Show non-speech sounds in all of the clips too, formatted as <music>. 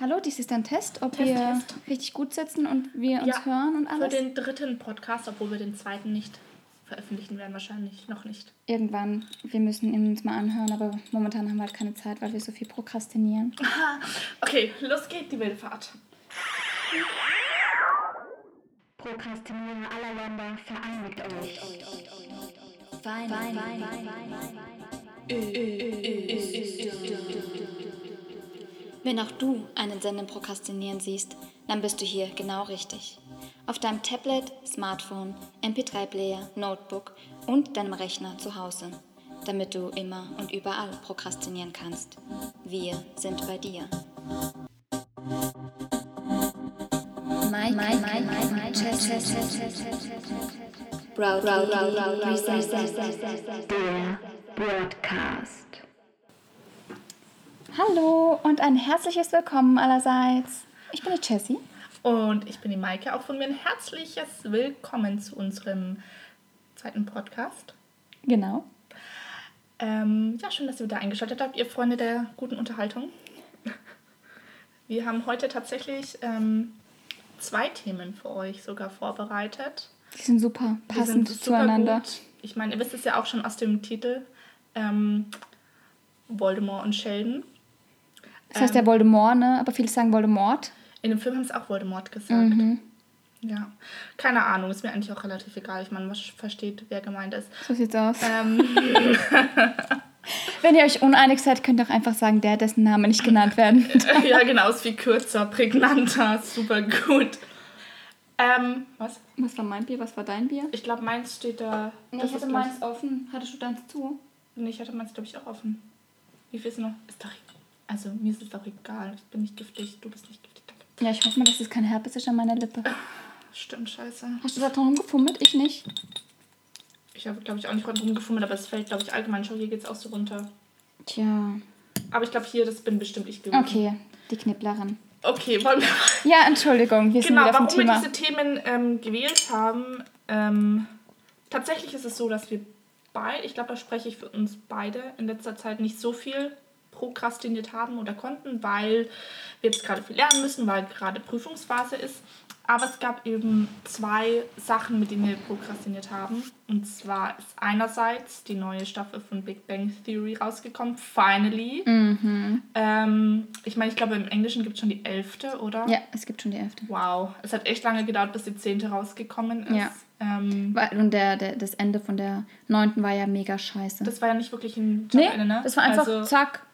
Hallo, dies ist ein Test, ob Test, wir Test. richtig gut sitzen und wir uns ja, hören und alles. Für den dritten Podcast, obwohl wir den zweiten nicht veröffentlichen werden, wahrscheinlich noch nicht. Irgendwann. Wir müssen ihn uns mal anhören, aber momentan haben wir halt keine Zeit, weil wir so viel prokrastinieren. okay, los geht die Wildfahrt. Prokrastinierer aller Länder, vereinigt euch. Fein, fein, fein, fein, Wenn auch du einen Senden prokrastinieren siehst, dann bist du hier genau richtig. Auf deinem Tablet, Smartphone, MP3-Player, Notebook und deinem Rechner zu Hause, damit du immer und überall prokrastinieren kannst. Wir sind bei dir. Mike, Mike, Mike, Mike, Mike, Chess, Chess, Chess, Broadcast. Hallo und ein herzliches Willkommen allerseits. Ich bin die Jessie. Und ich bin die Maike. Auch von mir ein herzliches Willkommen zu unserem zweiten Podcast. Genau. Ähm, ja, schön, dass ihr wieder eingeschaltet habt, ihr Freunde der guten Unterhaltung. Wir haben heute tatsächlich ähm, zwei Themen für euch sogar vorbereitet. Die sind super passend sind zueinander. Gut. Ich meine, ihr wisst es ja auch schon aus dem Titel. Ähm, Voldemort und Sheldon. Das heißt ja ähm, Voldemort, ne? Aber viele sagen Voldemort. In dem Film haben sie auch Voldemort gesagt. Mhm. Ja, keine Ahnung, ist mir eigentlich auch relativ egal. Ich meine, man versteht, wer gemeint ist. So sieht's aus. Ähm. <laughs> Wenn ihr euch uneinig seid, könnt ihr auch einfach sagen, der, dessen Name nicht genannt werden. <laughs> ja, genau, ist viel kürzer, prägnanter, super gut. Ähm, was? Was war mein Bier? Was war dein Bier? Ich glaube, meins steht da. Nee, ich hatte meins offen. Hattest du deins zu? Nee, ich hatte meins, glaube ich, auch offen. Wie viel ist noch? Ist doch Also, mir ist es doch egal. Ich bin nicht giftig, du bist nicht giftig. Danke. Ja, ich hoffe mal, dass es kein Herpes ist an meiner Lippe. Stimmt, scheiße. Hast du da drum gefummelt? Ich nicht. Ich habe, glaube ich, auch nicht drum gefummelt, aber es fällt, glaube ich, allgemein schon. Hier geht es auch so runter. Tja. Aber ich glaube, hier, das bin bestimmt ich gewesen. Okay, die Knipplerin. Okay, wollen wir. Ja, Entschuldigung, wir genau, sind warum wir diese Themen ähm, gewählt haben. Ähm, tatsächlich ist es so, dass wir beide, ich glaube, da spreche ich für uns beide, in letzter Zeit nicht so viel prokrastiniert haben oder konnten, weil wir jetzt gerade viel lernen müssen, weil gerade Prüfungsphase ist. Aber es gab eben zwei Sachen, mit denen wir prokrastiniert haben. Und zwar ist einerseits die neue Staffel von Big Bang Theory rausgekommen, finally. Mhm. Ähm, ich meine, ich glaube, im Englischen gibt es schon die elfte, oder? Ja, es gibt schon die elfte. Wow, es hat echt lange gedauert, bis die zehnte rausgekommen ist. Ja. Ähm, und der, der, das Ende von der neunten war ja mega scheiße. Das war ja nicht wirklich ein Jobende, nee, ne? Das war einfach also, zack.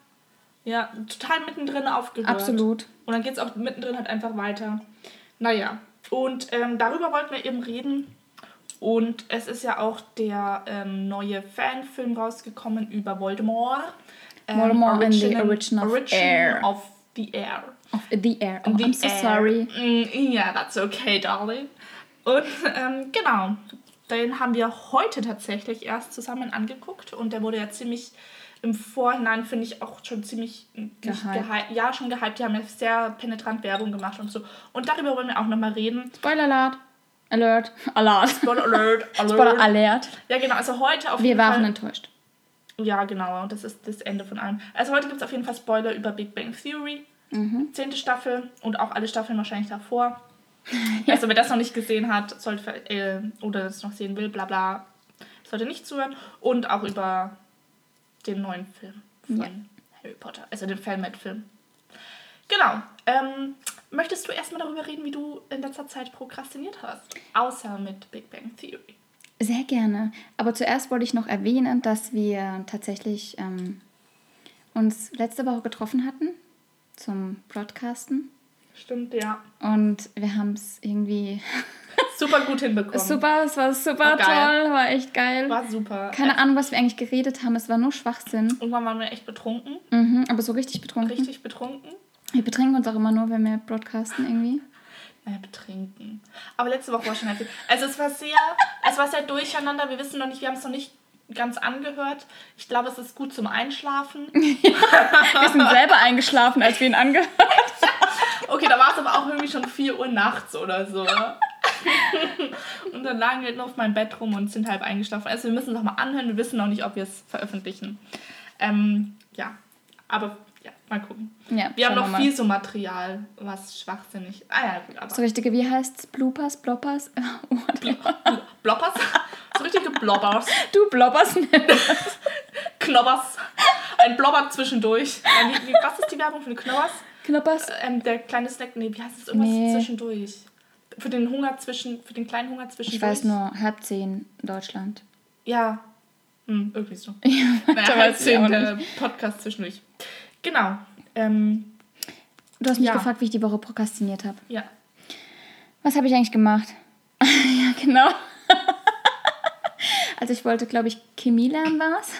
Ja, total mittendrin aufgehört. Absolut. Und dann geht es auch mittendrin halt einfach weiter. Naja, und ähm, darüber wollten wir eben reden. Und es ist ja auch der ähm, neue Fanfilm rausgekommen über Voldemort. Ähm, Voldemort and the Origin of Origin Air. Of the Air. Of the Air. Oh, the I'm so air. sorry. Mm, yeah, that's okay, darling. Und ähm, genau, den haben wir heute tatsächlich erst zusammen angeguckt. Und der wurde ja ziemlich im Vorhinein finde ich auch schon ziemlich gehypt. Ja, schon gehypt. Die haben ja sehr penetrant Werbung gemacht und so. Und darüber wollen wir auch nochmal reden. Spoiler Alert. Alert. Alert. Spoiler Alert. <laughs> Alert. Spoiler Alert. Ja, genau. Also heute auf wir jeden Fall. Wir waren enttäuscht. Ja, genau. Und das ist das Ende von allem. Also heute gibt es auf jeden Fall Spoiler über Big Bang Theory. Mhm. Zehnte Staffel und auch alle Staffeln wahrscheinlich davor. <laughs> ja. Also wer das noch nicht gesehen hat, sollte äh, oder das noch sehen will, bla bla, sollte nicht zuhören. Und auch über den neuen Film von ja. Harry Potter, also den Filmet-Film. Genau. Ähm, möchtest du erstmal darüber reden, wie du in letzter Zeit prokrastiniert hast? Außer mit Big Bang Theory. Sehr gerne. Aber zuerst wollte ich noch erwähnen, dass wir tatsächlich ähm, uns letzte Woche getroffen hatten zum Broadcasten. Stimmt, ja. Und wir haben es irgendwie <laughs> super gut hinbekommen. Super, es war super war toll, war echt geil. War super. Keine Ahnung, was wir eigentlich geredet haben, es war nur Schwachsinn. Irgendwann waren wir echt betrunken. Mhm, aber so richtig betrunken. Richtig betrunken. Wir betrinken uns auch immer nur, wenn wir broadcasten irgendwie. Naja, betrinken. Aber letzte Woche war schon heftig. Also es war sehr, es war sehr durcheinander. Wir wissen noch nicht, wir haben es noch nicht ganz angehört. Ich glaube, es ist gut zum Einschlafen. <laughs> wir sind selber eingeschlafen, als wir ihn angehört <laughs> haben. Okay, da war es aber auch irgendwie schon 4 Uhr nachts oder so. <laughs> und dann lagen wir noch auf meinem Bett rum und sind halb eingeschlafen. Also wir müssen es nochmal anhören. Wir wissen noch nicht, ob wir es veröffentlichen. Ähm, ja, aber Ja, mal gucken. Ja, Wir haben noch mal. viel so Material, was schwachsinnig. Ah ja, gut, aber. So richtige, wie heißt's? Bloopers, Bloppers? <laughs> Whatever. Bloppers? So richtige Blobbers. du Bloppers <laughs> Knobbers. Ein Blobber zwischendurch. Was ist die Werbung für Knobbers? Knoppers? Ähm, der kleine Snack, nee, wie heißt es? Irgendwas Nee. zwischendurch. Für den Hunger zwischen, für den kleinen Hunger zwischendurch. Ich weiß nur, halb zehn Deutschland. Ja. Hm, irgendwie so. <laughs> Ja, Naja, auch zehn, der Podcast zwischendurch. Genau. Ähm, Du hast mich Ja. gefragt, wie ich die Woche prokrastiniert habe. ja. Was habe ich eigentlich gemacht? <laughs> ja, genau. <laughs> also ich wollte, glaube ich, Chemie lernen war es.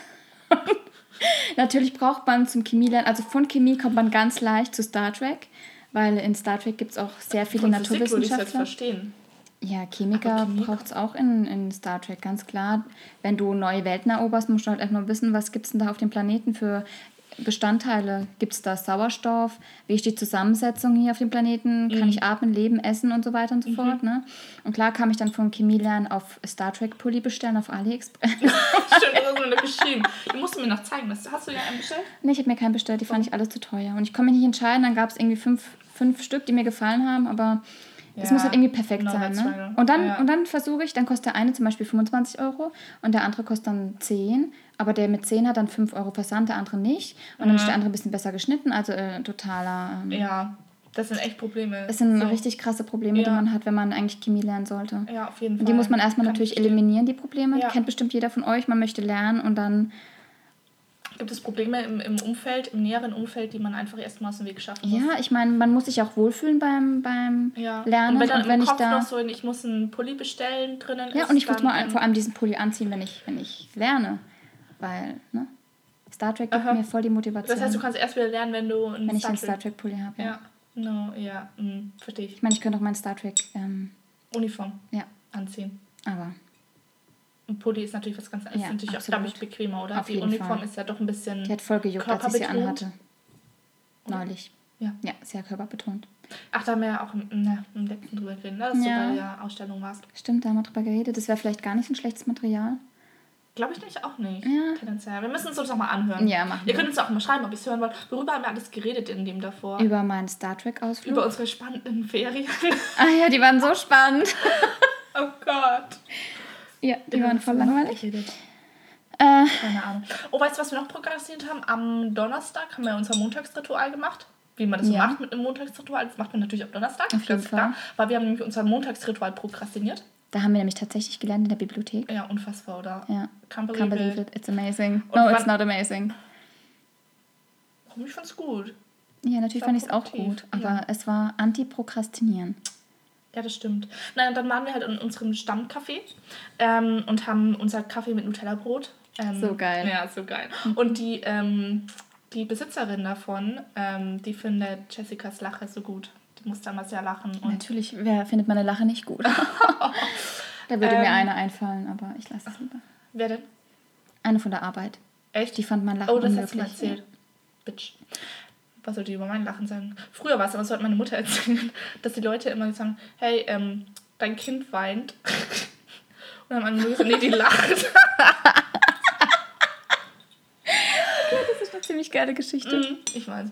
Natürlich braucht man zum Chemie lernen, also von Chemie kommt man ganz leicht zu Star Trek, weil in Star Trek gibt es auch sehr viele Von Physik würde ich jetzt Naturwissenschaftler. verstehen. Ja, Chemiker Chemie- braucht es auch in, in Star Trek, ganz klar. Wenn du neue Welten eroberst, musst du halt einfach nur wissen, was gibt es denn da auf dem Planeten für Bestandteile. Gibt es da Sauerstoff? Wie ist die Zusammensetzung hier auf dem Planeten? Kann ich atmen, leben, essen und so weiter und so fort. Ne? Und klar kam ich dann von Chemie lernen auf Star Trek Pulli bestellen auf AliExpress. <laughs> Stimmt, das hast du mir geschrieben. Du musst mir noch zeigen. Das hast du ja einen bestellt? nee, ich habe mir keinen bestellt, die fand ich alle zu teuer. Und ich konnte mich nicht entscheiden, dann gab es irgendwie fünf, fünf Stück, die mir gefallen haben, aber es Ja, muss halt irgendwie perfekt genau, sein. Ne? Und dann, Ja. und dann versuche ich, dann kostet der eine zum Beispiel 25 Euro und der andere kostet dann 10. Aber der mit 10 hat dann 5 Euro Versand, der andere nicht. Und dann ist der andere ein bisschen besser geschnitten, also äh, totaler. Ähm, Ja, das sind echt Probleme. Das sind So. richtig krasse Probleme, die Ja. man hat, wenn man eigentlich Chemie lernen sollte. Ja, auf jeden Fall. Und die muss man erstmal Kann natürlich eliminieren, die Probleme. Ja. Die kennt bestimmt jeder von euch. Man möchte lernen und dann. Gibt es Probleme im, im Umfeld, im näheren Umfeld, die man einfach erstmal aus dem Weg schaffen muss? Ja, ich meine, man muss sich auch wohlfühlen beim, beim Ja. Lernen. Und wenn dann und wenn ich Kopf da. noch so ich muss einen Pulli bestellen drinnen Ja, ist, und ich muss mal ähm, vor allem diesen Pulli anziehen, wenn ich, wenn ich lerne. Weil, ne? Star Trek gibt Aha. mir voll die Motivation. Das heißt, du kannst erst wieder lernen, wenn du einen wenn ich einen Star Star Trek Pulli habe. Ja. Ja, no, ja, mm, verstehe ich. Ich meine, ich könnte auch meinen Star Trek, ähm, Uniform ja, anziehen. aber Ein Pulli ist natürlich was ganz anderes. Ja, ist natürlich absolut. auch, glaube ich, bequemer, oder? Auf die Uniform Fall. ist ja doch ein bisschen. die hat voll gejuckt, als ich sie anhatte. Neulich. Ja. Ja, sehr körperbetont. Ach, da haben wir ja auch im, ne, im letzten drüber geredet, ne, dass Ja. du bei der Ausstellung warst. Stimmt, da haben wir drüber geredet. Das wäre vielleicht gar nicht ein schlechtes Material. Glaube ich nämlich auch nicht. Ja. Tendenziell. Wir müssen uns das nochmal anhören. Ja, machen Ihr könnt uns auch mal schreiben, ob ihr es hören wollt. Worüber haben wir alles geredet in dem davor? Über meinen Star Trek-Ausflug. Über unsere spannenden Ferien. <laughs> ah ja, die waren so spannend. <laughs> oh Gott. ja, die waren voll langweilig. geredet? Äh, Keine Ahnung. Oh, weißt du, was wir noch prokrastiniert haben? Am Donnerstag haben wir unser Montagsritual gemacht. Wie man das so Ja. macht mit einem Montagsritual. Das macht man natürlich am Donnerstag. Auf jeden ganz Fall. klar. Weil wir haben nämlich unser Montagsritual prokrastiniert. Da haben wir nämlich tatsächlich gelernt in der Bibliothek. Ja, unfassbar, oder? Ja. Can't believe, Can't believe it. it. It's amazing. Und No, it's not amazing. Warum? Ich fand's gut. Ja, natürlich fand ich es auch gut. Aber ja. es war Anti-Prokrastinieren. Ja, das stimmt. Nein, und dann waren wir halt in unserem Stammcafé ähm, und haben unser Kaffee mit Nutella-Brot. Ähm, So geil. Ja, so geil. Und die, ähm, die Besitzerin davon, ähm, die findet Jessicas Lache so gut. Die muss damals ja lachen. Und Natürlich, wer findet meine Lache nicht gut? <laughs> da würde mir Ähm. eine einfallen, aber ich lasse es lieber. wer denn? Eine von der Arbeit. Echt? Die fand mein Lachen Oh, das hast du mir unmöglich. erzählt. Bitch. Was soll die über mein Lachen sagen? Früher war es aber so, hat meine Mutter <laughs> erzählt, dass die Leute immer sagen, hey, ähm, dein Kind weint. Und dann haben andere gesagt, nee, die lacht. Das ist eine ziemlich geile Geschichte. Mhm, ich weiß.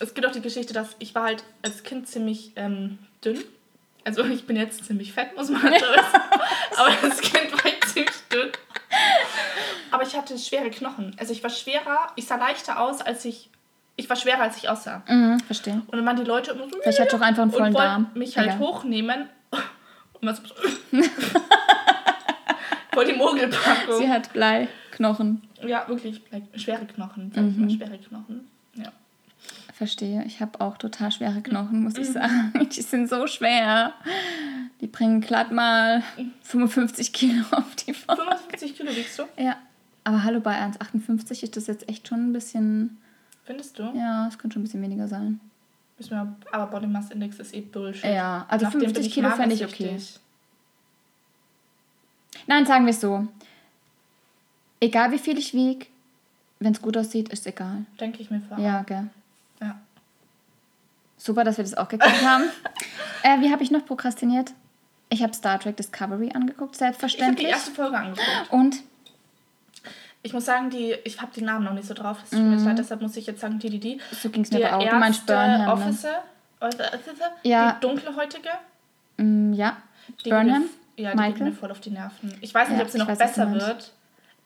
Es gibt auch die Geschichte, dass ich war halt als Kind ziemlich ähm, dünn. Also ich bin jetzt ziemlich fett, muss man wissen. <laughs> Aber als Kind war ich ziemlich dünn. Aber ich hatte schwere Knochen. Also ich war schwerer, ich sah leichter aus, als ich. Ich war schwerer, als ich aussah. Mhm, verstehe. Und dann waren die Leute immer so. Vielleicht hat doch einfach einen vollen und Darm. mich halt Egal. hochnehmen. Und was. <laughs> <laughs> Voll die Mogelpackung. Sie hat Bleiknochen. Ja, wirklich. Schwere Knochen. Sag ich Mhm. mal, schwere Knochen. Ja. Verstehe. Ich habe auch total schwere Knochen, muss Mhm. ich sagen. Die sind so schwer. Die bringen glatt mal 55 Kilo auf die Faust. 55 Kilo wiegst du? Ja. Aber hallo, bei 1,58 ist das jetzt echt schon ein bisschen. Findest du? Ja, es könnte schon ein bisschen weniger sein. Müssen wir, aber Body Mass Index ist eh Bullshit. Ja, also Nachdem bin 50 Kilo fände ich okay. Nein, sagen wir es so. Egal wie viel ich wiege, wenn es gut aussieht, ist egal. Denke ich mir vor. Ja, gell. ja. Super, dass wir das auch geklärt haben. Äh, wie habe ich noch prokrastiniert? Ich habe Star Trek Discovery angeguckt, Ich habe die selbstverständlich. erste Folge angeguckt. Und Ich muss sagen, die, ich habe die Namen noch nicht so drauf. Das tut mir leid, deshalb muss ich jetzt sagen, die, die, die. So ging's mir Der aber auch. Du meinst Burnham, ne? Officer, Officer, Ja. die dunkelhäutige. Mm, ja. Die Burnham? Geht mir, ja, die geht Michael? mir voll auf die Nerven. Ich weiß nicht, Ja, ob sie noch besser wird.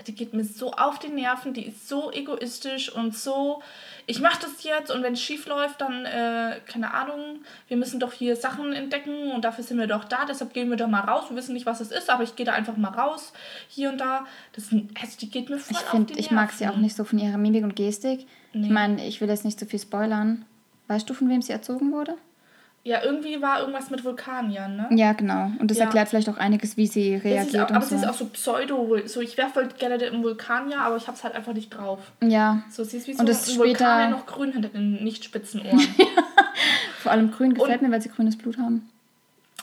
Die geht mir so auf die Nerven, die ist so egoistisch und so, ich mach das jetzt und wenn es schief läuft, dann, äh, keine Ahnung, wir müssen doch hier Sachen entdecken und dafür sind wir doch da, deshalb gehen wir da mal raus. Wir wissen nicht, was es ist, aber ich gehe da einfach mal raus, hier und da. Das, also die geht mir voll Ich auf finde, die ich mag sie auch nicht so von ihrer Mimik und Gestik. Nee. Ich meine, ich will jetzt nicht zu viel spoilern. Weißt du, von wem sie erzogen wurde? Ja, irgendwie war irgendwas mit Vulkaniern, ne? Ja, genau. Und das Ja. erklärt vielleicht auch einiges, wie sie Ja, reagiert ist auch, und aber so. sie ist auch so pseudo, so ich wäre voll gerne im Vulkanier, aber ich hab's halt einfach nicht drauf. ja, So, sie ist wie so Und das ein später- Vulkanier noch grün hinter den nicht spitzen Ohren. <laughs> vor allem grün gefällt mir, weil sie grünes Blut haben.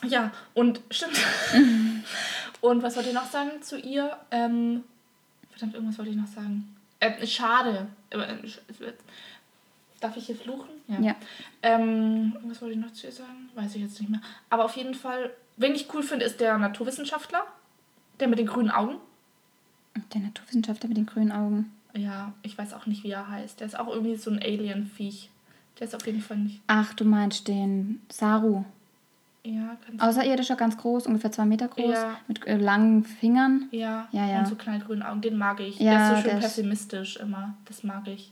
ja, und stimmt. <laughs> und was wollte ich noch sagen zu ihr? Ähm, verdammt, irgendwas wollte ich noch sagen. Äh, schade. Darf ich hier fluchen? Ja. Ähm, was wollte ich noch zu ihr sagen? Weiß ich jetzt nicht mehr. Aber auf jeden Fall, wen ich cool finde, ist der Naturwissenschaftler. Der mit den grünen Augen. Der Naturwissenschaftler mit den grünen Augen. Ja, ich weiß auch nicht, wie er heißt. Der ist auch irgendwie so ein Alien-Viech. Der ist auf jeden Fall nicht. Ach, du meinst den Saru. Ja, ganz. Außerirdischer, ganz groß, ungefähr zwei Meter groß, Ja. mit äh, langen Fingern. Ja, Ja, ja. und so knallgrünen Augen. Den mag ich. Ja, der ist so schön der ist- pessimistisch immer. Das mag ich.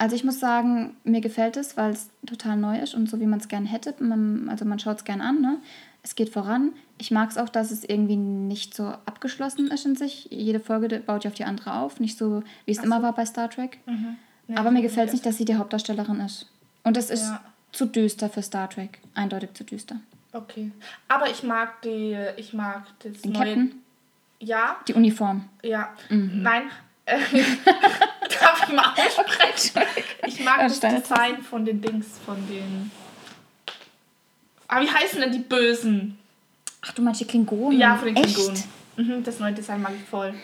Also ich muss sagen, mir gefällt es, weil es total neu ist und so wie man es gerne hätte. Man, also man schaut es gern an, ne? Es geht voran. Ich mag es auch, dass es irgendwie nicht so abgeschlossen ist in sich. Jede Folge baut ja auf die andere auf. Nicht so, wie es immer war bei Star Trek. Ja, Aber mir gefällt es nicht, dass sie die Hauptdarstellerin ist. Und das ist Ja. zu düster für Star Trek. Eindeutig zu düster. Okay. Aber ich mag die. Ich mag das Den neue. Captain, Ja, die Uniform. ja. Mhm. Nein. <laughs> <laughs> Äh, darf ich mag das Design von den Dings, von den. Aber wie heißen denn die Bösen? Ach, du meinst die Klingonen? Ja, von den Echt? Klingonen. Mhm, das neue Design mag ich voll.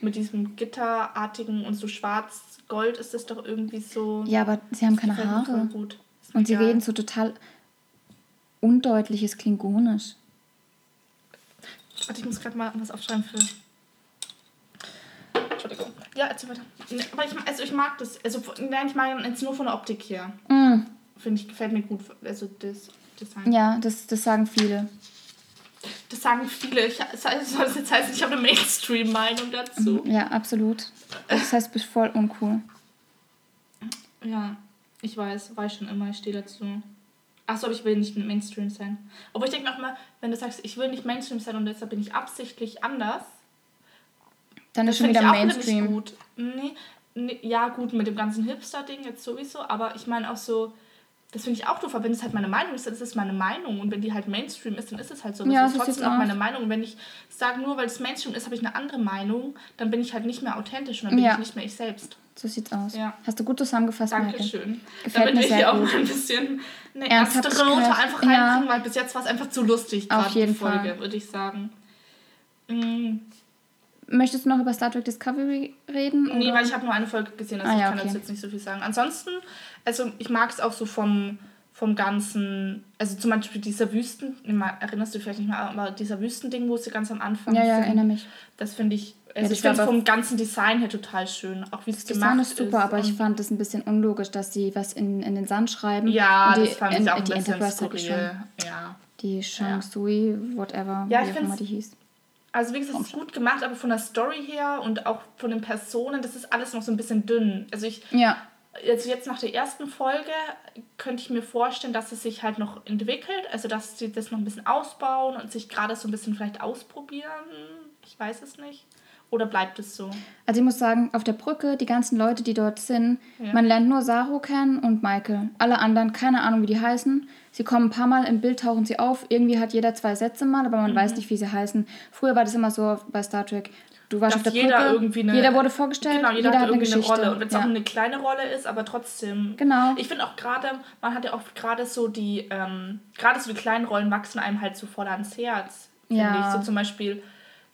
Mit diesem Gitterartigen und so schwarz-gold ist das doch irgendwie so. Ja, aber sie haben keine Haare. Und sie egal. reden so total undeutliches Klingonisch. Warte, ich muss gerade mal was aufschreiben für. Entschuldigung. Ja, erzähl weiter. Aber ich, also ich mag das. Also, nein, ich mag jetzt nur von der Optik her. Mm, Finde ich, gefällt mir gut. Also das Design. ja, das, das sagen viele. Das sagen viele. Ich, es soll das jetzt heißen, ich habe eine Mainstream-Meinung dazu. Ja, absolut. Das heißt, du bist voll uncool. Ja, ich weiß, weiß schon immer, ich stehe dazu. Achso, aber ich will nicht Mainstream sein. Obwohl ich denke mir auch mal, wenn du sagst, ich will nicht Mainstream sein und deshalb bin ich absichtlich anders, Dann das ist schon wieder ich auch Mainstream. gut. Nee, nee, ja, gut, mit dem ganzen Hipster-Ding jetzt sowieso, aber ich meine auch so, das finde ich auch doof, aber wenn es halt meine Meinung ist, dann ist es meine Meinung. Und wenn die halt Mainstream ist, dann ist es halt so. Das Ja, ist so trotzdem aus. meine Meinung. Und wenn ich sage, nur weil es Mainstream ist, habe ich eine andere Meinung, dann bin ich halt nicht mehr authentisch und dann bin Ja. ich nicht mehr ich selbst. So sieht's aus. Ja. Hast du gut zusammengefasst. Dankeschön. Gefällt Damit mir sehr hier auch gut. mal ein bisschen eine ernstere Note einfach Ja. reinbringen, weil bis jetzt war es einfach zu lustig, Auf gerade jeden Folge, Fall. würde ich sagen. Mm, Möchtest du noch über Star Trek Discovery reden? Nee, oder? weil ich habe nur eine Folge gesehen, also Ah, ich ja, kann okay. dazu jetzt nicht so viel sagen. Ansonsten, also ich mag es auch so vom, vom ganzen, also zum Beispiel dieser Wüsten, erinnerst du dich vielleicht nicht mehr, aber dieser Wüstending, wo sie ganz am Anfang Ja, ja, sind, erinnere mich. das finde ich, also das ich finde vom ganzen Design her total schön, auch wie es gemacht Design ist super, aber ich fand es ein bisschen unlogisch, dass sie was in, in den Sand schreiben. Ja, die, das fand ich in- auch ein die bisschen Enterprise skurril. Ja. Die Shang Sui, whatever, Ja, wie ich auch immer die hieß. Also wie gesagt, es ist gut gemacht, aber von der Story her und auch von den Personen, das ist alles noch so ein bisschen dünn. Also ich, Ja, also jetzt nach der ersten Folge könnte ich mir vorstellen, dass es sich halt noch entwickelt, also dass sie das noch ein bisschen ausbauen und sich gerade so ein bisschen vielleicht ausprobieren. Ich weiß es nicht. Oder bleibt es so? Also ich muss sagen, auf der Brücke, die ganzen Leute, die dort sind, Ja. man lernt nur Saru kennen und Michael. Alle anderen, keine Ahnung, wie die heißen. Sie kommen ein paar Mal im Bild, tauchen sie auf. Irgendwie hat jeder zwei Sätze mal, aber Mhm. man weiß nicht, wie sie heißen. Früher war das immer so bei Star Trek. Du warst Dass auf der jeder Brücke, irgendwie eine- jeder wurde vorgestellt, Genau, jeder, hat eine irgendwie eine Geschichte. Rolle. Und wenn es ja. auch eine kleine Rolle ist, aber trotzdem. Genau. Ich finde auch gerade, man hat ja auch gerade so die, ähm, gerade so die kleinen Rollen wachsen einem halt so voll ans Herz. Finde Ja. ich. So zum Beispiel,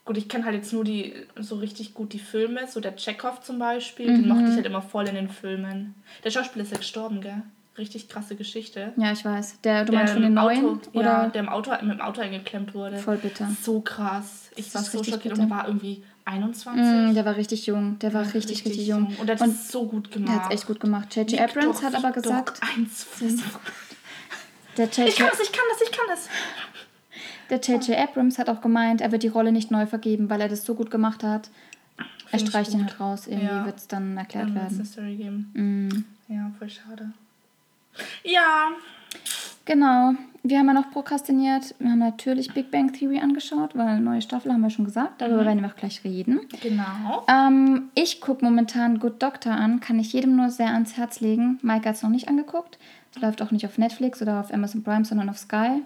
gut, ich kenne halt jetzt nur die, so richtig gut die Filme, so der Chekhov zum Beispiel, den Mhm. mochte ich halt immer voll in den Filmen. Der Schauspieler ist ja gestorben, gell? Richtig krasse Geschichte. Ja, ich weiß. Der, du meinst von den neuen? Auto, oder? Ja, der im Auto, mit dem Auto eingeklemmt wurde. Voll bitter. So krass. Ich war so schockiert und der war irgendwie 21. Mm, der war richtig jung. Der war ja, richtig, richtig, richtig jung. jung. Und der hat es so gut gemacht. Der hat es echt gut gemacht. J.J. Abrams hat aber gesagt... 1,5. <laughs> Der J. Ich kann das, ich kann das, ich kann das. Der J.J. Abrams hat auch gemeint, er wird die Rolle nicht neu vergeben, weil er das so gut gemacht hat. Find er streicht ihn halt raus. Irgendwie ja. wird es dann erklärt werden. Geben. Mm. Ja, voll schade. Ja. Genau. Wir haben ja noch prokrastiniert. Wir haben natürlich Big Bang Theory angeschaut, weil neue Staffel haben wir schon gesagt. Darüber mhm. werden wir auch gleich reden. Genau. Ähm, ich gucke momentan Good Doctor an. Kann ich jedem nur sehr ans Herz legen. Mike hat es noch nicht angeguckt. Es läuft auch nicht auf Netflix oder auf Amazon Prime, sondern auf Sky.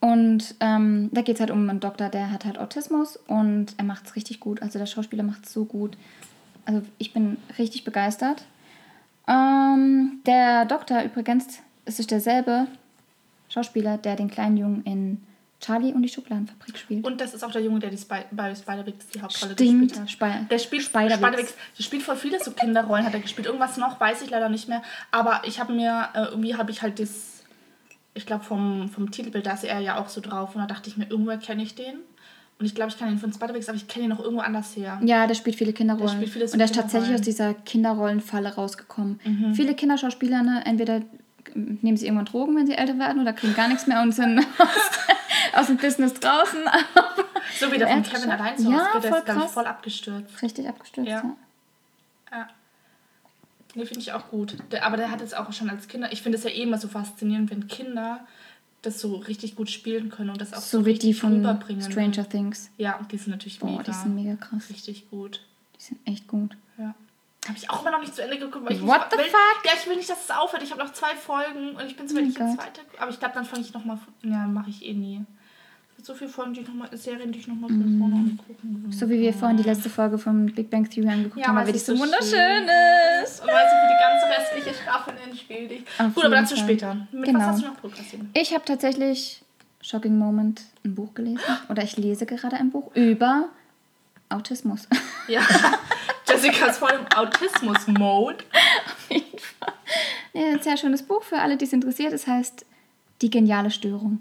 Und ähm, da geht es halt um einen Doktor, der hat halt Autismus und er macht es richtig gut. Also der Schauspieler macht es so gut. Also ich bin richtig begeistert. Ähm, der Doktor übrigens es ist derselbe Schauspieler, der den kleinen Jungen in Charlie und die Schubladenfabrik spielt. Und das ist auch der Junge, der die Spy bei Spider-Wix die Hauptrolle Stimmt, gespielt hat. Sp der spielt Spider-Wix. Spider der spielt voll viele so Kinderrollen, hat er gespielt. Irgendwas noch, weiß ich leider nicht mehr. Aber ich habe mir, äh, irgendwie habe ich halt das, ich glaube vom, vom Titelbild, da ist er ja auch so drauf. Und da dachte ich mir, irgendwo kenne ich den. Und ich glaube, ich kann ihn von Spider-Wix, aber ich kenne ihn noch irgendwo anders her. Ja, der spielt viele Kinderrollen. Der spielt viele und der ist tatsächlich aus dieser Kinderrollenfalle rausgekommen. Mhm. Viele Kinderschauspieler, ne, entweder nehmen sie irgendwann Drogen, wenn sie älter werden oder kriegen gar nichts mehr und sind <laughs> aus, aus dem Business draußen. so wie der von Kevin allein so ja, der ist, ich, voll abgestürzt. Richtig abgestürzt, ja. ja. ja. Nee, finde ich auch gut. Der, aber der hat jetzt auch schon als Kinder, ich finde es ja eh immer so faszinierend, wenn Kinder das so richtig gut spielen können und das auch so, so richtig die von rüberbringen. Stranger Things. Ja, die sind natürlich Boah, mega. die sind mega krass. Richtig gut. Die sind echt gut. Ja. Habe ich auch immer noch nicht zu Ende geguckt. Weil ich What the will, fuck? Ja, ich will nicht, dass es aufhört. Ich habe noch zwei Folgen und ich bin zwar oh nicht in zweite. Aber ich glaube, dann fange ich nochmal. Ja, mache ich eh nie. So viele Folgen, die ich noch mal, Serien, die ich nochmal von mm. vorne angucken will. So wie wir vorhin die letzte Folge von Big Bang Theory angeguckt ja, haben, weil die so wunderschön ist. Und weil sie für die ganze restliche Staffel entspielt. Ich. Gut, aber dazu Fall. später. Mit genau. was hast du noch prokrastiniert? Ich habe tatsächlich, Shocking Moment, ein Buch gelesen. Oder ich lese gerade ein Buch über Autismus. <laughs> Ja, Jessica ist voll im Autismus-Mode. Auf jeden Fall. Ja, ein sehr schönes Buch für alle, die es interessiert. Es heißt Die geniale Störung.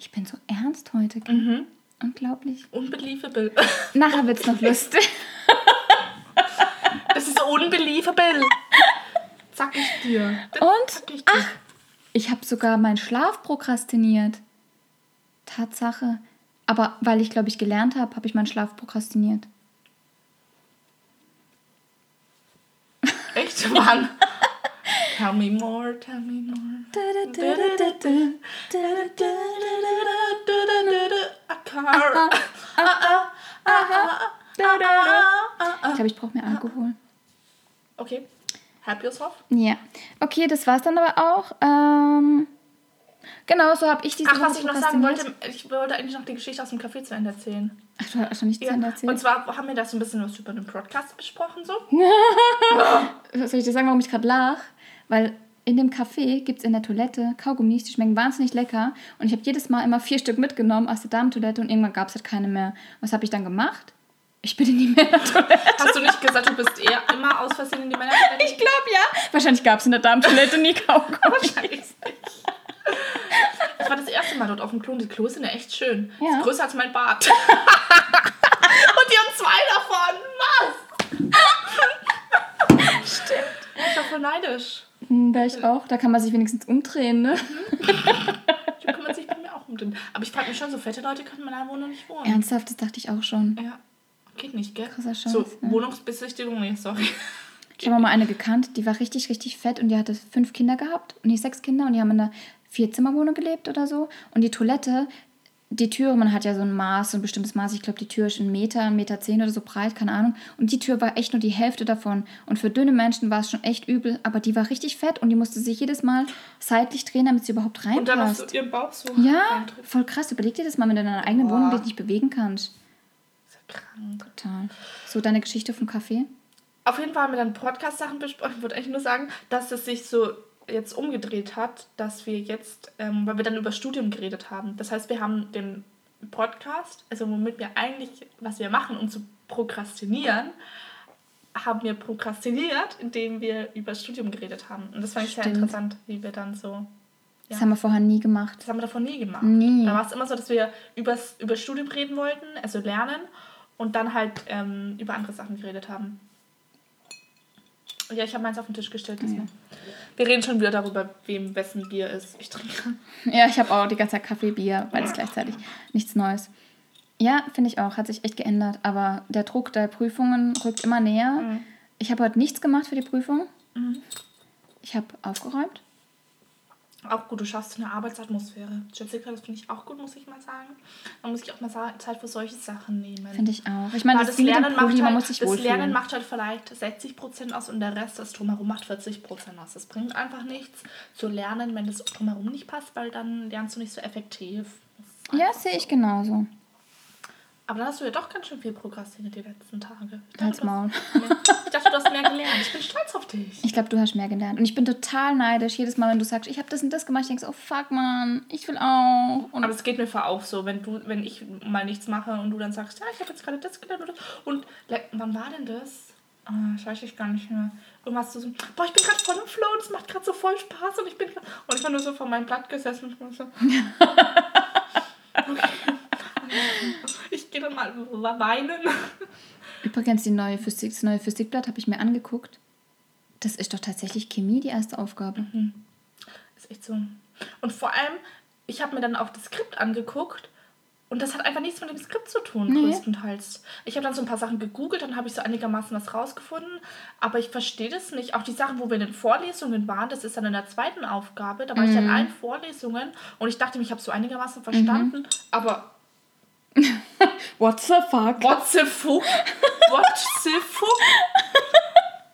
Ich bin so ernst heute. Mhm. Unglaublich. Unbelievable. <laughs> Nachher wird es noch lustig. Das ist unbelievable. Sag ich dir. Das Und? Ich, dir. Ach, ich habe sogar meinen Schlaf prokrastiniert. Tatsache. Aber weil ich, glaube ich, gelernt habe, habe ich meinen Schlaf prokrastiniert. Echt? Wann? <laughs> tell me more, tell me more. A car. Ich glaube, ich brauche mehr Alkohol. Okay. Help yourself? Ja. Okay, das war's dann aber auch. Ähm Genau, so habe ich diese Ach, was ich noch sagen wollte, ich wollte eigentlich noch die Geschichte aus dem Café zu Ende erzählen. Ach, du hast schon nicht zu Ende erzählt? Und zwar haben wir da so ein bisschen was über den Podcast besprochen, so. Soll ich dir sagen, warum ich gerade lach? Weil in dem Café gibt es in der Toilette Kaugummis, die schmecken wahnsinnig lecker. Und ich habe jedes Mal immer vier Stück mitgenommen aus der Damentoilette und irgendwann gab es halt keine mehr. Was habe ich dann gemacht? Ich bin in die <laughs> Männertoilette. Hast du nicht gesagt, du bist eher immer aus Versehen in die Männertoilette? Ich glaube ja. Wahrscheinlich gab es in der Damentoilette nie Kaugummis. Wahrscheinlich nicht. Ich war das erste Mal dort auf dem Klo und die Klos sind ja echt schön. Ja. ist größer als mein Bad. <laughs> und die haben zwei davon. Was? Stimmt. Ich war voll neidisch. Hm, da ich auch. Da kann man sich wenigstens umdrehen, ne? <laughs> Da kann man sich bei mir auch umdrehen. Aber ich frage mich schon, so fette Leute können in meiner Wohnung nicht wohnen. Ernsthaft, das dachte ich auch schon. Ja. Geht nicht, gell? Krasser Scheiß, So, ne? Wohnungsbesichtigung, nee, sorry. Ich habe mal eine gekannt, die war richtig, richtig fett und die hatte fünf Kinder gehabt und nicht sechs Kinder und die haben in einer Vierzimmerwohnung gelebt oder so. Und die Toilette, die Türe, man hat ja so ein Maß, so ein bestimmtes Maß. Ich glaube, die Tür ist ein Meter, ein Meter zehn oder so breit, keine Ahnung. Und die Tür war echt nur die Hälfte davon. Und für dünne Menschen war es schon echt übel, aber die war richtig fett und die musste sich jedes Mal seitlich drehen, damit sie überhaupt reinpasst. Und dann hast du ihren Bauch so Ja, voll krass. Überleg dir das mal, wenn du in deiner eigenen Boah. Wohnung dich nicht bewegen kannst. Das ist ja krank. Total. So, deine Geschichte vom Kaffee? Auf jeden Fall haben wir dann Podcast-Sachen besprochen. Ich würde eigentlich nur sagen, dass es sich so jetzt umgedreht hat, dass wir jetzt, ähm, weil wir dann über Studium geredet haben. Das heißt, wir haben den Podcast, also womit wir eigentlich, was wir machen, um zu prokrastinieren, haben wir prokrastiniert, indem wir über Studium geredet haben. Und das fand ich sehr Stimmt. interessant, wie wir dann so. Das haben wir vorher nie gemacht. Das haben wir davon nie gemacht. Nie. Da war es immer so, dass wir übers, über Studium reden wollten, also lernen, und dann halt ähm, über andere Sachen geredet haben. Ja, ich habe meins auf den Tisch gestellt diesmal. Wir reden schon wieder darüber, wem wessen Bier ist. Ich trinke. Ja, ich habe auch die ganze Zeit Kaffee, Bier, beides gleichzeitig. Nichts Neues. Ja, finde ich auch. Hat sich echt geändert. Aber der Druck der Prüfungen rückt immer näher. Mhm. Ich habe heute nichts gemacht für die Prüfung. Ich habe aufgeräumt. Auch gut, du schaffst eine Arbeitsatmosphäre. Jessica, das finde ich auch gut, muss ich mal sagen. Man muss sich auch mal Zeit für solche Sachen nehmen. Finde ich auch. Ich meine, das, das Lernen, macht man halt, sich das. Lernen macht halt vielleicht 60% aus und der Rest, das Drumherum, macht 40% aus. Das bringt einfach nichts zu lernen, wenn das Drumherum nicht passt, weil dann lernst du nicht so effektiv. Ja, sehe ich so. genauso. Aber dann hast du ja doch ganz schön viel prokrastiniert die letzten Tage. Ich dachte, Halt's du hast Maul. mehr- ich dachte, du hast mehr gelernt. Ich bin stolz auf dich. Ich glaube, du hast mehr gelernt. Und ich bin total neidisch. Jedes Mal, wenn du sagst, ich habe das und das gemacht, ich denke, oh fuck, man, ich will auch. Und Aber es geht mir vor auch so, wenn du, wenn ich mal nichts mache und du dann sagst, ja, ich habe jetzt gerade das gelernt oder und wann war denn das? Ah, das weiß ich gar nicht mehr. Irgendwas so, so boah, ich bin gerade voll im Flow, das macht gerade so voll Spaß und ich bin grad- und ich war nur so vor meinem Blatt gesessen und ich war so. <laughs> Okay. Ich gehe dann mal weinen. Übrigens, die neue Physik, das neue Physikblatt habe ich mir angeguckt. Das ist doch tatsächlich Chemie, die erste Aufgabe. ist echt so. Und vor allem, ich habe mir dann auch das Skript angeguckt und das hat einfach nichts mit dem Skript zu tun, Nee. größtenteils. Ich habe dann so ein paar Sachen gegoogelt, dann habe ich so einigermaßen was rausgefunden, aber ich verstehe das nicht. Auch die Sachen, wo wir in den Vorlesungen waren, das ist dann in der zweiten Aufgabe, da war ich ja in allen Vorlesungen und ich dachte, ich habe so einigermaßen verstanden, aber <laughs> What the fuck? what the fuck? What the fuck? <laughs>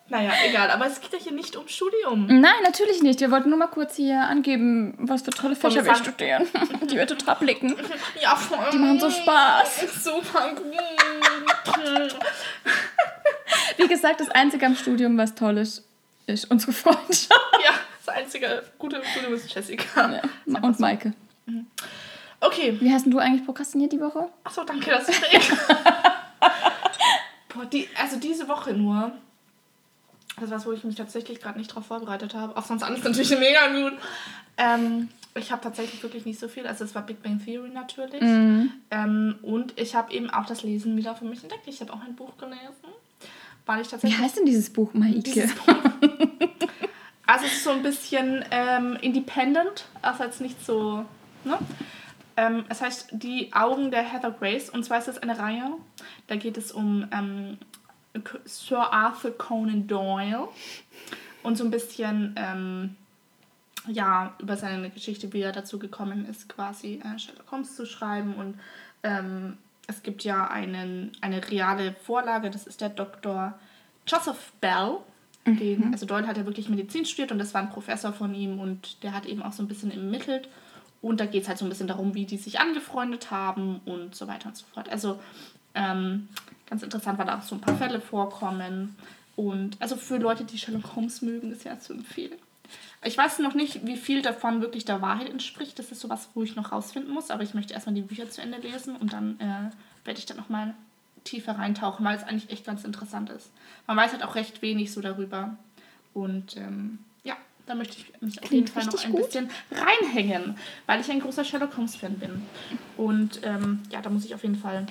Naja, egal, aber es geht ja hier nicht um Studium. Nein, natürlich nicht. Wir wollten nur mal kurz hier angeben, was für tolle Fächer wir studieren. <laughs> Die wir total blicken. Ja, voll. Die machen so Spaß. Super gut. Wie gesagt, das Einzige am Studium, was toll ist, ist unsere Freundschaft. Ja, das einzige gute Studium ist Jessica. Ja. Und Maike. Okay. Wie hast denn du eigentlich prokrastiniert die Woche? Achso, danke, dass du <laughs> fragst. Boah, die, also diese Woche nur. Das ist was, wo ich mich tatsächlich gerade nicht drauf vorbereitet habe. Auch sonst alles natürlich <laughs> mega gut. Ähm, ich habe tatsächlich wirklich nicht so viel. Also es war Big Bang Theory natürlich. Ähm, und ich habe eben auch das Lesen wieder für mich entdeckt. Ich habe auch ein Buch gelesen. Weil ich Wie tatsächlich heißt denn dieses Buch, Maike? Dieses <laughs> Also es ist so ein bisschen ähm, independent, also jetzt nicht so, ne? Ähm, es heißt Die Augen der Heather Grace und zwar ist das eine Reihe, da geht es um ähm, Sir Arthur Conan Doyle und so ein bisschen, ähm, ja, über seine Geschichte, wie er dazu gekommen ist, quasi äh, Sherlock Holmes zu schreiben und ähm, es gibt ja einen, eine reale Vorlage, das ist der Dr. Joseph Bell. Den, also Doyle hat ja wirklich Medizin studiert und das war ein Professor von ihm und der hat eben auch so ein bisschen ermittelt. Und da geht es halt so ein bisschen darum, wie die sich angefreundet haben und so weiter und so fort. Also ähm, ganz interessant, weil da auch so ein paar Fälle vorkommen. Und also für Leute, die Sherlock Holmes mögen, ist ja zu empfehlen. Ich weiß noch nicht, wie viel davon wirklich der Wahrheit entspricht. Das ist sowas, wo ich noch rausfinden muss. Aber ich möchte erstmal die Bücher zu Ende lesen und dann äh, werde ich dann nochmal tiefer reintauchen, weil es eigentlich echt ganz interessant ist. Man weiß halt auch recht wenig so darüber. Und ähm, da möchte ich mich auf jeden Fall noch ein gut. bisschen reinhängen, weil ich ein großer Sherlock Holmes-Fan bin. Und ähm, ja, da muss ich auf jeden Fall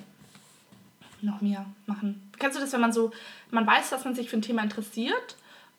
noch mehr machen. Kennst du das, wenn man so, man weiß, dass man sich für ein Thema interessiert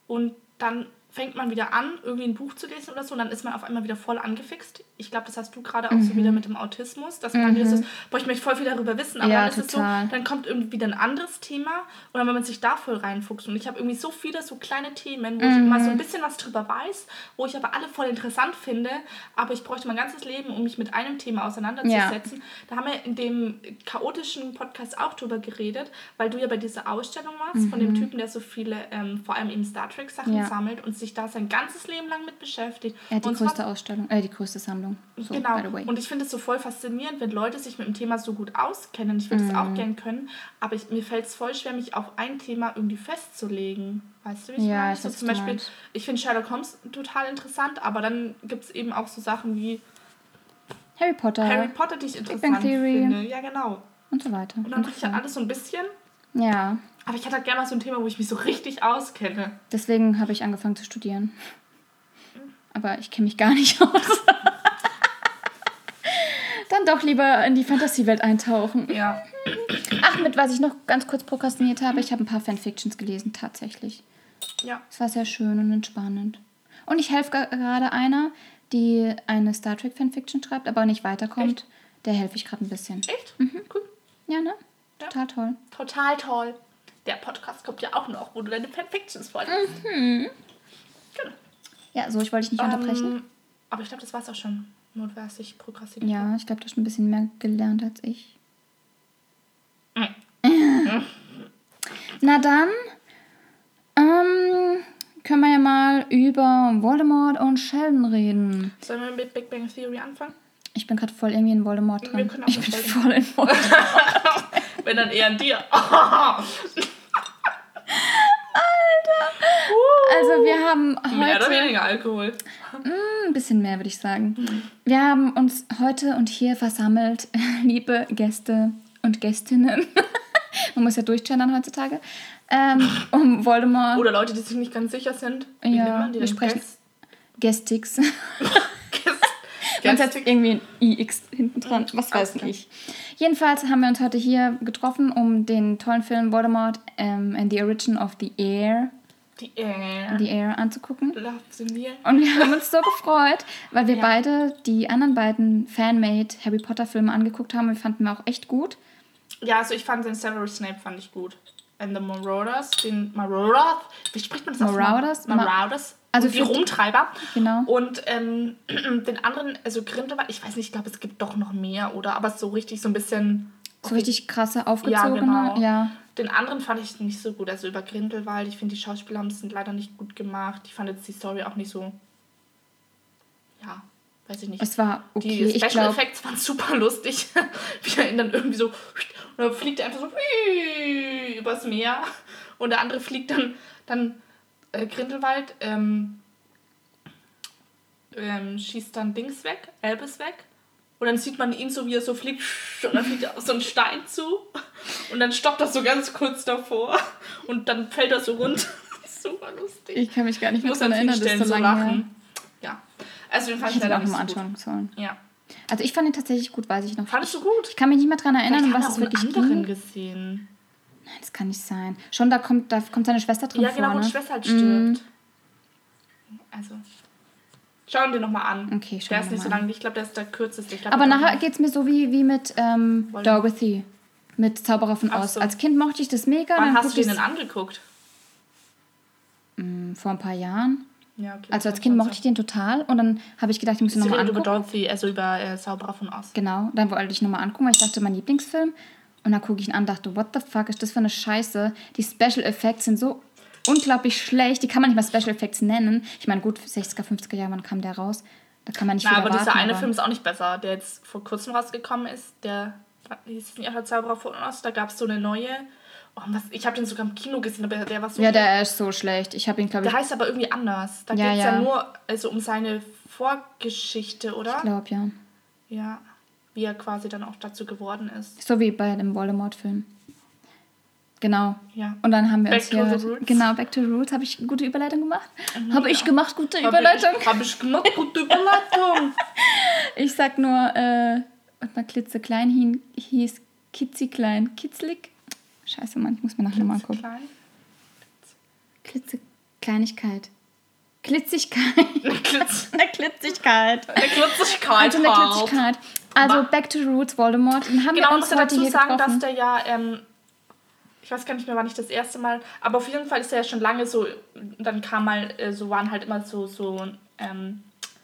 und dann fängt man wieder an, irgendwie ein Buch zu lesen oder so und dann ist man auf einmal wieder voll angefixt. Ich glaube, das hast du gerade auch so Mhm. wieder mit dem Autismus, dass man dann wieder so ist, boah, ich möchte voll viel darüber wissen, aber Ja, dann ist total. es so, dann kommt irgendwie wieder ein anderes Thema und dann, wenn man sich da voll reinfuchst und ich habe irgendwie so viele so kleine Themen, wo ich Mhm. mal so ein bisschen was drüber weiß, wo ich aber alle voll interessant finde, aber ich bräuchte mein ganzes Leben, um mich mit einem Thema auseinanderzusetzen. Da haben wir in dem chaotischen Podcast auch drüber geredet, weil du ja bei dieser Ausstellung warst von dem Typen, der so viele, ähm, vor allem eben Star Trek Sachen Mhm. Ja. sammelt und sich da sein ganzes Leben lang mit beschäftigt. Er hat die und zwar- größte Ausstellung, äh, die größte Sammlung. So, genau. Und ich finde es so voll faszinierend, wenn Leute sich mit dem Thema so gut auskennen. Ich würde es Mhm. auch gern können, aber ich, mir fällt es voll schwer, mich auf ein Thema irgendwie festzulegen. Weißt du, wie ich Ja, meine? So zum Beispiel, meinst. ich finde Sherlock Holmes total interessant, aber dann gibt es eben auch so Sachen wie Harry Potter Harry Potter, die ich Bang interessant Theory. finde. Ja, genau. und so weiter. Und dann mache ich halt alles so ein bisschen. Ja. Aber ich hätte halt gerne mal so ein Thema, wo ich mich so richtig auskenne. Deswegen habe ich angefangen zu studieren. Aber ich kenne mich gar nicht <laughs> aus. Dann doch lieber in die Fantasiewelt eintauchen. Ja. Ach, mit was ich noch ganz kurz prokrastiniert habe, ich habe ein paar Fanfictions gelesen, tatsächlich. Ja. Es war sehr schön und entspannend. Und ich helfe gerade einer, die eine Star Trek Fanfiction schreibt, aber nicht weiterkommt. Der helfe ich gerade ein bisschen. Echt? Mhm. Cool. Ja, ne? Ja. Total toll. Total toll. Der Podcast kommt ja auch noch, wo du deine Fanfictions vorliest. Mhm. Genau. Ja, so, ich wollte dich nicht unterbrechen. Ähm, aber ich glaube, das war's auch schon. Ich prokrastiniert Ja, ich glaube, du hast ein bisschen mehr gelernt als ich. Mhm. Na dann, ähm, können wir ja mal über Voldemort und Sheldon reden. Sollen wir mit Big Bang Theory anfangen? Ich bin gerade voll irgendwie in Voldemort drin. Ich bin voll in <laughs> Voldemort. Wenn dann eher an dir. <laughs> Also wir haben Mehr oder heute weniger Alkohol. ein bisschen mehr, würde ich sagen. Wir haben uns heute und hier versammelt, <laughs> liebe Gäste und Gästinnen. <laughs> Man muss ja durchgendern heutzutage. Ähm, um Voldemort, Oder Leute, die sich nicht ganz sicher sind. Wie Ja, nennt man die wir sprechen- Guest- Gästix. <laughs> Man setzt irgendwie ein IX hinten dran, was weiß klar. ich. Jedenfalls haben wir uns heute hier getroffen, um den tollen Film Voldemort ähm, and the Origin of the Air, Die äh, the Air anzugucken. Love the. Und wir haben uns so gefreut, weil wir Ja. beide die anderen beiden Fanmade Harry Potter Filme angeguckt haben. Wir fanden wir auch echt gut. Ja, also ich fand den Severus Snape fand ich gut. And the Marauders, den Marauders, wie spricht man das? Marauders? Ma- Marauders. Also die die- Rumtreiber. Genau. Und ähm, <clears throat> den anderen, also Grindelwald, ich weiß nicht, ich glaube, es gibt doch noch mehr, oder? Aber so richtig so ein bisschen. So richtig krasse, aufgezogene. genau. Ja, Den anderen fand ich nicht so gut. Also über Grindelwald, ich finde, die Schauspieler haben es leider nicht gut gemacht. Ich fand jetzt die Story auch nicht so. Ja, weiß ich nicht. Es war okay. Die Special glaube, Effects waren super lustig. Wie er ihn dann irgendwie so. Und dann fliegt er einfach so übers Meer. Und der andere fliegt dann, dann äh, Grindelwald, ähm, ähm, schießt dann Dings weg, Elbes weg. Und dann sieht man ihn so, wie er so fliegt. <laughs> Und dann fliegt er auf so einen Stein zu. Und dann stoppt er so ganz kurz davor. Und dann fällt er so runter. <laughs> super lustig. ich kann mich gar nicht Ich mehr daran erinnern, das so so lange her. lachen. Ja. Also den fand Ich ich leider nicht so gut. anschauen sollen. Ja. Also ich fand ihn tatsächlich gut, weiß ich noch. Fandest du gut? Ich kann mich nicht mehr daran erinnern, um was es wirklich ging. gesehen. Nein, das kann nicht sein. Schon, da kommt, da kommt seine Schwester drin Ja, vor, genau, wo ne? die Schwester halt stirbt. Also, schauen wir nochmal an. Okay, schauen Der ist nicht so lang. Ich glaube, der ist der kürzeste. Glaub, Aber nachher geht es mir so wie, wie mit ähm. Dorothy. Mit Zauberer von Oz. so. Als Kind mochte ich das mega. Wann dann hast du den denn angeguckt? Mm, Vor ein paar Jahren. Ja, okay. Also als Kind mochte ich den total. Und dann habe ich gedacht, ich muss ihn nochmal redet über angucken. Dorothy, also über äh, Zauberer von Oz. Genau, dann wollte ich nochmal angucken, weil ich dachte, mein Lieblingsfilm. Und dann gucke ich ihn an und dachte, what the fuck ist das für eine Scheiße? Die Special Effects sind so unglaublich schlecht. Die kann man nicht mal Special Effects nennen. Ich meine, gut, 60er, 50er Jahre, wann kam der raus? Da kann man nicht Na, viel aber erwarten. dieser eine aber Film ist auch nicht besser, der jetzt vor kurzem rausgekommen ist. Der hieß nicht auch der Zauberer von Oz. Da gab es so eine neue. Oh, was, ich habe den sogar im Kino gesehen, aber der war so. Ja, der ist so schlecht. Ich habe ihn, glaube ich, Der heißt aber irgendwie anders. Da Ja, geht es ja. ja. nur also um seine Vorgeschichte, oder? glaube ja. Ja. Wie er quasi dann auch dazu geworden ist. So wie bei dem Voldemort-Film. Genau. Ja. Und dann haben wir Back uns to hier. the roots. Genau, Back to the Roots. Habe ich gute Überleitung gemacht? Mhm, Habe ich ja. gemacht, gute Hab Überleitung? Ich, hab ich gemacht, gute Überleitung. <laughs> Ich sag nur, äh, warte mal, klitzeklein hin, hieß kitziklein, kitzlig. Scheiße, Mann, ich muss mir nachher nochmal. Klein. Klitzekleinigkeit. Klitzigkeit. Klitz. <laughs> Eine Klitzigkeit. Eine Klitzigkeit. Also eine. Klitzigkeit. Also Back to the Roots, Voldemort. Den haben Genau, wir man uns muss heute dazu sagen, dass getroffen. der ja, ähm, ich weiß gar nicht mehr, wann ich das erste Mal, aber auf jeden Fall ist er ja schon lange so, dann kam mal, äh, so waren halt immer so, so, ähm,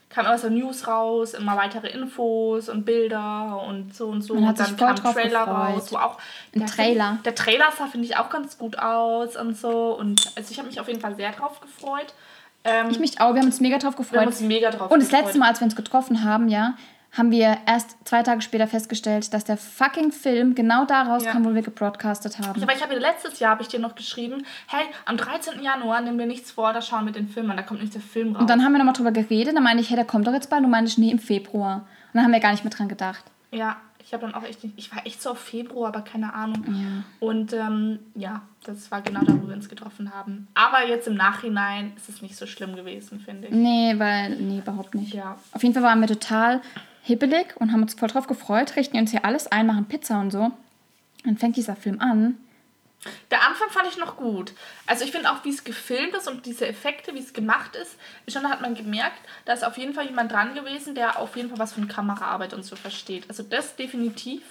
kam immer so News raus, immer weitere Infos und Bilder und so und so. Man hat und dann kam drauf Trailer gefreut. raus, wo auch Ein der Trailer. Der Trailer sah, finde ich, auch ganz gut aus und so. Und also ich habe mich auf jeden Fall sehr drauf gefreut. Ähm, Ich mich auch, wir haben uns mega drauf wir haben gefreut. uns mega drauf Und das gefreut. letzte Mal, als wir uns getroffen haben, ja, haben wir erst zwei Tage später festgestellt, dass der fucking Film genau da rauskam, Ja. wo wir gebroadcastet haben. Ja, aber ich habe dir letztes Jahr habe ich dir noch geschrieben, hey, am 13. Januar nimm dir nichts vor, da schauen wir den Film an, da kommt nicht der Film raus. Und dann haben wir nochmal drüber geredet. Dann meinte ich, hey, der kommt doch jetzt bald. Und du meintest, nee, im Februar. Und dann haben wir gar nicht mehr dran gedacht. ja, Ich habe dann auch echt nicht, ich war echt so auf Februar, aber keine Ahnung. Ja. Und ähm, ja, das war genau da, wo wir uns getroffen haben. Aber jetzt im Nachhinein ist es nicht so schlimm gewesen, finde ich. Nee, weil, nee, überhaupt nicht. Ja. Auf jeden Fall waren wir total hibbelig und haben uns voll drauf gefreut, richten uns hier alles ein, machen Pizza und so. Dann fängt dieser Film an der Anfang fand ich noch gut. Also ich finde auch, wie es gefilmt ist und diese Effekte, wie es gemacht ist, schon hat man gemerkt, da ist auf jeden Fall jemand dran gewesen, der auf jeden Fall was von Kameraarbeit und so versteht. Also das definitiv.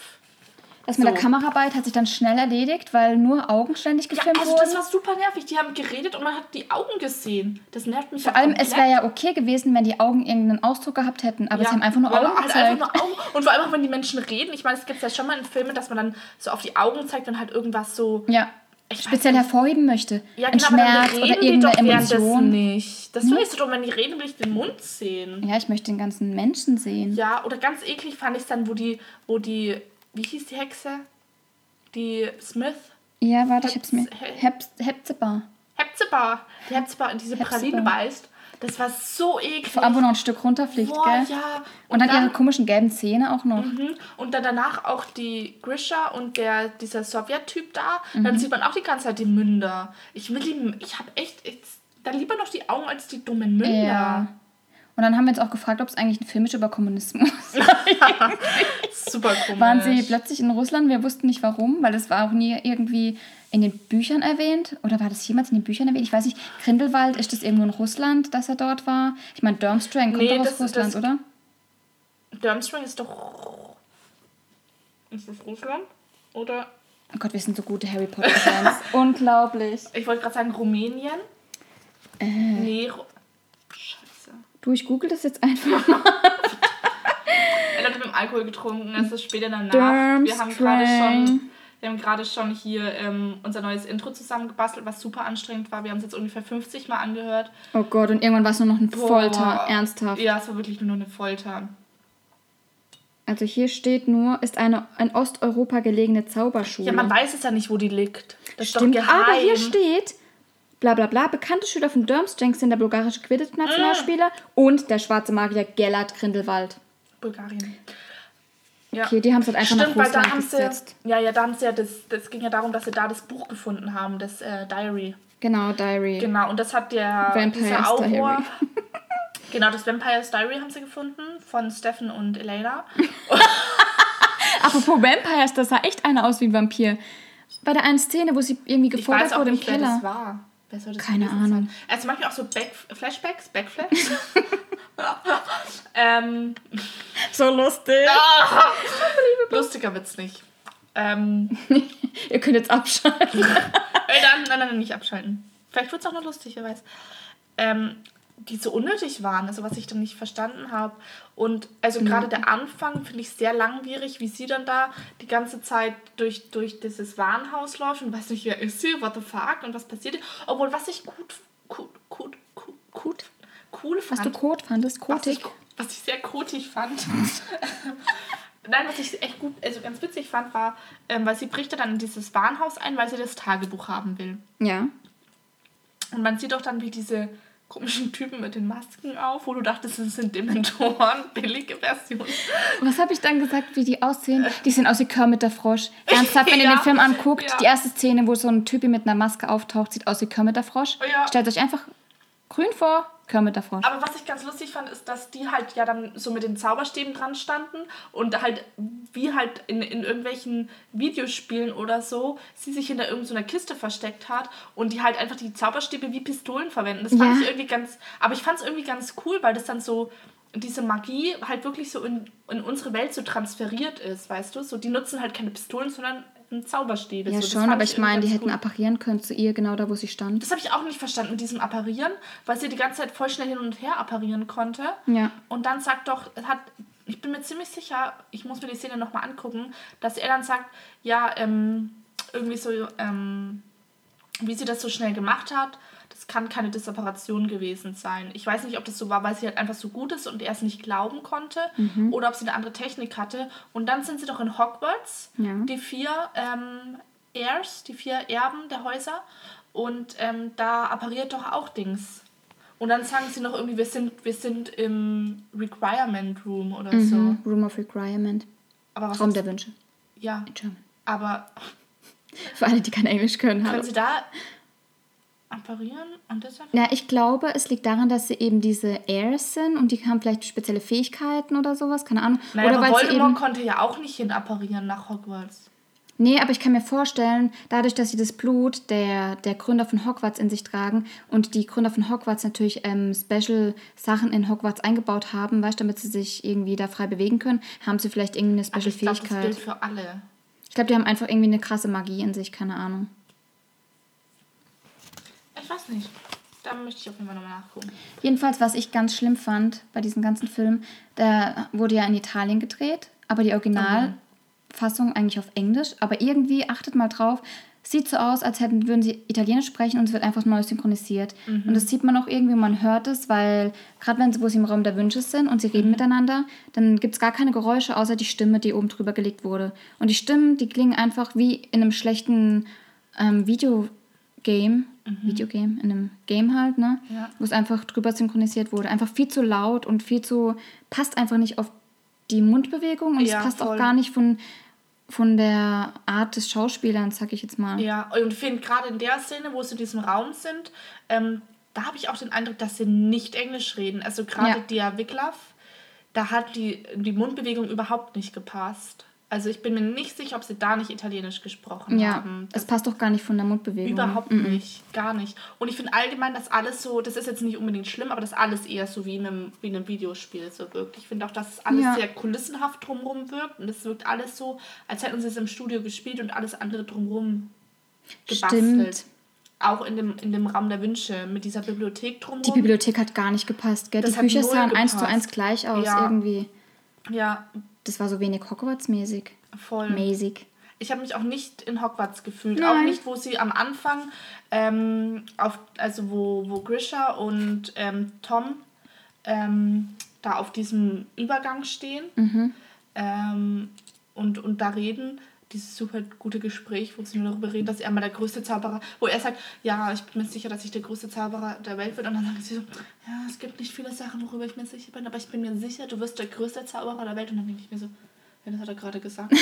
Das mit so. der Kameraarbeit hat sich dann schnell erledigt, weil nur Augen ständig gefilmt ja, also wurden. Das war super nervig. Die haben geredet und man hat die Augen gesehen. Das nervt mich Vor allem, komplett. es wäre ja okay gewesen, wenn die Augen irgendeinen Ausdruck gehabt hätten, aber ja, sie haben einfach nur Augen gezeigt. Einfach nur Augen. Und vor allem auch, wenn die Menschen reden. Ich meine, es gibt ja schon mal in Filmen, dass man dann so auf die Augen zeigt, wenn halt irgendwas so ja speziell hervorheben möchte. Ja, genau, Ein Schmerz oder irgendeine Emotion. nicht. Das hm? ist doch, wenn die reden, will ich den Mund sehen. Ja, ich möchte den ganzen Menschen sehen. Ja, oder ganz eklig fand ich es dann, wo die, wo die, wie hieß die Hexe? Die Smith? Ja, warte, ich hab's mir. Hepzibah. Hepzibah. Die Hepzibah in diese Hepzibah. Praline beißt. Das war so eklig. Vor allem, wo noch ein Stück runterfliegt, Boah, gell? ja. Und, und dann, dann, ihre komischen gelben Zähne auch noch. Mhm. Und dann danach auch die Grisha und der, dieser Sowjet-Typ da. Mhm. Dann sieht man auch die ganze Zeit die Münder. Ich will die, ich habe echt, ich, dann lieber noch die Augen als die dummen Münder. Ja. Und dann haben wir uns auch gefragt, ob es eigentlich ein Film ist über Kommunismus. <laughs> <laughs> Super komisch. Waren sie plötzlich in Russland? Wir wussten nicht warum, weil es war auch nie irgendwie in den Büchern erwähnt? Oder war das jemals in den Büchern erwähnt? Ich weiß nicht. Grindelwald, ist das irgendwo in Russland, dass er dort war? Ich meine, Durmstrang kommt nee, doch aus Russland, das, oder? Durmstrang ist doch. Ist das Russland? Oder? Oh Gott, wir sind so gute Harry Potter-Fans. <laughs> Unglaublich. Ich wollte gerade sagen Rumänien. Äh. Nee. Du, ich google das jetzt einfach mal. <laughs> er hat mit dem Alkohol getrunken, es ist später danach. Durmstrang. Wir haben gerade schon wir haben gerade schon hier ähm, unser neues Intro zusammengebastelt, was super anstrengend war. Wir haben es jetzt ungefähr 50 Mal angehört. Oh Gott, und irgendwann war es nur noch eine Boah. Folter, ernsthaft. Ja, es war wirklich nur noch eine Folter. Also hier steht nur, ist eine in Osteuropa gelegene Zauberschule. Ja, man weiß es ja nicht, wo die liegt. Das Stimmt, ist doch geheim. aber hier steht, bla bla bla, bekannte Schüler von Durmstrang sind der bulgarische Quidditch-Nationalspieler mm. und der schwarze Magier Gellert Grindelwald. Bulgarien. Ja. Okay, die haben es halt einfach Stimmt, nach Russland da gesetzt. Sie, ja, ja, da haben sie ja das, das ging ja darum, dass sie da das Buch gefunden haben, das äh, Diary. Genau, Diary. Genau, und das hat der Vampire's Autor. Diary. <laughs> genau, das Vampire's Diary haben sie gefunden von Stephen und Elena. <laughs> Apropos Vampires, das sah echt einer aus wie ein Vampir. Bei der einen Szene, wo sie irgendwie gefordert wurde im Keller. Wer das war. Keine Ahnung. Also manchmal auch so Back Flashbacks, Backflash. <laughs> ähm, so lustig. Ah, lustiger wird's nicht. Ähm, <laughs> Ihr könnt jetzt abschalten. <laughs> nein, nein, nein, nicht abschalten. Vielleicht wird es auch noch lustig, wer weiß. Ähm, die so unnötig waren, also was ich dann nicht verstanden habe. Und also mhm. gerade der Anfang finde ich sehr langwierig, wie sie dann da die ganze Zeit durch, durch dieses Warenhaus läuft und weiß nicht, wer ist sie, what the fuck und was passiert. Obwohl, was ich gut, gut, gut, gut, gut cool fand. Was du kot fandest, kotig? Was ich, was ich sehr kotig fand. <laughs> Nein, was ich echt gut, also ganz witzig fand, war, ähm, weil sie bricht dann in dieses Warenhaus ein, weil sie das Tagebuch haben will. Ja. Und man sieht doch dann, wie diese komischen Typen mit den Masken auf, wo du dachtest, das sind Dementoren, <laughs> billige Version. Was habe ich dann gesagt, wie die aussehen? Die sehen aus wie Kermit der Frosch. Ernsthaft, wenn ja. ihr den <laughs> Film anguckt, ja. die erste Szene, wo so ein Typi mit einer Maske auftaucht, sieht aus wie Kermit der Frosch. Ja. Stellt euch einfach grün vor, Kermit Frosch. Aber was ich ganz lustig fand, ist, dass die halt ja dann so mit den Zauberstäben dran standen und halt wie halt in, in irgendwelchen Videospielen oder so sie sich hinter irgendeiner Kiste versteckt hat und die halt einfach die Zauberstäbe wie Pistolen verwenden. Das fand ja. ich irgendwie ganz, aber ich fand es irgendwie ganz cool, weil das dann so diese Magie halt wirklich so in, in unsere Welt so transferiert ist, weißt du? So, die nutzen halt keine Pistolen, sondern Zauberstäbe. Ja, so, schon, aber ich meine, die hätten cool. apparieren können zu ihr, genau da, wo sie stand. Das habe ich auch nicht verstanden mit diesem Apparieren, weil sie die ganze Zeit voll schnell hin und her apparieren konnte. Ja. Und dann sagt doch, hat, ich bin mir ziemlich sicher, ich muss mir die Szene nochmal angucken, dass er dann sagt, ja, ähm, irgendwie so, ähm, wie sie das so schnell gemacht hat das kann keine Disseparation gewesen sein. Ich weiß nicht, ob das so war, weil sie halt einfach so gut ist und er es nicht glauben konnte mhm. oder ob sie eine andere Technik hatte. Und dann sind sie doch in Hogwarts, ja. die vier ähm, Heirs, die vier Erben der Häuser. Und ähm, da appariert doch auch Dings. Und dann sagen sie noch irgendwie, wir sind, wir sind im Requirement Room oder mhm. so. Room of Requirement. Aber was Raum der Wünsche. Ja, In German. aber <laughs> Für alle, die kein Englisch können. Hallo. können sie da apparieren und deshalb? Ja, ich glaube, es liegt daran, dass sie eben diese Heirs sind und die haben vielleicht spezielle Fähigkeiten oder sowas, keine Ahnung. Naja, oder aber weil sie Voldemort eben. konnte ja auch nicht hin apparieren nach Hogwarts. Nee, aber ich kann mir vorstellen, dadurch, dass sie das Blut der, der Gründer von Hogwarts in sich tragen und die Gründer von Hogwarts natürlich ähm, Special Sachen in Hogwarts eingebaut haben, weißt du, damit sie sich irgendwie da frei bewegen können, haben sie vielleicht irgendwie eine Also Special ich glaube, das Fähigkeit. gilt für alle. Ich glaube, die haben einfach irgendwie eine krasse Magie in sich, keine Ahnung. Ich weiß nicht. Da möchte ich auf jeden Fall nochmal nachgucken. Jedenfalls, was ich ganz schlimm fand bei diesem ganzen Film, der wurde ja in Italien gedreht, aber die Originalfassung eigentlich auf Englisch. Aber irgendwie, achtet mal drauf, sieht so aus, als hätten, würden sie Italienisch sprechen und es wird einfach neu synchronisiert. Und das sieht man auch irgendwie, man hört es, weil gerade wenn sie, wo sie im Raum der Wünsche sind und sie reden miteinander, dann gibt es gar keine Geräusche, außer die Stimme, die oben drüber gelegt wurde. Und die Stimmen, die klingen einfach wie in einem schlechten ähm, Videogame, Videogame, in einem Game halt, ne? Ja. Wo es einfach drüber synchronisiert wurde. Einfach viel zu laut und viel zu, passt einfach nicht auf die Mundbewegung und Ja, es passt auch voll. gar nicht von, von der Art des Schauspielers, sag ich jetzt mal. Ja, und ich finde gerade in der Szene, wo sie in diesem Raum sind, ähm, da habe ich auch den Eindruck, dass sie nicht Englisch reden. Also gerade Ja. Dia Wiglaf, da hat die, die Mundbewegung überhaupt nicht gepasst. Also ich bin mir nicht sicher, ob sie da nicht Italienisch gesprochen Ja, haben. es passt doch gar nicht von der Mundbewegung. Überhaupt Mhm. nicht, gar nicht. Und ich finde allgemein, dass alles so, das ist jetzt nicht unbedingt schlimm, aber das alles eher so wie in einem, wie in einem Videospiel so wirkt. Ich finde auch, dass es alles Ja. sehr kulissenhaft drumherum wirkt und es wirkt alles so, als hätten sie es im Studio gespielt und alles andere drumherum gebastelt. Stimmt. Auch in dem, in dem Raum der Wünsche mit dieser Bibliothek drumherum. Die Bibliothek hat gar nicht gepasst, gell? Das die Bücher sahen eins zu eins gleich aus Ja. irgendwie. Ja, Das war so wenig Hogwarts-mäßig. voll. Mäßig. Ich habe mich auch nicht in Hogwarts gefühlt. Nein. Auch nicht, wo sie am Anfang, ähm, auf, also wo, wo Grisha und ähm, Tom ähm, da auf diesem Übergang stehen Mhm. ähm, und, und da reden. Dieses super gute Gespräch, wo sie nur darüber reden, dass er mal der größte Zauberer, wo er sagt, ja, ich bin mir sicher, dass ich der größte Zauberer der Welt wird. Und dann sagen sie so, ja, es gibt nicht viele Sachen, worüber ich mir sicher bin, aber ich bin mir sicher, du wirst der größte Zauberer der Welt. Und dann denke ich mir so, ja, das hat er gerade gesagt. <laughs>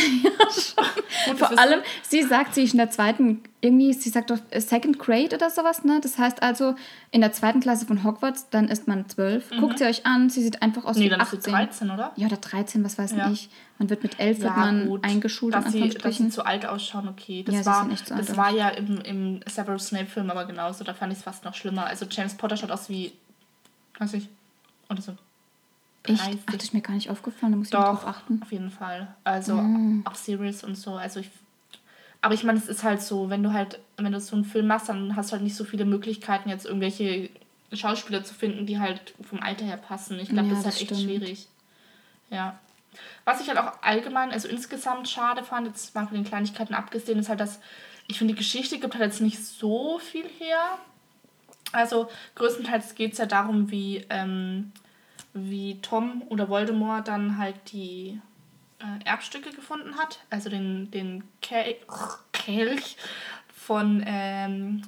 Gut, das Vor allem, sie sagt, sie ist in der zweiten, irgendwie, sie sagt doch äh, Second Grade oder sowas, ne? Das heißt also, in der zweiten Klasse von Hogwarts, dann ist man zwölf. Guckt sie euch an, sie sieht einfach aus Mhm. Nee, wie dann ist sie 18. 13, oder? Ja, oder 13, was weiß Ja. ich. Man wird mit elf wird man eingeschult, in dass sie, dass sie zu alt ausschauen, okay. Das Ja, war, alt das war ja im, im Severus Snape-Film aber genauso. Da fand ich es fast noch schlimmer. Also James Potter schaut aus wie, weiß ich, oder so. Echt? 30. Ach, das ist mir gar nicht aufgefallen, da muss ich mal drauf Doch, achten. auf jeden Fall. Also Mhm. auch Sirius und so. Also ich, aber ich meine, es ist halt so, wenn du halt, wenn du so einen Film machst, dann hast du halt nicht so viele Möglichkeiten, jetzt irgendwelche Schauspieler zu finden, die halt vom Alter her passen. Ich glaube, Ja, das ist halt das echt stimmt. schwierig. Ja. Was ich halt auch allgemein, also insgesamt schade fand, jetzt mal von den Kleinigkeiten abgesehen, ist halt, dass ich finde, die Geschichte gibt halt jetzt nicht so viel her. Also größtenteils geht es ja darum, wie, ähm, wie Tom oder Voldemort dann halt die äh, Erbstücke gefunden hat. Also den, den Kel Kelch von ähm,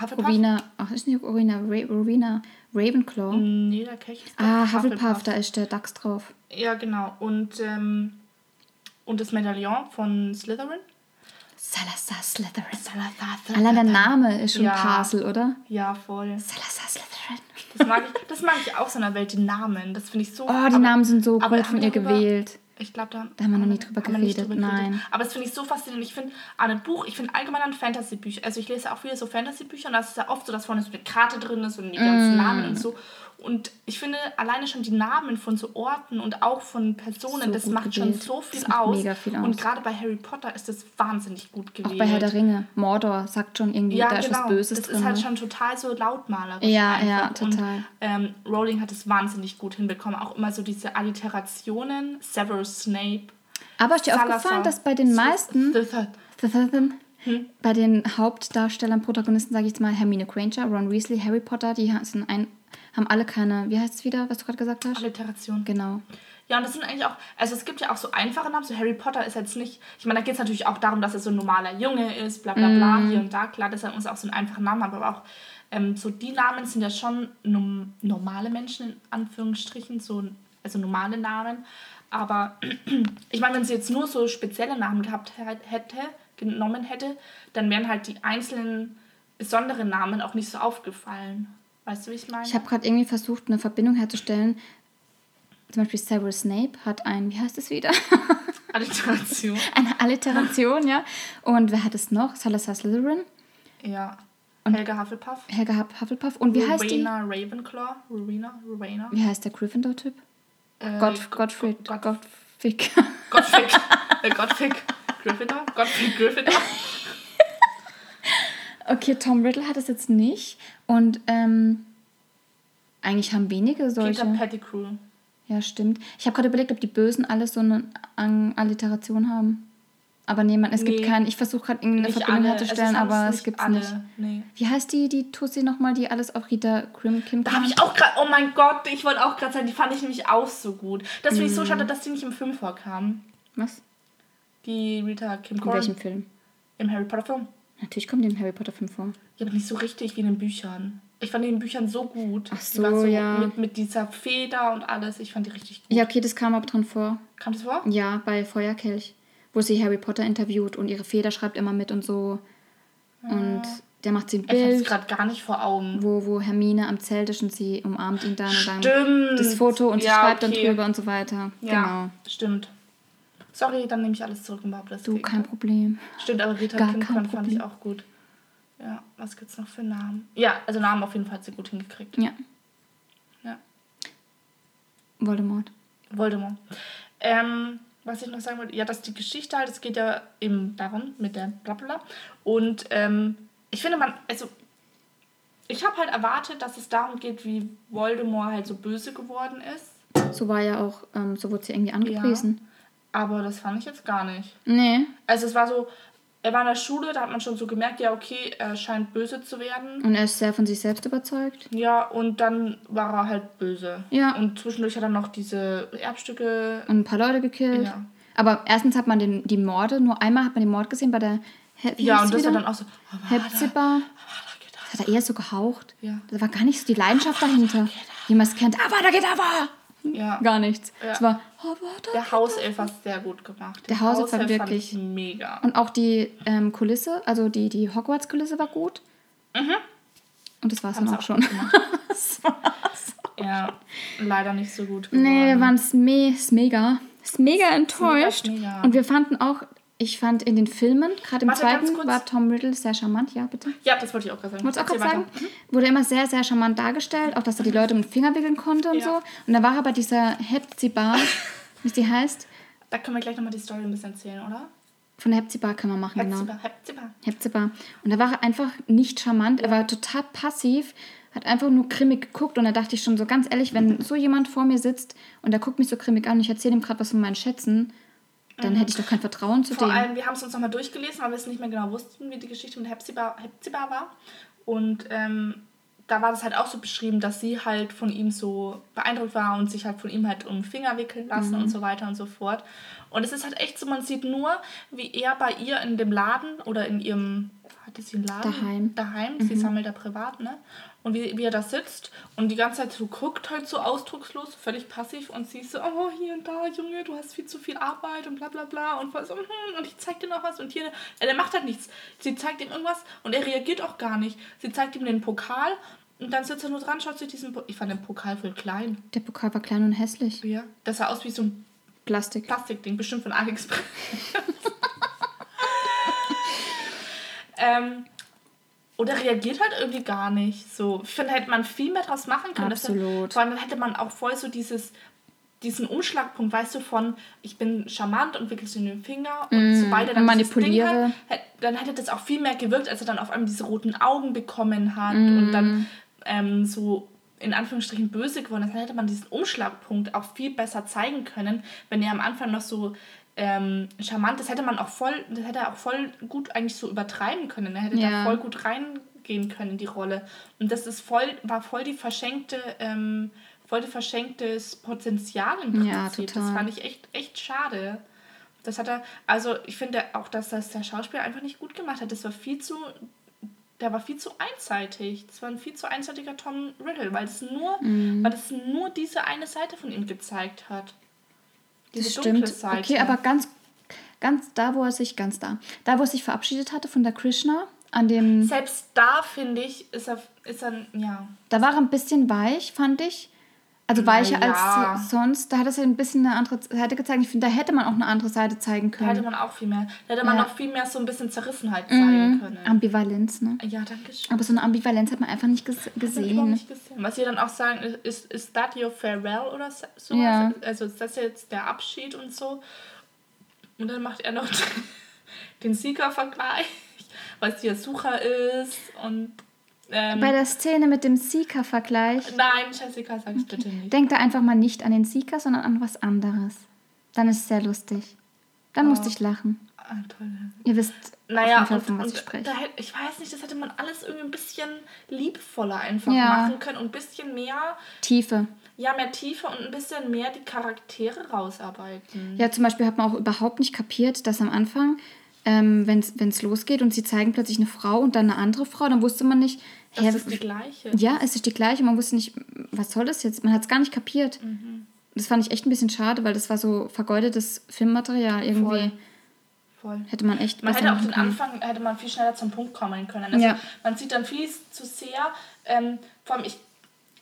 Hufflepuff. Rowena, ach, ist nicht Rowena, Ra Rowena Ravenclaw. Nee, der Kelch ist Ah, doch Hufflepuff, da ist der Dachs drauf. Ja, genau. Und, ähm, und das Medaillon von Slytherin. Salazar Slytherin. Salazar Allein der Name ist schon Ja. Parsel, oder? Ja, voll. Salazar Slytherin. Das mag ich, das mag ich auch so in der Welt, die Namen. Das finde ich so Oh, die aber- Namen sind so gut von ihr gewählt. Ich glaube, da, Da haben wir noch nie drüber haben wir nicht geredet, nein. Aber das finde ich so faszinierend. Ich finde an einem Buch, ich finde allgemein an Fantasy-Bücher, also ich lese auch viele so Fantasy-Bücher und da ist es ja oft so, dass vorne so eine Karte drin ist und die ganzen Mm. Namen und so. Und ich finde alleine schon die Namen von so Orten und auch von Personen, So das macht schon gewählt. so viel Das aus. viel Und aus. gerade bei Harry Potter ist das wahnsinnig gut gewählt. Auch bei Herr der Ringe. Mordor sagt schon irgendwie, Ja, da ist genau. was Böses das drin. ist halt ne? schon total so lautmalerisch. Ja, einfach. ja, Und, total. ähm, Rowling hat es wahnsinnig gut hinbekommen. Auch immer so diese Alliterationen. Severus Snape. Aber ist dir Salazar. aufgefallen, dass bei den meisten. Hm? bei den Hauptdarstellern, Protagonisten, sage ich jetzt mal, Hermine Granger, Ron Weasley, Harry Potter, die sind ein, haben alle keine, wie heißt es wieder, was du gerade gesagt hast? Alliteration. Genau. Ja, und das sind eigentlich auch, also es gibt ja auch so einfache Namen, so Harry Potter ist jetzt nicht, ich meine, da geht es natürlich auch darum, dass er so ein normaler Junge ist, bla bla bla, Mhm. hier und da, klar, dass er uns auch so einen einfachen Namen hat, aber auch ähm, so die Namen sind ja schon normale Menschen, in Anführungsstrichen, so also normale Namen. Aber <clears throat> ich meine, wenn sie jetzt nur so spezielle Namen gehabt hätte, genommen hätte, dann wären halt die einzelnen besonderen Namen auch nicht so aufgefallen. Weißt du, wie ich meine? Ich habe gerade irgendwie versucht, eine Verbindung herzustellen. Zum Beispiel Severus Snape hat ein, wie heißt es wieder? <laughs> Alliteration. Eine Alliteration, ja. Und wer hat es noch? Salazar Slytherin. Ja. Und Helga Hufflepuff. Helga Hufflepuff. Und wie Rowena heißt die? Ravenclaw. Rowena, Rowena. Wie heißt der Gryffindor-Typ? Äh, Gott, Go- Gottfried. Gott- Gottfick. Gottfick. äh, Gottfick. <laughs> Gryffindor? Gottfick Gryffindor. Okay, Tom Riddle hat es jetzt nicht. Und ähm, eigentlich haben wenige solche. Peter Pettigrew. Ja, stimmt. Ich habe gerade überlegt, ob die Bösen alle so eine Alliteration haben. Aber nee, man, es gibt Nee. keinen. Ich versuche gerade irgendeine Nicht Verbindung alle. herzustellen, Es aber alles es gibt's alle. nicht. Nee. Wie heißt die, die Tussi nochmal, die alles auf Rita Grim Kim Da habe ich auch gerade, oh mein Gott, ich wollte auch gerade sagen, die fand ich nämlich auch so gut. Das finde ich Mhm. so schade, dass die nicht im Film vorkam. Was? Die Rita Kim In Corn welchem Film? im Harry Potter Film. Natürlich kommt die im Harry Potter Film vor. Ja, aber nicht so richtig wie in den Büchern. Ich fand die in den Büchern so gut. Ach so, so ja. Mit, mit dieser Feder und alles. Ich fand die richtig gut. Ja, okay, das kam aber drin vor. Kam das vor? Ja, bei Feuerkelch. Wo sie Harry Potter interviewt und ihre Feder schreibt immer mit und so. Und der macht sie ein Ich Bild, gerade gar nicht vor Augen. wo, wo Hermine am Zelt ist und sie umarmt ihn dann und dann Stimmt. das Foto und sie Ja, schreibt okay. dann drüber und so weiter. Ja, Genau. stimmt. Sorry, dann nehme ich alles zurück und behaupte das Du, kein Problem. Stimmt, aber Rita Gar Kim kein Corn fand ich auch gut. Ja, was gibt's noch für Namen? Ja, also Namen auf jeden Fall hat sie gut hingekriegt. Ja, Ja. Voldemort. Voldemort. Ähm, was ich noch sagen wollte, ja, dass die Geschichte halt, es geht ja eben darum, mit der Blablabla. Und ähm, ich finde, man, also, ich habe halt erwartet, dass es darum geht, wie Voldemort halt so böse geworden ist. So war ja auch, ähm, so wurde sie irgendwie angepriesen. Aber das fand ich jetzt gar nicht. Nee. Also, es war so, er war in der Schule, da hat man schon so gemerkt, ja, okay, er scheint böse zu werden. Und er ist sehr von sich selbst überzeugt. Ja, und dann war er halt böse. Ja. Und zwischendurch hat er noch diese Erbstücke. Und ein paar Leute gekillt. Ja. Aber erstens hat man den, die Morde, nur einmal hat man den Mord gesehen bei der wie Ja, und das war wieder? dann auch so. oh, war Hepzibah. war? Das hat er eher so gehaucht. Ja. Da war gar nicht so die Leidenschaft dahinter. Wie man es kennt. Aber da geht aber! Ja. Gar nichts. Ja. Es war, da Der Hauself war sehr gut gemacht. Der Hauself war wirklich- mega. Und auch die ähm, Kulisse, also die, die Hogwarts-Kulisse war gut. Und das war es dann auch sie schon. gut <laughs> gemacht. Ja, leider nicht so gut geworden. nee, wir waren me ist mega, ist mega enttäuscht. mega. Und wir fanden auch, ich fand in den Filmen, gerade im Warte, zweiten, war Tom Riddle sehr charmant, ja, bitte. Ja, das wollte ich auch gerade sagen. Wolltest du auch gerade sagen? Wurde immer sehr, sehr charmant dargestellt, auch dass er die Leute mit dem Finger wickeln konnte und Ja. so. Und da war aber dieser Hepzibah, <laughs> wie sie heißt, Da können wir gleich nochmal die Story ein bisschen erzählen, oder? von der Hepzibah kann man machen, genau. Hepzibah, Hepzibah. Hepzibah. Und da war er einfach nicht charmant, er war total passiv, hat einfach nur grimmig geguckt und da dachte ich schon so ganz ehrlich, wenn so jemand vor mir sitzt und der guckt mich so grimmig an und ich erzähle ihm gerade was von meinen Schätzen, dann hätte ich doch kein Vertrauen zu Mhm. Vor dem. allem, wir haben es uns nochmal durchgelesen, weil wir es nicht mehr genau wussten, wie die Geschichte mit Hepzibah, Hepzibah war. Und ähm, da war das halt auch so beschrieben, dass sie halt von ihm so beeindruckt war und sich halt von ihm halt um den Finger wickeln lassen Mhm. und so weiter und so fort. Und es ist halt echt so, man sieht nur, wie er bei ihr in dem Laden oder in ihrem, hatte sie einen Laden? Daheim. Mhm. Daheim, sie sammelt da privat, ne? Und wie, wie er da sitzt und die ganze Zeit so guckt, halt so ausdruckslos, völlig passiv und sie so, oh, hier und da, Junge, du hast viel zu viel Arbeit und bla bla bla und voll so, hm, und ich zeig dir noch was und hier, äh, der macht halt nichts. Sie zeigt ihm irgendwas und er reagiert auch gar nicht. Sie zeigt ihm den Pokal und dann sitzt er nur dran, schaut sich diesen, po ich fand den Pokal voll klein. Der Pokal war klein und hässlich. Ja. Das sah aus wie so ein Plastik. Plastikding, bestimmt von AliExpress. <laughs> ähm, oder reagiert halt irgendwie gar nicht. So, ich finde, hätte man viel mehr draus machen können. dass Absolut. Vor allem dann hätte man auch voll so dieses, diesen Umschlagpunkt, weißt du, von ich bin charmant und wickelst in den Finger und sobald er dann dieses Ding manipuliere. hat, dann hätte das auch viel mehr gewirkt, als er dann auf einmal diese roten Augen bekommen hat und dann ähm, so in Anführungsstrichen böse geworden ist, dann hätte man diesen Umschlagpunkt auch viel besser zeigen können, wenn er am Anfang noch so ähm, charmant ist, hätte man auch voll, das hätte er auch voll gut eigentlich so übertreiben können. Er hätte da Ja. voll gut reingehen können in die Rolle. Und das ist voll, war voll die verschenkte, ähm, voll die verschenktes Potenzial im Prinzip. Ja, Das total. fand ich echt, echt schade. Das hat er, also ich finde auch, dass das der Schauspieler einfach nicht gut gemacht hat. Das war viel zu, der war viel zu einseitig. Das war ein viel zu einseitiger Tom Riddle, weil es nur, Mhm. weil es nur diese eine Seite von ihm gezeigt hat. Diese Das stimmt. Seite. Okay, aber ganz, ganz da, wo er sich, ganz da, da, wo er sich verabschiedet hatte von der Krishna, an dem, Selbst da, finde ich, ist er, ist er, ja. da war er ein bisschen weich, fand ich. Also weicher ja. als sonst. Da hat er ein bisschen eine andere Seite gezeigt. Ich finde, da hätte man auch eine andere Seite zeigen Da hätte können. man auch viel mehr, da hätte man Ja. noch viel mehr so ein bisschen Zerrissenheit zeigen Mhm. können. Ambivalenz, ne? Ja, danke schön. Aber so eine Ambivalenz hat man einfach nicht ges gesehen. nicht gesehen. Was sie dann auch sagen, ist, ist that your farewell oder so? Ja. Also ist das jetzt der Abschied und so? Und dann macht er noch <laughs> den Siegervergleich, was hier Sucher ist und ähm, Bei der Szene mit dem Sika-Vergleich, Nein, Jessica, sag's bitte nicht. denkt da einfach mal nicht an den Sika, sondern an was anderes. Dann ist es sehr lustig. Dann musste ich lachen. Ah, toll. Ihr wisst Naja, auf jeden Fall, von was ich spreche. ich weiß nicht, das hätte man alles irgendwie ein bisschen liebevoller einfach Ja. machen können und ein bisschen mehr, Tiefe. ja, mehr Tiefe und ein bisschen mehr die Charaktere rausarbeiten. Ja, zum Beispiel hat man auch überhaupt nicht kapiert, dass am Anfang, ähm, wenn es losgeht und sie zeigen plötzlich eine Frau und dann eine andere Frau, dann wusste man nicht, hä, Das ist die gleiche. ja, es ist die gleiche, man wusste nicht, was soll das jetzt? Man hat es gar nicht kapiert. Mhm. Das fand ich echt ein bisschen schade, weil das war so vergeudetes Filmmaterial irgendwie. Voll. Voll. Hätte man echt Man hätte auch den können. Anfang, hätte man viel schneller zum Punkt kommen können. Also Ja. man sieht dann viel zu sehr, ähm, vor allem ich,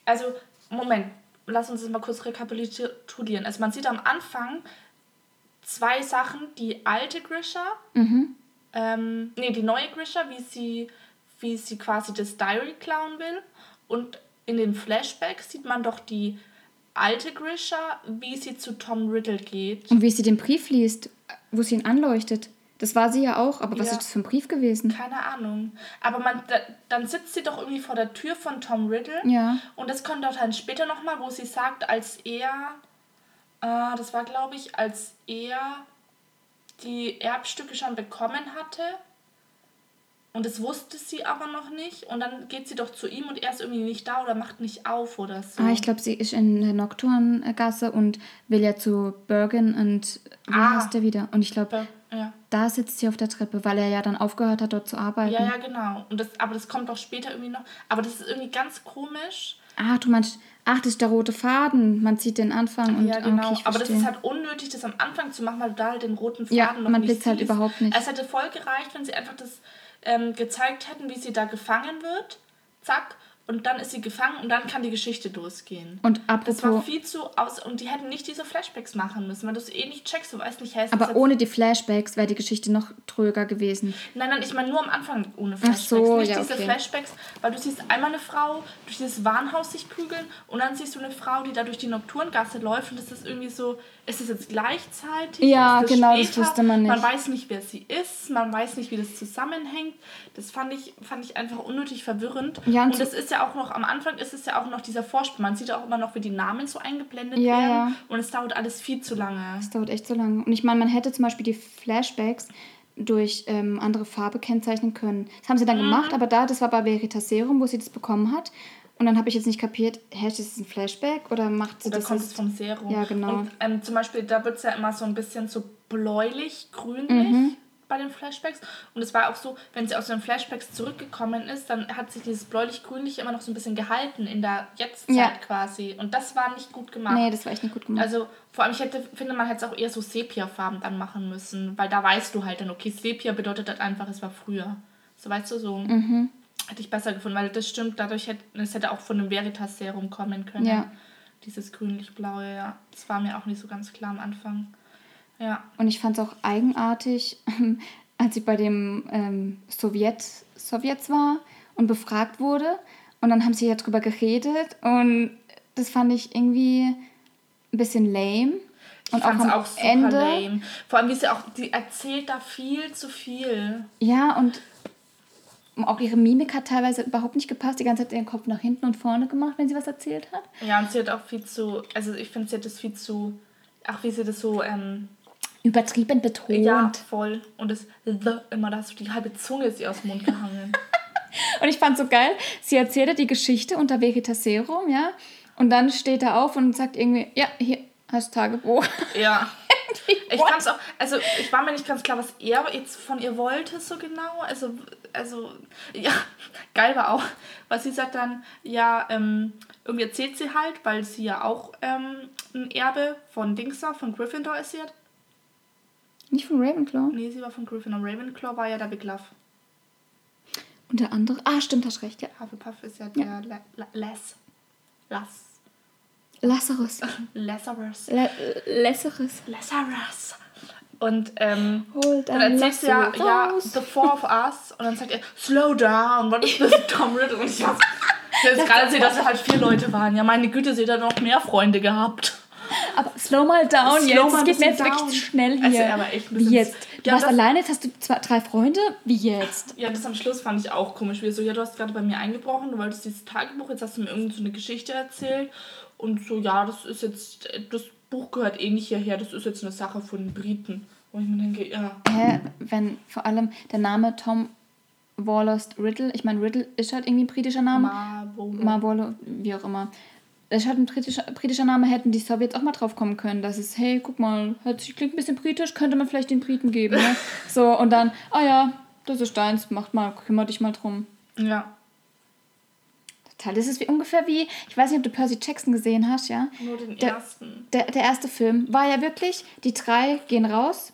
also Moment, lass uns das mal kurz rekapitulieren. Also man sieht am Anfang zwei Sachen, die alte Grisha, Mhm. ähm, nee, die neue Grisha, wie sie, wie sie quasi das Diary klauen will. Und in den Flashbacks sieht man doch die alte Grisha, wie sie zu Tom Riddle geht. Und wie sie den Brief liest, wo sie ihn anleuchtet. Das war sie ja auch, aber was Ja. ist das für ein Brief gewesen? Keine Ahnung. Aber man, da, dann sitzt sie doch irgendwie vor der Tür von Tom Riddle. Ja. Und das kommt doch dann später nochmal, wo sie sagt, als er, äh, das war glaube ich, als er die Erbstücke schon bekommen hatte. Und das wusste sie aber noch nicht. Und dann geht sie doch zu ihm und er ist irgendwie nicht da oder macht nicht auf oder so. Ah, ich glaube, sie ist in der Nocturngasse und will ja zu Bergen und wie Ah. heißt der wieder? Und ich glaube, Ja. da sitzt sie auf der Treppe, weil er ja dann aufgehört hat, dort zu arbeiten. ja, ja, genau. Und das, aber das kommt doch später irgendwie noch. Aber das ist irgendwie ganz komisch. Ach, du meinst, ach, das ist der rote Faden. Man sieht den Anfang und Ja, genau. okay, aber das ist halt unnötig, das am Anfang zu machen, weil du da halt den roten Faden Ja, noch man nicht blickt halt überhaupt nicht. Es hätte voll gereicht, wenn sie einfach das ähm, gezeigt hätten, wie sie da gefangen wird. Zack. Und dann ist sie gefangen und dann kann die Geschichte losgehen. Und das war apropos, viel zu aus und die hätten nicht diese Flashbacks machen müssen, weil du es eh nicht checkst, du weißt nicht, das aber ohne die Flashbacks wäre die Geschichte noch tröger gewesen. Nein, nein, ich meine nur am Anfang ohne Flashbacks. so, nicht ja, diese okay. Flashbacks, weil du siehst einmal eine Frau durch dieses Warenhaus sich prügeln und dann siehst du eine Frau, die da durch die Nocturngasse läuft und das ist irgendwie so, ist es jetzt gleichzeitig? Ja, ist das genau, das wusste man nicht. Man weiß nicht, wer sie ist, man weiß nicht, wie das zusammenhängt. Das fand ich, fand ich einfach unnötig verwirrend. Ja, und und das ist ja auch noch, am Anfang ist es ja auch noch dieser Vorspann. Man sieht auch immer noch, wie die Namen so eingeblendet Ja, werden ja. und es dauert alles viel zu lange. Das dauert echt so lange. Und ich meine, man hätte zum Beispiel die Flashbacks durch ähm, andere Farbe kennzeichnen können. Das haben sie Mhm. dann gemacht, aber da, das war bei Veritaserum, wo sie das bekommen hat. Und dann habe ich jetzt nicht kapiert, hä, ist das ein Flashback oder macht sie Oder das kommt es vom Serum? Ja, genau. Und ähm, zum Beispiel, da wird es ja immer so ein bisschen so bläulich, grünlich Mhm. Bei den Flashbacks. Und es war auch so, wenn sie aus den Flashbacks zurückgekommen ist, dann hat sich dieses bläulich-grünliche immer noch so ein bisschen gehalten in der Jetztzeit Ja. quasi. Und das war nicht gut gemacht. Nee, das war echt nicht gut gemacht. Also vor allem, ich hätte, finde, man hätte es auch eher so Sepia-Farben dann machen müssen, weil da weißt du halt dann, okay, Sepia bedeutet halt einfach, es war früher. So weißt du, so Mhm. hätte ich besser gefunden, weil das stimmt, dadurch hätte es hätte auch von dem Veritas-Serum kommen können. Ja. Dieses grünlich-blaue, ja. Das war mir auch nicht so ganz klar am Anfang. Ja. Und ich fand es auch eigenartig, <laughs> als sie bei dem ähm, Sowjet, Sowjets war und befragt wurde. Und dann haben sie ja drüber geredet und das fand ich irgendwie ein bisschen lame. Ich Und auch fand es am auch super Ende, lame. Vor allem, wie sie auch, die erzählt da viel zu viel. ja, und auch ihre Mimik hat teilweise überhaupt nicht gepasst. Die ganze Zeit ihren Kopf nach hinten und vorne gemacht, wenn sie was erzählt hat. Ja, und sie hat auch viel zu, also ich finde, sie hat das viel zu, auch wie sie das so, ähm, Übertrieben betont. ja, voll. Und das The immer, da hast du die halbe Zunge ist ihr aus dem Mund gehangen. <laughs> Und ich fand so geil, sie erzählte die Geschichte unter Veritaserum, ja. Und dann steht er auf und sagt irgendwie, ja, hier hast du Tagebuch. <laughs> ja. Ich fand's auch, also ich war mir nicht ganz klar, was er jetzt von ihr wollte, so genau. Also, also, ja, <laughs> geil war auch, was sie sagt dann, ja, ähm, irgendwie erzählt sie halt, weil sie ja auch ähm, ein Erbe von Dingser, von Gryffindor ist sie hat. Nicht von Ravenclaw? Nee, sie war von Gryffindor. Ravenclaw war ja der Big Love. Und der andere? Ah, stimmt, hast recht, ja. Hufflepuff ist ja der La La Les. Las. Lazarus. <laughs> Lazarus. La Lazarus. Lazarus. Und ähm, Hol dann erzählst du ja, ja, the four of us. Und dann sagt er, slow down. Was ist das, Tom Riddle? Und ich hab, <laughs> jetzt gerade sehe, dass wir halt vier Leute waren. Ja, meine Güte, sie hat dann noch mehr Freunde gehabt. Aber slow mal down Slow jetzt. mal Es geht mir jetzt wirklich down. zu schnell hier. Also, er war echt ein Wie jetzt? Du Ja, warst alleine, jetzt hast du zwei, drei Freunde? Wie jetzt? Ja, das am Schluss fand ich auch komisch. Wie so, ja, du hast gerade bei mir eingebrochen, du wolltest dieses Tagebuch, jetzt hast du mir irgend so eine Geschichte erzählt. Und so, ja, das ist jetzt, das Buch gehört eh nicht hierher, das ist jetzt eine Sache von den Briten. Wo ich mir denke, ja, Hä? Wenn vor allem der Name Tom Warlost Riddle, ich meine, Riddle ist halt irgendwie ein britischer Name. Marvolo. Marvolo, wie auch immer. Das ist halt ein britischer, britischer Name, hätten die Sowjets auch mal drauf kommen können, dass es, hey, guck mal, hört sich, klingt ein bisschen britisch, könnte man vielleicht den Briten geben, ne? <laughs> So, und dann, ah ja, das ist deins, macht mal, kümmere dich mal drum. Ja, Total. Das ist wie ungefähr wie, ich weiß nicht, ob du Percy Jackson gesehen hast, ja? nur den Der- ersten. Der, der erste Film war ja wirklich, die drei gehen raus,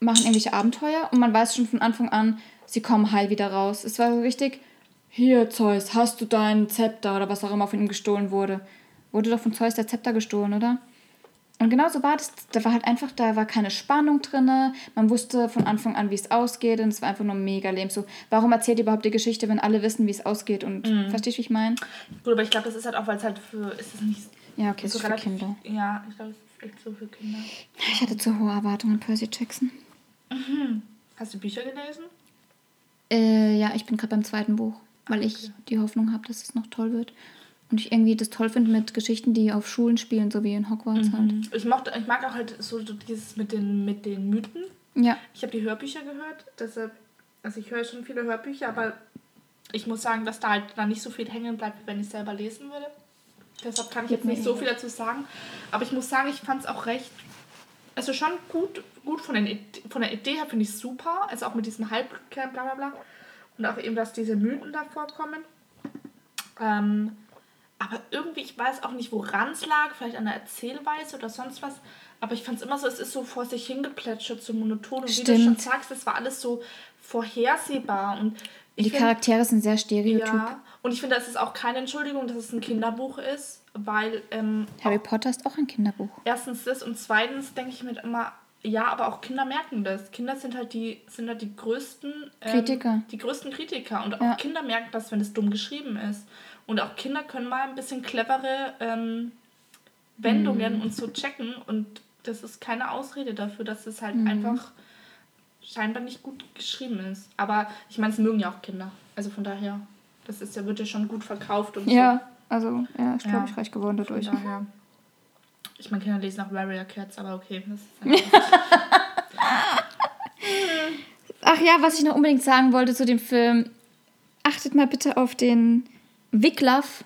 machen irgendwelche Abenteuer und man weiß schon von Anfang an, sie kommen heil wieder raus. Es war so richtig, hier Zeus, hast du deinen Zepter oder was auch immer von ihm gestohlen wurde. Wurde doch von Zeus der Zepter gestohlen, oder? Und genau so war das. Da war halt einfach, da war keine Spannung drin. Man wusste von Anfang an, wie es ausgeht und es war einfach nur mega lame. So, warum erzählt ihr überhaupt die Geschichte, wenn alle wissen, wie es ausgeht? Und verstehst du, wie ich meine? Gut, aber ich glaube, das ist halt auch, weil es halt für, ist es nicht Ja, okay, es so ist für relativ- Kinder. Ja, ich glaube, es ist echt so für Kinder. Ich hatte zu hohe Erwartungen an Percy Jackson. Hast du Bücher gelesen? Äh, ja, ich bin gerade beim zweiten Buch, weil ich okay. die Hoffnung habe, dass es noch toll wird. Und ich irgendwie das toll finde mit Geschichten, die auf Schulen spielen, so wie in Hogwarts halt. Ich, mochte, ich mag auch halt so dieses mit den, mit den Mythen. Ja, Ich habe die Hörbücher gehört, deshalb, also ich höre schon viele Hörbücher, aber ich muss sagen, dass da halt dann nicht so viel hängen bleibt, wie wenn ich selber lesen würde. Deshalb kann ich jetzt nicht so viel dazu sagen. Aber ich muss sagen, ich fand es auch recht, also schon gut, gut von, den, von der Idee her finde ich super. Also auch mit diesem Halbkern, bla bla bla. Und auch eben, dass diese Mythen da vorkommen. Ähm, aber irgendwie, ich weiß auch nicht, woran es lag, vielleicht an der Erzählweise oder sonst was. Aber ich fand es immer so, es ist so vor sich hingeplätschert, so monoton. Und wie du schon Stimmt. sagst, es war alles so vorhersehbar. Und die find- Charaktere sind sehr stereotyp. ja, und ich finde, das ist auch keine Entschuldigung, dass es ein Kinderbuch ist, weil ähm, Harry Potter ist auch ein Kinderbuch. erstens das und zweitens denke ich mir immer, ja, aber auch Kinder merken das. Kinder sind halt die, sind halt die größten ähm, Kritiker. Die größten Kritiker. Und auch Ja. Kinder merken das, wenn es dumm geschrieben ist. Und auch Kinder können mal ein bisschen clevere ähm, Wendungen Mhm. und so checken. Und das ist keine Ausrede dafür, dass es halt Mhm. einfach scheinbar nicht gut geschrieben ist. Aber ich meine, es mögen ja auch Kinder. Also von daher, das ist ja, wird ja schon gut verkauft und Ja, also, ja, ich glaube, Ja. ich reich geworden so. dadurch. Daher. Ich meine, Kinder lesen auch Warrior Cats, aber okay. Das ist einfach <laughs> Ach ja, was ich noch unbedingt sagen wollte zu dem Film. Achtet mal bitte auf den Wiglaf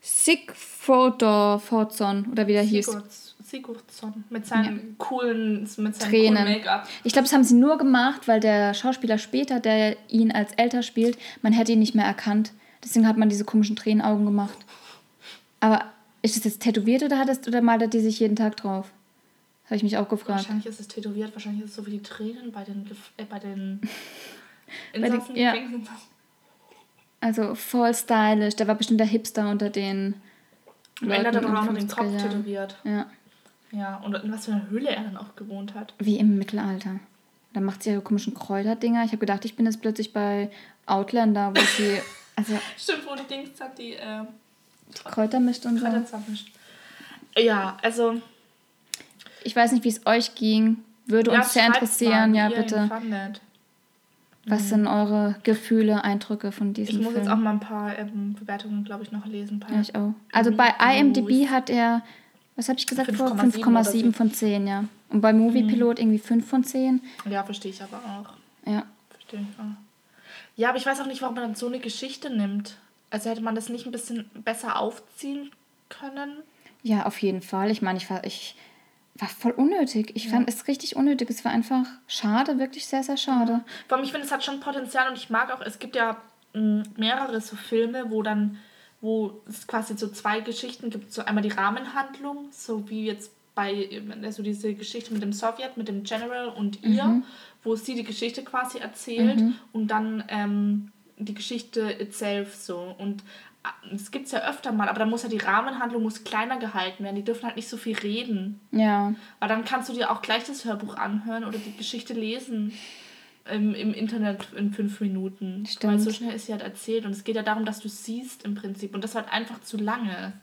Sigfordor Fordzon oder wie der hieß. Sigurds, Sigurdsson mit seinem coolen, mit seinem Tränen. coolen Make-up. Ich glaube, das haben sie nur gemacht, weil der Schauspieler später, der ihn als älter spielt, man hätte ihn nicht mehr erkannt. Deswegen hat man diese komischen Tränenaugen gemacht. Aber ist das jetzt tätowiert oder, hat es, oder malt er die sich jeden Tag drauf? Habe ich mich auch gefragt. Wahrscheinlich ist es tätowiert, wahrscheinlich ist es so wie die Tränen bei den, äh, bei den <laughs> den- Insassen. ja. Also voll stylisch. Der war bestimmt der Hipster unter den. Ende hat er Leuten doch auch noch den 50er Kopf Jahren. tätowiert. Ja, Ja, und in was für einer Höhle er dann auch gewohnt hat. wie im Mittelalter. Dann macht sie ihre komischen Kräuterdinger. Ich habe gedacht, ich bin jetzt plötzlich bei Outlander, wo sie <laughs> also Stimmt, wo die Dings hat, die äh, Kräuter mischt und so. Kräuter zusammenmischt. Ja, also. Ich weiß nicht, wie es euch ging. Würde ja, uns sehr interessieren, mal, ja bitte. Was sind eure Gefühle, Eindrücke von Ich diesem muss Film? jetzt auch mal ein paar ähm, Bewertungen, glaube ich, noch lesen. Ja, ich auch. Also bei IMDb hat er, was habe ich gesagt vor? 5,7 oder 5,7 so. von 10, ja. Und bei Movie Mhm. Pilot irgendwie 5 von 10. Ja, verstehe ich aber auch. Ja. Verstehe ich auch. Ja, aber ich weiß auch nicht, warum man dann so eine Geschichte nimmt. Also hätte man das nicht ein bisschen besser aufziehen können? Ja, auf jeden Fall. Ich meine, ich, ich war voll unnötig. Ich fand es richtig unnötig. Es war einfach schade, wirklich sehr, sehr schade. Vor allem, ich finde, es hat schon Potenzial und ich mag auch, es gibt ja mh, mehrere so Filme, wo dann, wo es quasi so zwei Geschichten gibt. So einmal die Rahmenhandlung, so wie jetzt bei, also diese Geschichte mit dem Sowjet, mit dem General und ihr, wo sie die Geschichte quasi erzählt und dann ähm, die Geschichte itself so. Und das gibt es ja öfter mal, aber dann muss ja die Rahmenhandlung muss kleiner gehalten werden. Die dürfen halt nicht so viel reden. Ja. Weil dann kannst du dir auch gleich das Hörbuch anhören oder die Geschichte lesen im, im Internet in fünf Minuten. Stimmt. Weil so schnell ist sie halt erzählt. Und es geht ja darum, dass du siehst im Prinzip. Und das war halt einfach zu lange.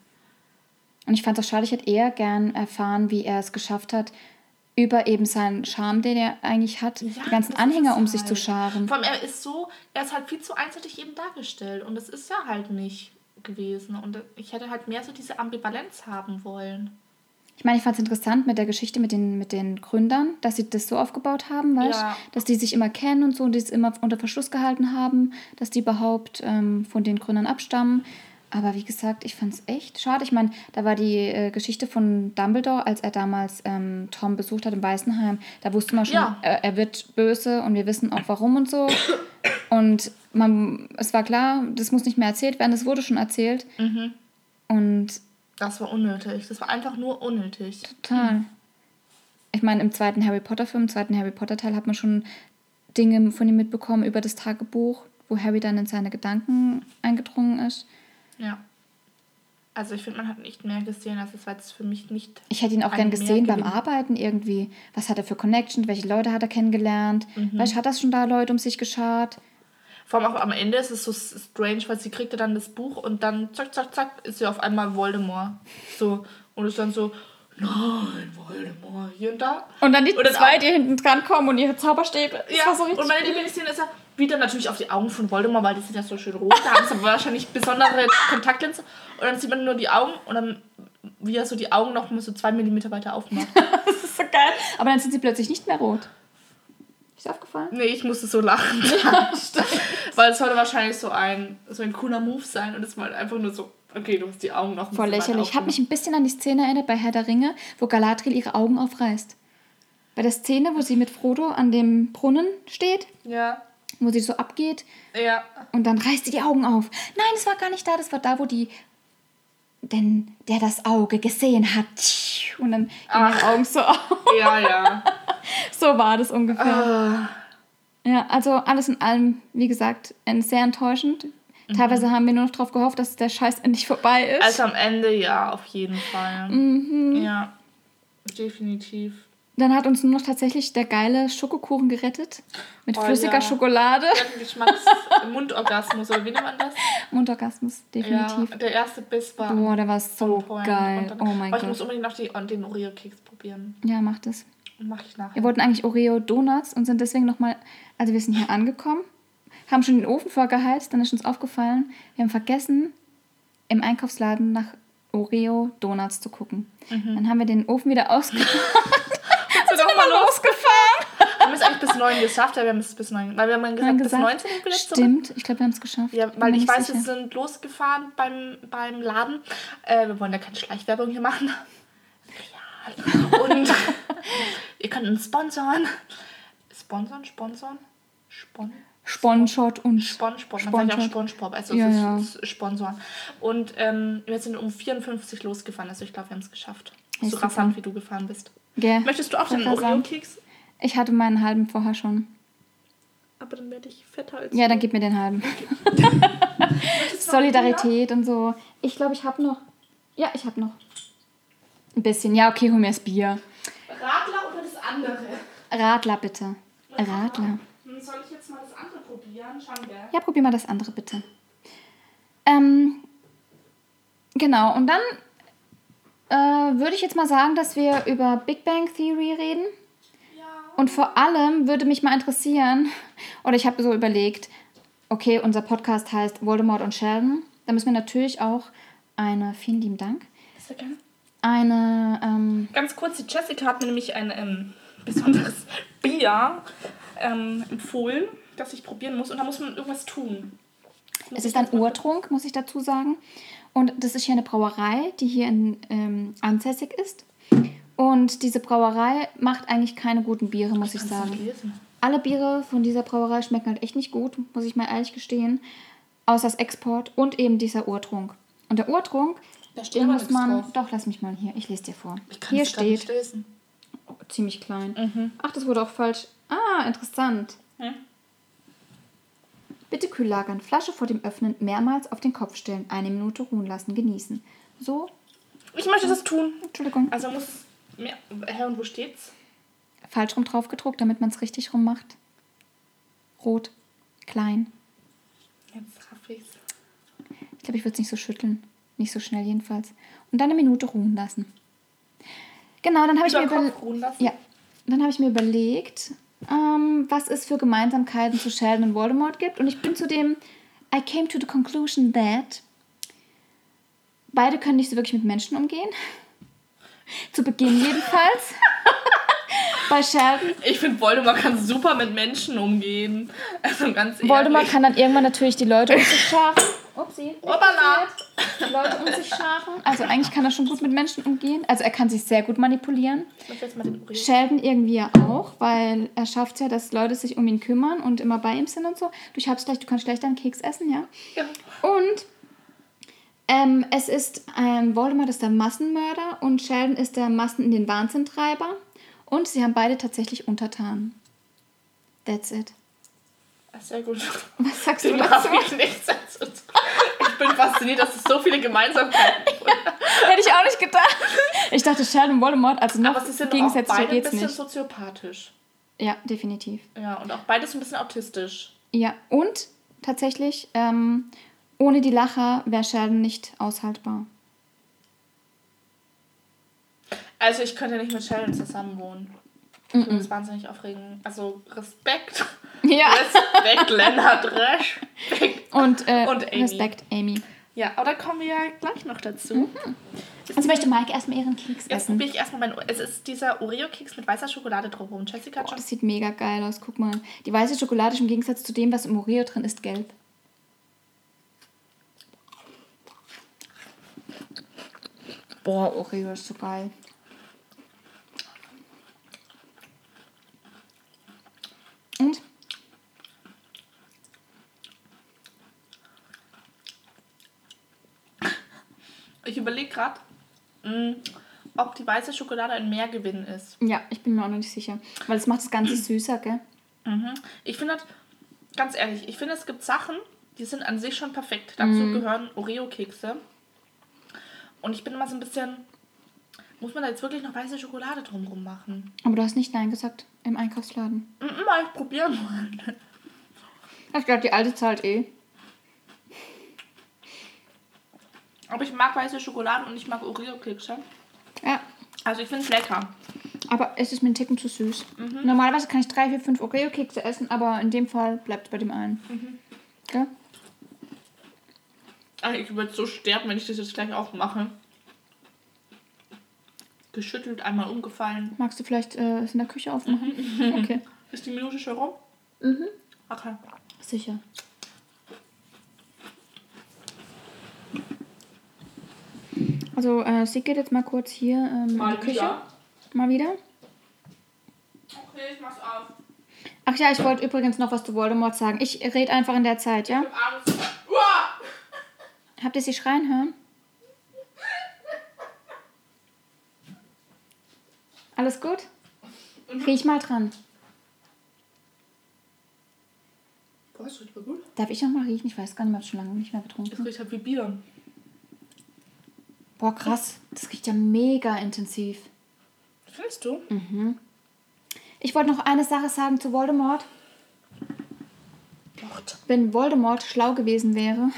Und ich fand es auch schade, ich hätte eher gern erfahren, wie er es geschafft hat, über eben seinen Charme, den er eigentlich hat, die ganzen Anhänger um sich zu halt. scharen. Vor allem, er ist so, er ist halt viel zu einseitig eben dargestellt. Und das ist ja halt nicht gewesen. Und ich hätte halt mehr so diese Ambivalenz haben wollen. Ich meine, ich fand es interessant mit der Geschichte mit den, mit den Gründern, dass sie das so aufgebaut haben, weißt Ja. Dass die sich immer kennen und so und die es immer unter Verschluss gehalten haben, dass die überhaupt ähm, von den Gründern abstammen. Aber wie gesagt, ich fand es echt schade. Ich meine, da war die äh, Geschichte von Dumbledore, als er damals ähm, Tom besucht hat im Waisenheim. Da wusste man schon, Ja. äh, er wird böse und wir wissen auch warum und so. Und man, es war klar, das muss nicht mehr erzählt werden, das wurde schon erzählt. Mhm. Und Das war unnötig. Das war einfach nur unnötig. Total. Ich meine, im zweiten Harry Potter-Film, im zweiten Harry Potter-Teil hat man schon Dinge von ihm mitbekommen über das Tagebuch, wo Harry dann in seine Gedanken eingedrungen ist. Ja. Also ich finde, man hat nicht mehr gesehen. Also es war jetzt für mich nicht. Ich hätte ihn auch gern gesehen beim. Arbeiten irgendwie. Was hat er für Connections? Welche Leute hat er kennengelernt? Mhm. Weißt, hat das schon da Leute um sich geschart? Vor allem auch am Ende ist es so strange, weil sie kriegte dann das Buch und dann zack, zack, zack, ist sie auf einmal Voldemort. So. Und ist dann so, nein, Voldemort, hier und da. Und dann die Und dann zwei, die hinten dran kommen und ihre Zauberstäbe. Das Ja, so und meine Lieblingsszene ist ja wieder natürlich auf die Augen von Voldemort, weil die sind ja so schön rot. Da haben sie wahrscheinlich besondere Kontaktlinsen. Und dann sieht man nur die Augen und dann, wie er so die Augen noch mal so zwei Millimeter weiter aufmacht. <laughs> Das ist so geil. Aber dann sind sie plötzlich nicht mehr rot. Ist dir aufgefallen? Nee, ich musste so lachen. Weil es sollte wahrscheinlich so ein, so ein cooler Move sein und es war einfach nur so, okay, du hast die Augen noch ein Voll lächerlich. Ich habe mich ein bisschen an die Szene erinnert bei Herr der Ringe, wo Galadriel ihre Augen aufreißt. Bei der Szene, wo sie mit Frodo an dem Brunnen steht, Ja, wo sie so abgeht ja. und dann reißt sie die Augen auf. Nein, das war gar nicht da, das war da, wo die. Denn der das Auge gesehen hat. Und dann gehen ihre Augen so auf. Ja, ja. <laughs> So war das ungefähr. Ah, Ja, also alles in allem, wie gesagt, sehr enttäuschend. Teilweise haben wir nur noch darauf gehofft, dass der Scheiß endlich vorbei ist. also am Ende ja, auf jeden Fall. Mhm. Ja, definitiv. Dann hat uns nur noch tatsächlich der geile Schokokuchen gerettet. Mit Oh, flüssiger ja. Schokolade. Geschmacks <laughs> Mundorgasmus, oder wie nennt man das? Mundorgasmus, definitiv. Ja, der erste Biss war Boah, der war so geil. Dann- Oh mein aber ich muss Gott. unbedingt noch die, den Oreo-Keks probieren. Ja, macht es. Mach ich nachher. Wir wollten eigentlich Oreo Donuts und sind deswegen nochmal, also wir sind hier angekommen, haben schon den Ofen vorgeheizt, dann ist uns aufgefallen, wir haben vergessen, im Einkaufsladen nach Oreo Donuts zu gucken. Mhm. Dann haben wir den Ofen wieder ausgemacht. <laughs> sind doch mal losgefahren. Wir haben es eigentlich bis 9 geschafft, ja, wir haben es bis 9. Weil wir haben gesagt, Dann bis gesagt, 19 wir jetzt zurück. Stimmt, ich glaube, wir haben es geschafft. Ja, weil ich weiß, sicher. wir sind losgefahren beim, beim Laden. Äh, wir wollen ja keine Schleichwerbung hier machen. Real. Und <laughs> <laughs> ihr könnt uns sponsoren. Sponsoren, sponsoren? Spon Sponshot und Spongebob, man sagt ja auch. Spongebob, also Ja, Sponsoren. Und ähm, wir sind um 54 losgefahren, also ich glaube, wir haben es geschafft. Ja, so rasant, wie du gefahren bist. Gell? Möchtest du auch den. Oreo-Keks? Ich hatte meinen halben vorher schon. Aber dann werde ich fetter als Ja, dann gib mir den halben. <laughs> Solidarität und so. Ich glaube, ich habe noch. Ja, ich habe noch. Ein bisschen. Ja, okay, hol mir das Bier. Radler oder das andere? Radler bitte. Radler. Hm, Soll ich jetzt mal das andere Schauen wir. Ja, probier mal das andere bitte. Ähm, genau, und dann äh, würde ich jetzt mal sagen, dass wir über Big Bang Theory reden. Ja. Und vor allem würde mich mal interessieren, oder ich habe so überlegt, okay, unser Podcast heißt Voldemort und Sheldon. Da müssen wir natürlich auch eine, vielen lieben Dank, eine, ähm, Ganz kurz, die Jessica hat mir nämlich ein ähm, besonderes Bier ähm, empfohlen, das ich probieren muss. Und da muss man irgendwas tun. Muss es ich ist ein Urtrunk, muss ich dazu sagen. Und das ist hier eine Brauerei, die hier in, ähm, ansässig ist. Und diese Brauerei macht eigentlich keine guten Biere, muss ich du sagen. Alle Biere von dieser Brauerei schmecken halt echt nicht gut, muss ich mal ehrlich gestehen. Außer das Export und eben dieser Urtrunk. Und der Urtrunk, Da steht muss man. drauf. Doch, lass mich mal hier. Ich lese dir vor. Ich kann Hier es grad nicht steht. lesen. Oh, ziemlich klein. Mhm. Ach, das wurde auch falsch. Ah, interessant. Hm? Bitte kühl lagern. Flasche vor dem Öffnen mehrmals auf den Kopf stellen. Eine Minute ruhen lassen. Genießen. So. Ich möchte das tun. Entschuldigung. Also muss mehr. Hä, und wo steht's? Falsch rum drauf gedruckt, damit man es richtig rum macht. Rot. Klein. Jetzt raff ich's. Ich glaube, ich würde es nicht so schütteln. Nicht so schnell jedenfalls. Und dann eine Minute ruhen lassen. Genau, dann habe ich mir über? Ja, dann habe ich mir überlegt, ähm, was es für Gemeinsamkeiten zu Sheldon und Voldemort gibt. Und ich bin zu dem, I came to the conclusion that beide können nicht so wirklich mit Menschen umgehen. <laughs> zu Beginn jedenfalls. <laughs> Bei Sheldon. Ich finde, Voldemort kann super mit Menschen umgehen. Also ganz ehrlich. Voldemort kann dann irgendwann natürlich die Leute um sich. Upsi. Die Leute um sich scharen. Also eigentlich kann er schon gut mit Menschen umgehen. Also er kann sich sehr gut manipulieren. Sheldon irgendwie ja auch, weil er schafft ja, dass Leute sich um ihn kümmern und immer bei ihm sind und so. Du schaffst gleich, du kannst schlecht einen Keks essen, ja. Ja. Und ähm, es ist, ähm, Voldemort ist der Massenmörder und Sheldon ist der Massen in den Wahnsinntreiber. Und sie haben beide tatsächlich untertan. That's it. Ah, Sehr gut. Was sagst du Dem dazu? habe ich nichts dazu. Ich bin fasziniert, dass es so viele Gemeinsamkeiten <laughs> gibt. Hätte ich auch nicht gedacht. Ich dachte Sheldon Voldemort, also noch Aber sind doch auch gegensätzlicher beide ein geht's bisschen nicht. soziopathisch. Ja, definitiv. Ja, und auch beides ein bisschen autistisch. Ja, und tatsächlich, ähm, ohne die Lacher wäre Sheldon nicht aushaltbar. Also ich könnte nicht mit Sheldon zusammen wohnen. Ich würde es wahnsinnig aufregen. Also Respekt. Ja. Respekt, Lennart Respekt. Und, äh, Und Amy. Respekt, Amy. Ja, aber da kommen wir ja gleich noch dazu. Also möchte Mike erstmal ihren Keks Jetzt essen. probiere ich erstmal meinen. Es ist dieser Oreo-Keks mit weißer Schokolade drumherum. Jessica Boah, schon. das sieht mega geil aus. Guck mal. Die weiße Schokolade ist im Gegensatz zu dem, was im Oreo drin ist, gelb. Boah, Oreo ist so geil. Und? Ich überlege gerade, ob die weiße Schokolade ein Mehrgewinn ist. Ja, ich bin mir auch noch nicht sicher. Weil es macht das Ganze <clears throat> süßer, gell? Mhm. Ich finde, das- ganz ehrlich, ich finde, es gibt Sachen, die sind an sich schon perfekt. Dazu Mhm. gehören Oreo-Kekse. Und ich bin immer so ein bisschen. Muss man da jetzt wirklich noch weiße Schokolade drumrum machen? Aber du hast nicht Nein gesagt im Einkaufsladen. Mhm, mal ich probieren wollen. Ich glaube, die alte zahlt eh. Aber ich mag weiße Schokolade und ich mag Oreo-Kekse. Ja, Also ich finde es lecker. aber es ist mir ein Ticken zu süß. Normalerweise kann ich drei, vier, fünf Oreo-Kekse essen, aber in dem Fall bleibt es bei dem einen. Gell? Ach, ich würde so sterben, wenn ich das jetzt gleich aufmache. Geschüttelt, einmal umgefallen. Magst du vielleicht äh, es in der Küche aufmachen? Okay, <laughs> Ist die Minute schon rum? Mhm. Okay. sicher. Also, äh, sie geht jetzt mal kurz hier ähm, in die Küche. Mal wieder. Okay, ich mach's auf. Ach ja, ich wollte übrigens noch was zu Voldemort sagen. Ich rede einfach in der Zeit, ja? Ich hab Angst. Uah! <laughs> Habt ihr sie schreien hören? Alles gut? Riech mal dran. Boah, das riecht voll gut. Darf ich noch mal riechen? Ich weiß gar nicht mehr, ich schon lange nicht mehr Das getrunken. riecht halt wie Bier. Boah, krass. Das riecht ja mega intensiv. Findest du? Ich wollte noch eine Sache sagen zu Voldemort. Gott. Wenn Voldemort schlau gewesen wäre,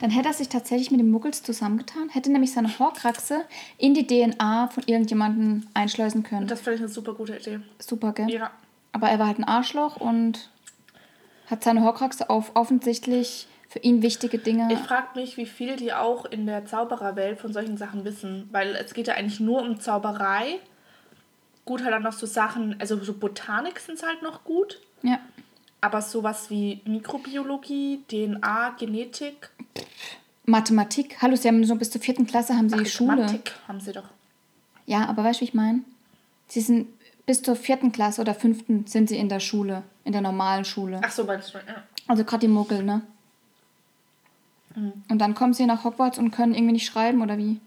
dann hätte er sich tatsächlich mit den Muggels zusammengetan, hätte nämlich seine Horcruxe in die DNA von irgendjemandem einschleusen können. Das finde ich eine super gute Idee. Super, gell? Ja. Aber er war halt ein Arschloch und hat seine Horcruxe auf offensichtlich für ihn wichtige Dinge. Ich frage mich, wie viel die auch in der Zaubererwelt von solchen Sachen wissen. Weil es geht ja eigentlich nur um Zauberei. Gut, halt auch noch so Sachen, also so Botanik sind halt noch gut. ja. Aber sowas wie Mikrobiologie, DNA, Genetik, Mathematik. Hallo, Sie haben so bis zur vierten Klasse haben Sie die Schule. Mathematik haben sie doch. Ja, aber weißt du, wie ich meine? Sie sind bis zur vierten Klasse oder fünften sind sie in der Schule, in der normalen Schule. Ach so, meinst du, ja. Also gerade die Muggel, ne? Mhm. Und dann kommen sie nach Hogwarts und können irgendwie nicht schreiben, oder wie?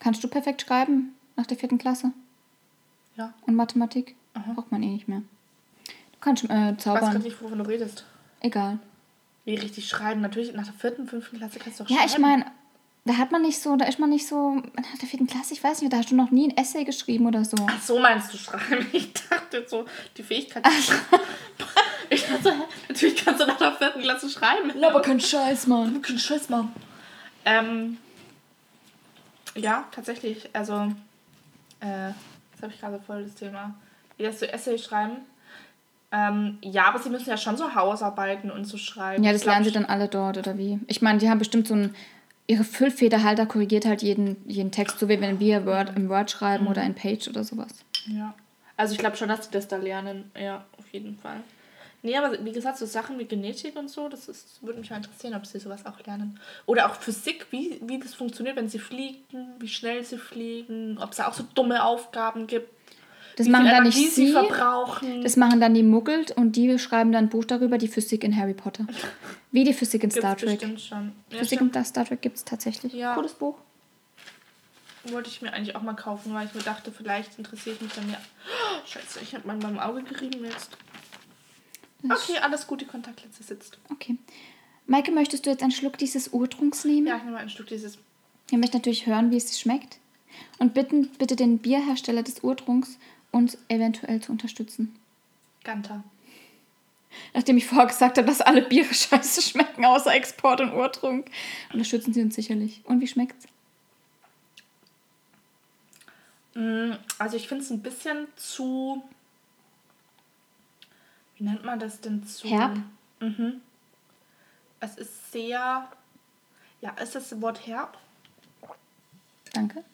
Kannst du perfekt schreiben nach der vierten Klasse? Ja. Und Mathematik? Aha. Braucht man eh nicht mehr. Du kannst äh, Ich weiß zaubern. nicht, wovon du redest. Egal. Wie richtig schreiben. Natürlich, nach der vierten, fünften Klasse kannst du doch Ja, schreiben. ich meine, da hat man nicht so, da ist man nicht so, nach der vierten Klasse, ich weiß nicht, da hast du noch nie ein Essay geschrieben oder so. Ach so meinst du schreiben? <laughs> Ich dachte so, die Fähigkeit. <laughs> ich dachte natürlich kannst du nach der vierten Klasse schreiben. aber kein Scheiß, Mann. kein Scheiß, Mann. Ähm, ja, tatsächlich. Also, äh, jetzt habe ich gerade voll das Thema. Wie das so Essay schreiben. Ähm, ja, aber sie müssen ja schon so Hausarbeiten und so schreiben. Ja, das lernen sie dann alle dort, oder wie? Ich meine, die haben bestimmt so ein. Ihre Füllfederhalter korrigiert halt jeden, jeden Text, so wie wenn wir Word im Word schreiben oder in Page oder sowas. Ja. Also ich glaube schon, dass sie das da lernen. Ja, auf jeden Fall. Nee, aber wie gesagt, so Sachen wie Genetik und so, das ist, würde mich mal interessieren, ob sie sowas auch lernen. Oder auch Physik, wie, wie das funktioniert, wenn sie fliegen, wie schnell sie fliegen, ob es da auch so dumme Aufgaben gibt. Das machen dann nicht sie sie. verbrauchen. Das machen dann die Muggel und die schreiben dann ein Buch darüber, die Physik in Harry Potter. Wie die Physik in Star Trek. bestimmt schon. Ja, Physik stimmt. in Star Trek gibt es tatsächlich. Ja. Cooles Buch. Wollte ich mir eigentlich auch mal kaufen, weil ich mir dachte, vielleicht interessiere ich mich dann mehr. Oh, Scheiße, ich habe mal beim Auge gerieben jetzt. Okay, alles gut, die Kontaktlinse sitzt. Okay. Maike, möchtest du jetzt einen Schluck dieses Urtrunks nehmen? Ja, ich nehme mal ein Stück dieses. Ihr möchtet natürlich hören, wie es schmeckt. Und bitten bitte den Bierhersteller des Urtrunks, uns eventuell zu unterstützen. Ganter. Nachdem ich vorher gesagt habe, dass alle Biere <laughs> scheiße schmecken, außer Export und Urtrunk, unterstützen sie uns sicherlich. Und wie schmeckt's? Mm, Also ich finde es ein bisschen zu. Wie nennt man das denn zu? Herb? Mhm. Es ist sehr. Ja, ist das Wort herb? Danke.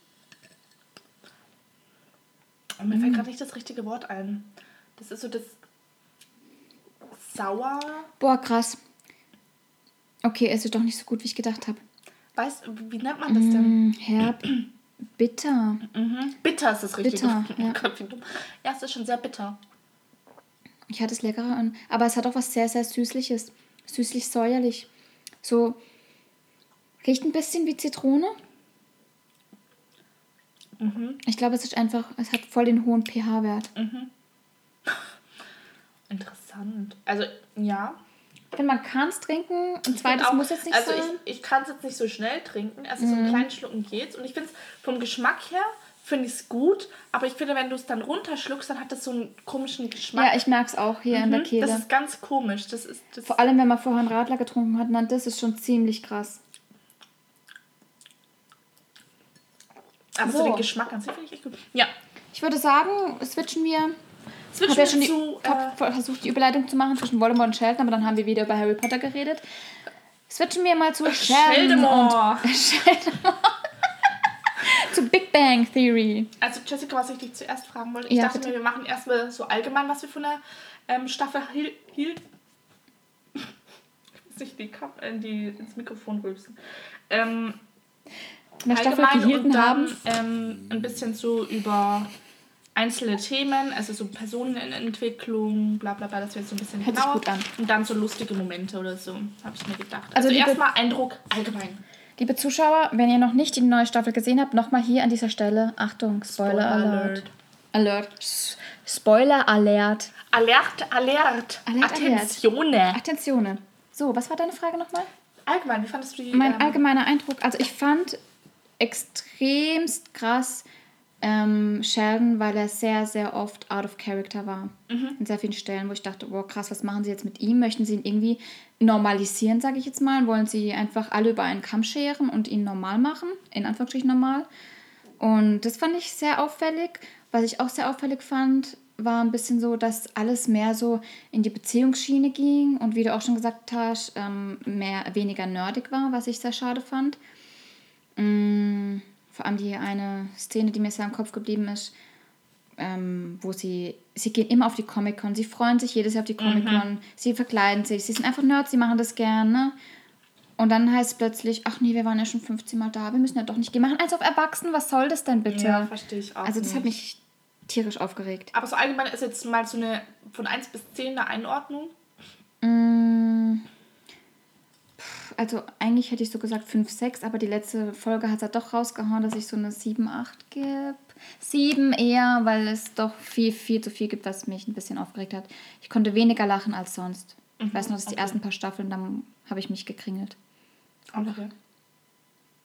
Und mir fällt gerade nicht das richtige Wort ein. Das ist so das. Sauer. Boah, krass. Okay, es ist doch nicht so gut, wie ich gedacht habe. Weißt wie nennt man das denn? Mm, herb, bitter. Mhm. Bitter ist das richtige Bitter, Wort. ja. <laughs> Oh Gott, wie dumm. Ja, es ist schon sehr bitter. Ich hatte es leckerer an. Aber es hat auch was sehr, sehr Süßliches. Süßlich-säuerlich. So. Riecht ein bisschen wie Zitrone. Mhm. Ich glaube, es ist einfach, es hat voll den hohen pH-Wert. <laughs> Interessant. Also, ja. Wenn man kann es trinken, ein Ich zweites auch- muss jetzt nicht also sein. ich, ich kann es jetzt nicht so schnell trinken. Also so einen kleinen Schlucken geht's. Und ich finde es vom Geschmack her, finde ich es gut. Aber ich finde, wenn du es dann runterschluckst, dann hat das so einen komischen Geschmack. Ja, ich merke es auch hier in der Mhm, Kehle. Das ist ganz komisch. Das ist, das Vor allem, wenn man vorher einen Radler getrunken hat, dann das ist schon ziemlich krass. Aber so. so. den Geschmack an sich finde ich echt gut. Ja. Ich würde sagen, switchen wir. Ich Switchen habe ja wir schon die, zu, ich hab äh, versucht, die Überleitung zu machen zwischen Voldemort und Sheldon, aber dann haben wir wieder über Harry Potter geredet. Switchen wir mal zu Sheldon Sheldon. und <laughs> Sheldon. zu Big Bang Theory. Also Jessica, was ich dich zuerst fragen wollte, ich Ja, dachte bitte. mir, wir machen erstmal so allgemein, was wir von der ähm, Staffel hiel- hielten. <laughs> Ich muss nicht die Kap in die, ins Mikrofon rülpsen. Ähm, In der Staffel gehielten und dann haben. ähm, ein bisschen so über einzelne Themen, also so Personenentwicklung, bla bla bla, das wird so ein bisschen Hört sich genauer. gut an. Und dann so lustige Momente oder so, habe ich mir gedacht. Also Also, erstmal Eindruck allgemein. Liebe Zuschauer, wenn ihr noch nicht die neue Staffel gesehen habt, nochmal hier an dieser Stelle. Achtung, Spoiler, Spoiler Alert. Alert. S- Spoiler Alert. Alert, Alert, Alert, Attentione. Attenzione. So, was war deine Frage nochmal? Allgemein, wie fandest du die? Mein ähm, allgemeiner Eindruck, also ich fand extremst krass ähm, Sheldon, weil er sehr, sehr oft out of character war. In sehr vielen Stellen, wo ich dachte, wow, krass, was machen sie jetzt mit ihm? Möchten sie ihn irgendwie normalisieren, sage ich jetzt mal? Wollen sie einfach alle über einen Kamm scheren und ihn normal machen? In Anführungsstrichen normal. Und das fand ich sehr auffällig. Was ich auch sehr auffällig fand, war ein bisschen so, dass alles mehr so in die Beziehungsschiene ging und wie du auch schon gesagt hast, ähm, mehr weniger nerdig war, was ich sehr schade fand. Mm, vor allem die eine Szene, die mir sehr im Kopf geblieben ist, ähm, wo sie, sie gehen immer auf die Comic-Con, sie freuen sich jedes Jahr auf die Comic-Con, sie verkleiden sich, sie sind einfach Nerds, sie machen das gerne. Und dann heißt es plötzlich, ach nee, wir waren ja schon 15 Mal da, wir müssen ja doch nicht gehen. Machen als auf Erwachsen, was soll das denn bitte? Ja, verstehe ich auch Also das hat nicht. mich tierisch aufgeregt. Aber so allgemein ist jetzt mal so eine von 1 bis 10 eine Einordnung. Mm, Also eigentlich hätte ich so gesagt 5, 6, aber die letzte Folge hat es ja doch rausgehauen, dass ich so eine 7, 8 gebe. 7 eher, weil es doch viel, viel zu viel gibt, was mich ein bisschen aufgeregt hat. Ich konnte weniger lachen als sonst. Ich weiß noch, dass die okay. ersten paar Staffeln, dann habe ich mich gekringelt. Okay.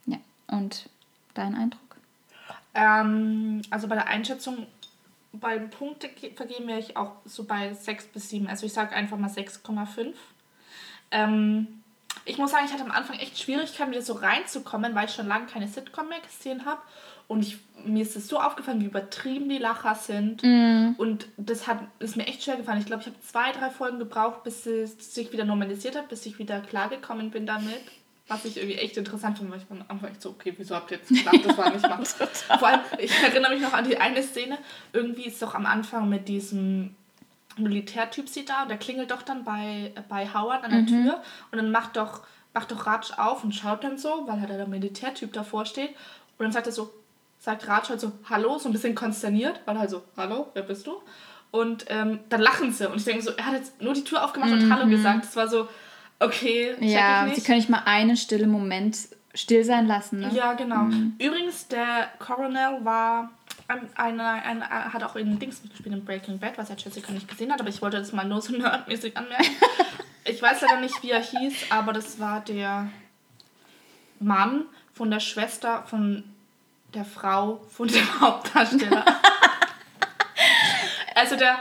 Ja, und dein Eindruck? Ähm, also bei der Einschätzung, bei Punkte ge- vergeben wäre ich auch so bei 6 bis 7. Also ich sage einfach mal 6,5. Ähm, ich muss sagen, ich hatte am Anfang echt Schwierigkeiten, wieder so reinzukommen, weil ich schon lange keine Sitcom mehr gesehen habe. Und ich, mir ist es so aufgefallen, wie übertrieben die Lacher sind. Und das hat, ist mir echt schwer gefallen. Ich glaube, ich habe zwei, drei Folgen gebraucht, bis es sich wieder normalisiert hat, bis ich wieder klargekommen bin damit. Was ich irgendwie echt interessant fand, weil ich am Anfang echt so, okay, wieso habt ihr jetzt gedacht, das war nicht mal. <laughs> Vor allem, ich erinnere mich noch an die eine Szene. Irgendwie ist doch am Anfang mit diesem Militärtyp sie da und der klingelt doch dann bei, bei Howard an der Tür und dann macht doch, macht doch Raj auf und schaut dann so, weil halt der Militärtyp davor steht und dann sagt er so, sagt Raj halt so, hallo, so ein bisschen konsterniert, weil er halt so, hallo, wer bist du? Und ähm, dann lachen sie und ich denke so, er hat jetzt nur die Tür aufgemacht und Hallo gesagt. Das war so, okay, check Ja, ich sie nicht. können nicht mal einen stillen Moment still sein lassen. Ne? Ja, genau. Übrigens, der Coronel war ein, ein, ein, ein, hat auch in Dings mitgespielt in Breaking Bad, was ja Jessica nicht gesehen hat, aber ich wollte das mal nur so <laughs> nerdmäßig anmerken. <laughs> ich weiß leider nicht, wie er hieß, aber das war der Mann von der Schwester von der Frau von dem <laughs> Hauptdarsteller. also der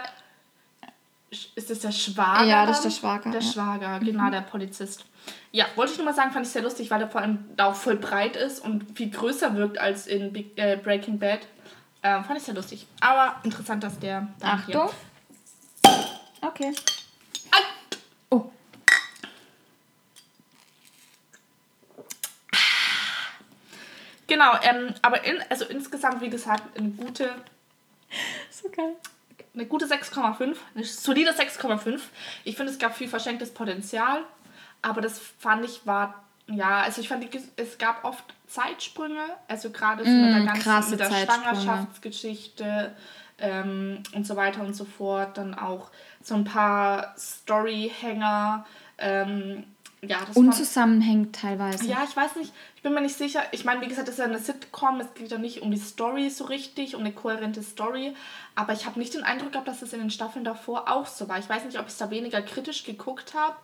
ist das der Schwager? Ja, das ist der Schwager, Der ja. Schwager, genau, der Polizist. Ja, wollte ich nur mal sagen, fand ich sehr lustig, weil er vor allem da auch voll breit ist und viel größer wirkt als in Big, äh, Breaking Bad. Ähm, fand ich sehr lustig. Aber interessant, dass der da Achtung. Okay. Ah! Oh. Genau, ähm, aber in, also insgesamt, wie gesagt, eine gute, So geil. eine gute 6,5, eine solide 6,5. Ich finde, es gab viel verschenktes Potenzial, aber das fand ich war, ja, also ich fand, es gab oft Zeitsprünge, also gerade so mit der Mm, ganzen, mit der. Schwangerschaftsgeschichte ähm, und so weiter und so fort. Dann auch so ein paar Storyhänger. Ähm, ja, das Unzusammenhängend teilweise. ja, ich weiß nicht, ich bin mir nicht sicher. Ich meine, wie gesagt, das ist ja eine Sitcom, es geht ja nicht um die Story so richtig, um eine kohärente Story. Aber ich habe nicht den Eindruck gehabt, dass das in den Staffeln davor auch so war. Ich weiß nicht, ob ich da weniger kritisch geguckt habe,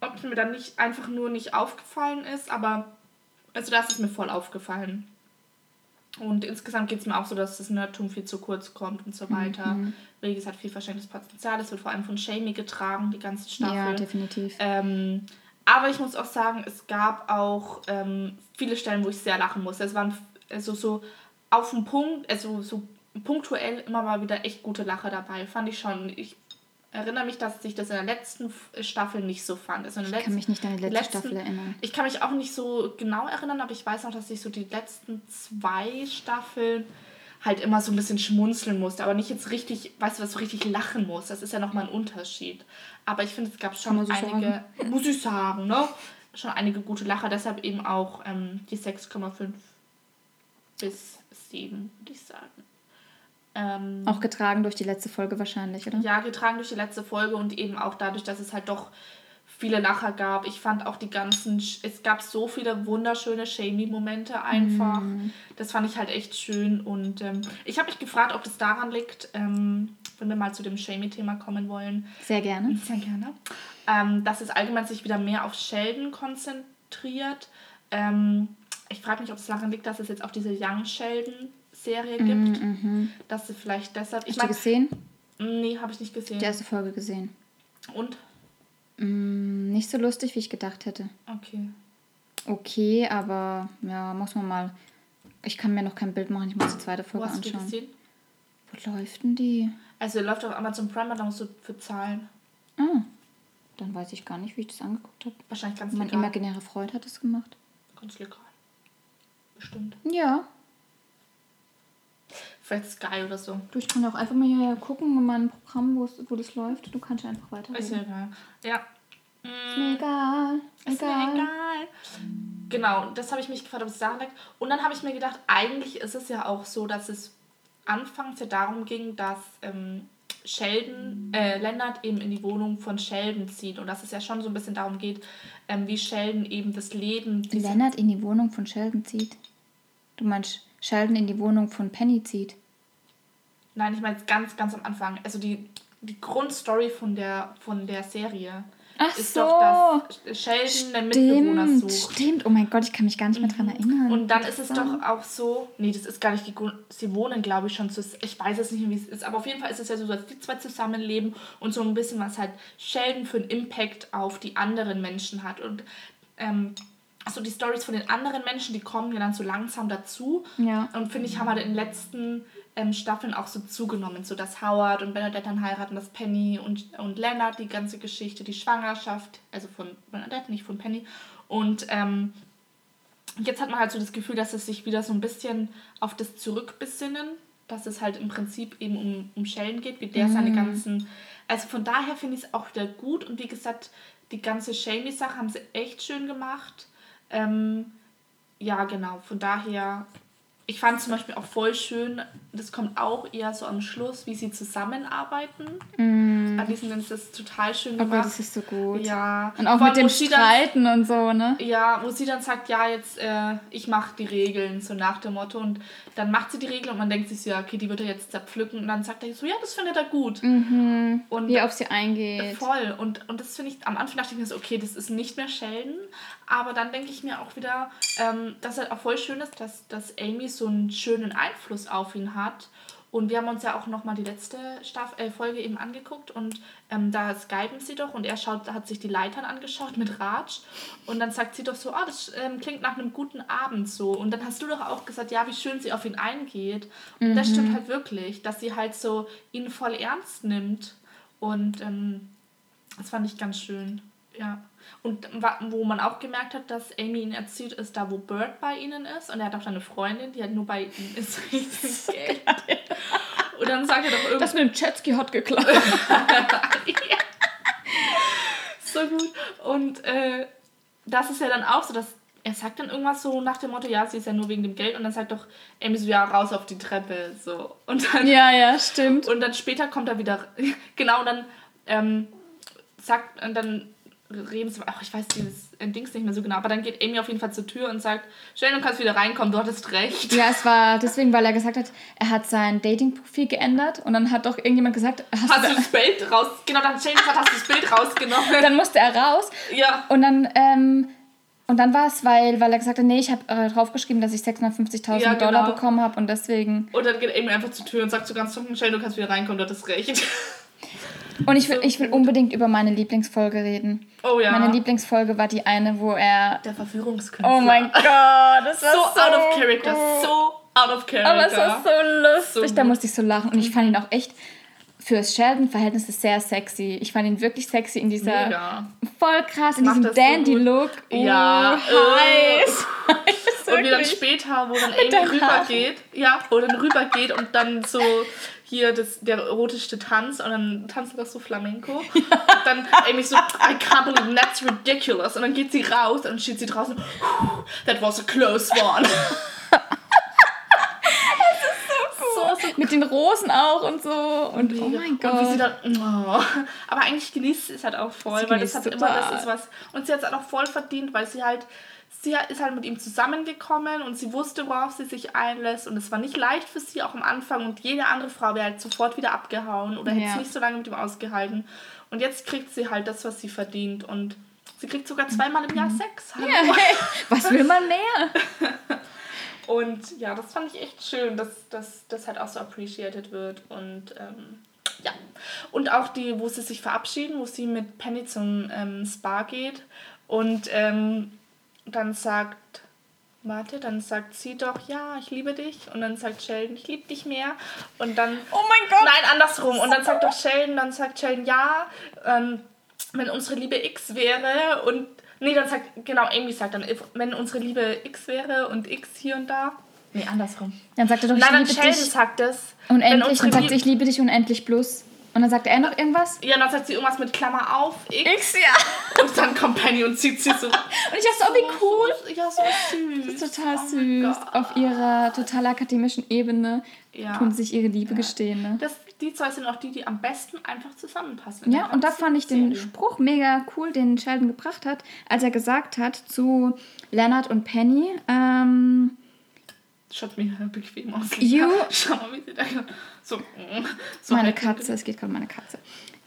ob es mir dann nicht einfach nur nicht aufgefallen ist, aber also das ist mir voll aufgefallen. Und insgesamt geht es mir auch so, dass das Nerdtum viel zu kurz kommt und so weiter. Wie gesagt, viel verschenktes Potenzial. Es wird vor allem von Shamey getragen, die ganze Staffel. Ja, definitiv. Ähm, aber ich muss auch sagen, es gab auch ähm, viele Stellen, wo ich sehr lachen musste. Es waren also so auf den Punkt, also so punktuell immer mal wieder echt gute Lacher dabei. Fand ich schon. Ich erinnere mich, dass ich das in der letzten Staffel nicht so fand. Also Ich kann mich nicht an die letzte letzten- Staffel erinnern. Ich kann mich auch nicht so genau erinnern, aber ich weiß noch, dass ich so die letzten zwei Staffeln halt immer so ein bisschen schmunzeln musste, aber nicht jetzt richtig, weißt du, was so richtig lachen muss. Das ist ja nochmal ein Unterschied. Aber ich finde, es gab schon so einige, muss ich sagen, ne? Schon einige gute Lacher, deshalb eben auch ähm, die 6,5 bis 7, würde ich sagen. Ähm, Auch getragen durch die letzte Folge wahrscheinlich, oder? ja, getragen durch die letzte Folge und eben auch dadurch, dass es halt doch viele Lacher gab. Ich fand auch die ganzen, es gab so viele wunderschöne Shamey-Momente einfach. Das fand ich halt echt schön und ähm, ich habe mich gefragt, ob das daran liegt, ähm, wenn wir mal zu dem Shamey-Thema kommen wollen, Sehr gerne. sehr gerne, ähm, dass es allgemein sich wieder mehr auf Sheldon konzentriert. Ähm, ich frage mich, ob es daran liegt, dass es jetzt auch diese Young Sheldon-Serie gibt. Dass sie vielleicht deshalb. Ich Hast du meine, gesehen? Nee, habe ich nicht gesehen. Die erste Folge gesehen. Und? Mm, nicht so lustig, wie ich gedacht hätte. Okay. Okay, aber ja, muss man mal. Ich kann mir noch kein Bild machen, ich muss die zweite Wo Folge hast du die anschauen. gesehen? Wo läuft denn die? Also, läuft auf Amazon Prime, da musst du für zahlen. Ah, dann weiß ich gar nicht, wie ich das angeguckt habe. Wahrscheinlich ganz Mein legal. imaginärer Freund hat das gemacht. Ganz legal. Bestimmt. Ja, Vielleicht Sky oder so. du, ich kann auch einfach mal hier gucken in meinem Programm, wo, das läuft. Du kannst ja einfach weiter. Ist ja egal. Ja. Ist mir egal. Ist mir egal. Genau, das habe ich mich gefragt, ob es daran lag. Und dann habe ich mir gedacht, eigentlich ist es ja auch so, dass es anfangs ja darum ging, dass ähm, Sheldon, äh, Lennart eben in die Wohnung von Sheldon zieht. Und dass es ja schon so ein bisschen darum geht, ähm, wie Sheldon eben das Leben. Lennart in die Wohnung von Sheldon zieht. Du meinst, Sheldon in die Wohnung von Penny zieht. Nein, ich meine jetzt ganz, ganz am Anfang. Also die, die Grundstory von der, von der Serie. Ach ist so. doch, dass Sheldon einen Mitbewohner Stimmt, sucht. stimmt. Oh mein Gott, ich kann mich gar nicht mehr dran erinnern. Und dann ist es doch auch so, nee, das ist gar nicht die Grund, sie wohnen, glaube ich, schon zu, ich weiß es nicht, mehr, wie es ist, aber auf jeden Fall ist es ja so, dass die zwei zusammenleben und so ein bisschen, was halt Sheldon für einen Impact auf die anderen Menschen hat. Und ähm, also die Stories von den anderen Menschen, die kommen ja dann so langsam dazu. Ja. Und finde ich, haben halt in den letzten ähm, Staffeln auch so zugenommen, so dass Howard und Bernadette dann heiraten, dass Penny und, und Leonard die ganze Geschichte, die Schwangerschaft, also von Bernadette, nicht von Penny. Und ähm, jetzt hat man halt so das Gefühl, dass es sich wieder so ein bisschen auf das Zurückbesinnen, dass es halt im Prinzip eben um, um Sheldon geht, wie der seine ganzen. Also von daher finde ich es auch wieder gut und wie gesagt, die ganze Shamey-Sache haben sie echt schön gemacht. Ähm, ja, genau, von daher. Ich fand zum Beispiel auch voll schön, das kommt auch eher so am Schluss, wie sie zusammenarbeiten. An diesen ist das total schön gemacht. das ist so gut. Ja. Und auch Vor mit dem sie dann- Streiten und so, ne? ja, wo sie dann sagt, ja, jetzt, äh, ich mache die Regeln, so nach dem Motto. Und dann macht sie die Regeln und man denkt sich so, ja, okay, die wird er jetzt zerpflücken. Und dann sagt er so, ja, das findet er gut. Mhm. Und Wie auf sie eingeht. voll. Und, und das finde ich, am Anfang dachte ich mir so, okay, das ist nicht mehr Sheldon. Aber dann denke ich mir auch wieder, ähm, dass es auch voll schön ist, dass, dass Amy so einen schönen Einfluss auf ihn hat. Und wir haben uns ja auch nochmal die letzte Staff äh, Folge eben angeguckt und ähm, da skypen sie doch und er schaut, hat sich die Leitern angeschaut mit Raj und dann sagt sie doch so, ah, das ähm, klingt nach einem guten Abend so. Und dann hast du doch auch gesagt, ja, wie schön sie auf ihn eingeht. Und das stimmt halt wirklich, dass sie halt so ihn voll ernst nimmt. Und ähm, das fand ich ganz schön. Ja. Und wo man auch gemerkt hat, dass Amy ihn erzählt, ist da, wo Bird bei ihnen ist. Und er hat auch eine Freundin, die halt nur bei ihm ist. wegen Geld. Und dann sagt er doch irgendwie. Das mit dem Jetski hat geklappt. <laughs> so gut. Und äh, das ist ja dann auch so, dass er sagt dann irgendwas so nach dem Motto, ja, sie ist ja nur wegen dem Geld. Und dann sagt doch Amy so, ja, raus auf die Treppe. So. Und dann ja, ja, stimmt. Und dann später kommt er wieder, <laughs> genau, und dann ähm, sagt, und dann reden sie, ach, ich weiß dieses äh, Dings nicht mehr so genau, aber dann geht Amy auf jeden Fall zur Tür und sagt, schnell, du kannst wieder reinkommen, du hattest recht. Ja, es war deswegen, weil er gesagt hat, er hat sein Dating-Profil geändert und dann hat doch irgendjemand gesagt, hast Hast du das <laughs> Bild raus, genau, dann Shane gesagt, hast du das Bild rausgenommen. dann musste er raus ja, und dann, ähm, und dann war es, weil, weil er gesagt hat, nee, ich habe äh, draufgeschrieben, dass ich 650.000 Ja, Dollar genau. bekommen habe und deswegen. und dann geht Amy einfach zur Tür und sagt so ganz dumm, schnell, du kannst wieder reinkommen, du hattest recht. Und ich will, ich will unbedingt über meine Lieblingsfolge reden. Oh ja. Meine Lieblingsfolge war die eine, wo er. Der Verführungskünstler. Oh mein Gott, das war So, so, out of character, gut. so out of character. Aber es war so lustig. So da musste ich so lachen. Und ich fand ihn auch echt für Sheldon-Verhältnisse sehr sexy. Ich fand ihn wirklich sexy in dieser. Mega. Voll krass, in Macht diesem das so Dandy-Look. Ja, Uh, heiß. heiß Und wie dann später, wo dann Amy rübergeht, ja, wo dann rübergeht und dann so hier das, der erotischste Tanz und dann tanzt das so Flamenco. <laughs> Und dann Amy so, I can't believe that's ridiculous. Und dann geht sie raus und steht sie draußen, that was a close one. <laughs> Mit den Rosen auch und so. Und oh mein Und wie sie Gott. dann, oh. Aber eigentlich genießt sie es halt auch voll, Sie weil das hat immer, das ist was. Und sie hat es halt auch voll verdient, weil sie halt, sie ist halt mit ihm zusammengekommen und sie wusste, worauf sie sich einlässt. Und es war nicht leicht für sie auch am Anfang. Und jede andere Frau wäre halt sofort wieder abgehauen oder hätte es Ja. nicht so lange mit ihm ausgehalten. Und jetzt kriegt sie halt das, was sie verdient. Und sie kriegt sogar zweimal im Jahr Sex. Hallo. Mhm. Ja, hey, was will man mehr? <laughs> Und ja, das fand ich echt schön, dass dass das halt auch so appreciated wird. Und ähm, ja. Und auch die, wo sie sich verabschieden, wo sie mit Penny zum ähm, Spa geht und ähm, dann sagt, warte, dann sagt sie doch, ja, ich liebe dich. Und dann sagt Sheldon, ich liebe dich mehr. Und dann Oh mein Gott. Nein, andersrum. Und dann sagt doch Sheldon, dann sagt Sheldon, ja, ähm, wenn unsere Liebe X wäre und. Nee, dann sagt, genau, Amy sagt dann, wenn unsere Liebe X wäre und X hier und da. Nee, andersrum. Dann sagt er doch, ich Nein, dann liebe Sheldon dich sagt es. unendlich. Dann sagt Liebe- ich liebe dich unendlich plus. Und Und dann sagt er noch irgendwas? Ja, dann sagt sie irgendwas mit Klammer auf, X. X ja. Und dann kommt Penny und zieht sie so. <laughs> und ich dachte, oh, wie cool. So, ja, so süß. Das ist total oh süß. Auf ihrer total akademischen Ebene ja. tun sich ihre Liebe ja. gestehen. Ne? Das, die zwei sind auch die, die am besten einfach zusammenpassen. Ja, und da fand ich den Spruch mega cool, den Sheldon gebracht hat, als er gesagt hat zu Leonard und Penny, ähm, Schaut mir bequem aus. You, Schau mal, wie sie da so, so Meine Katze, es geht gerade um meine Katze.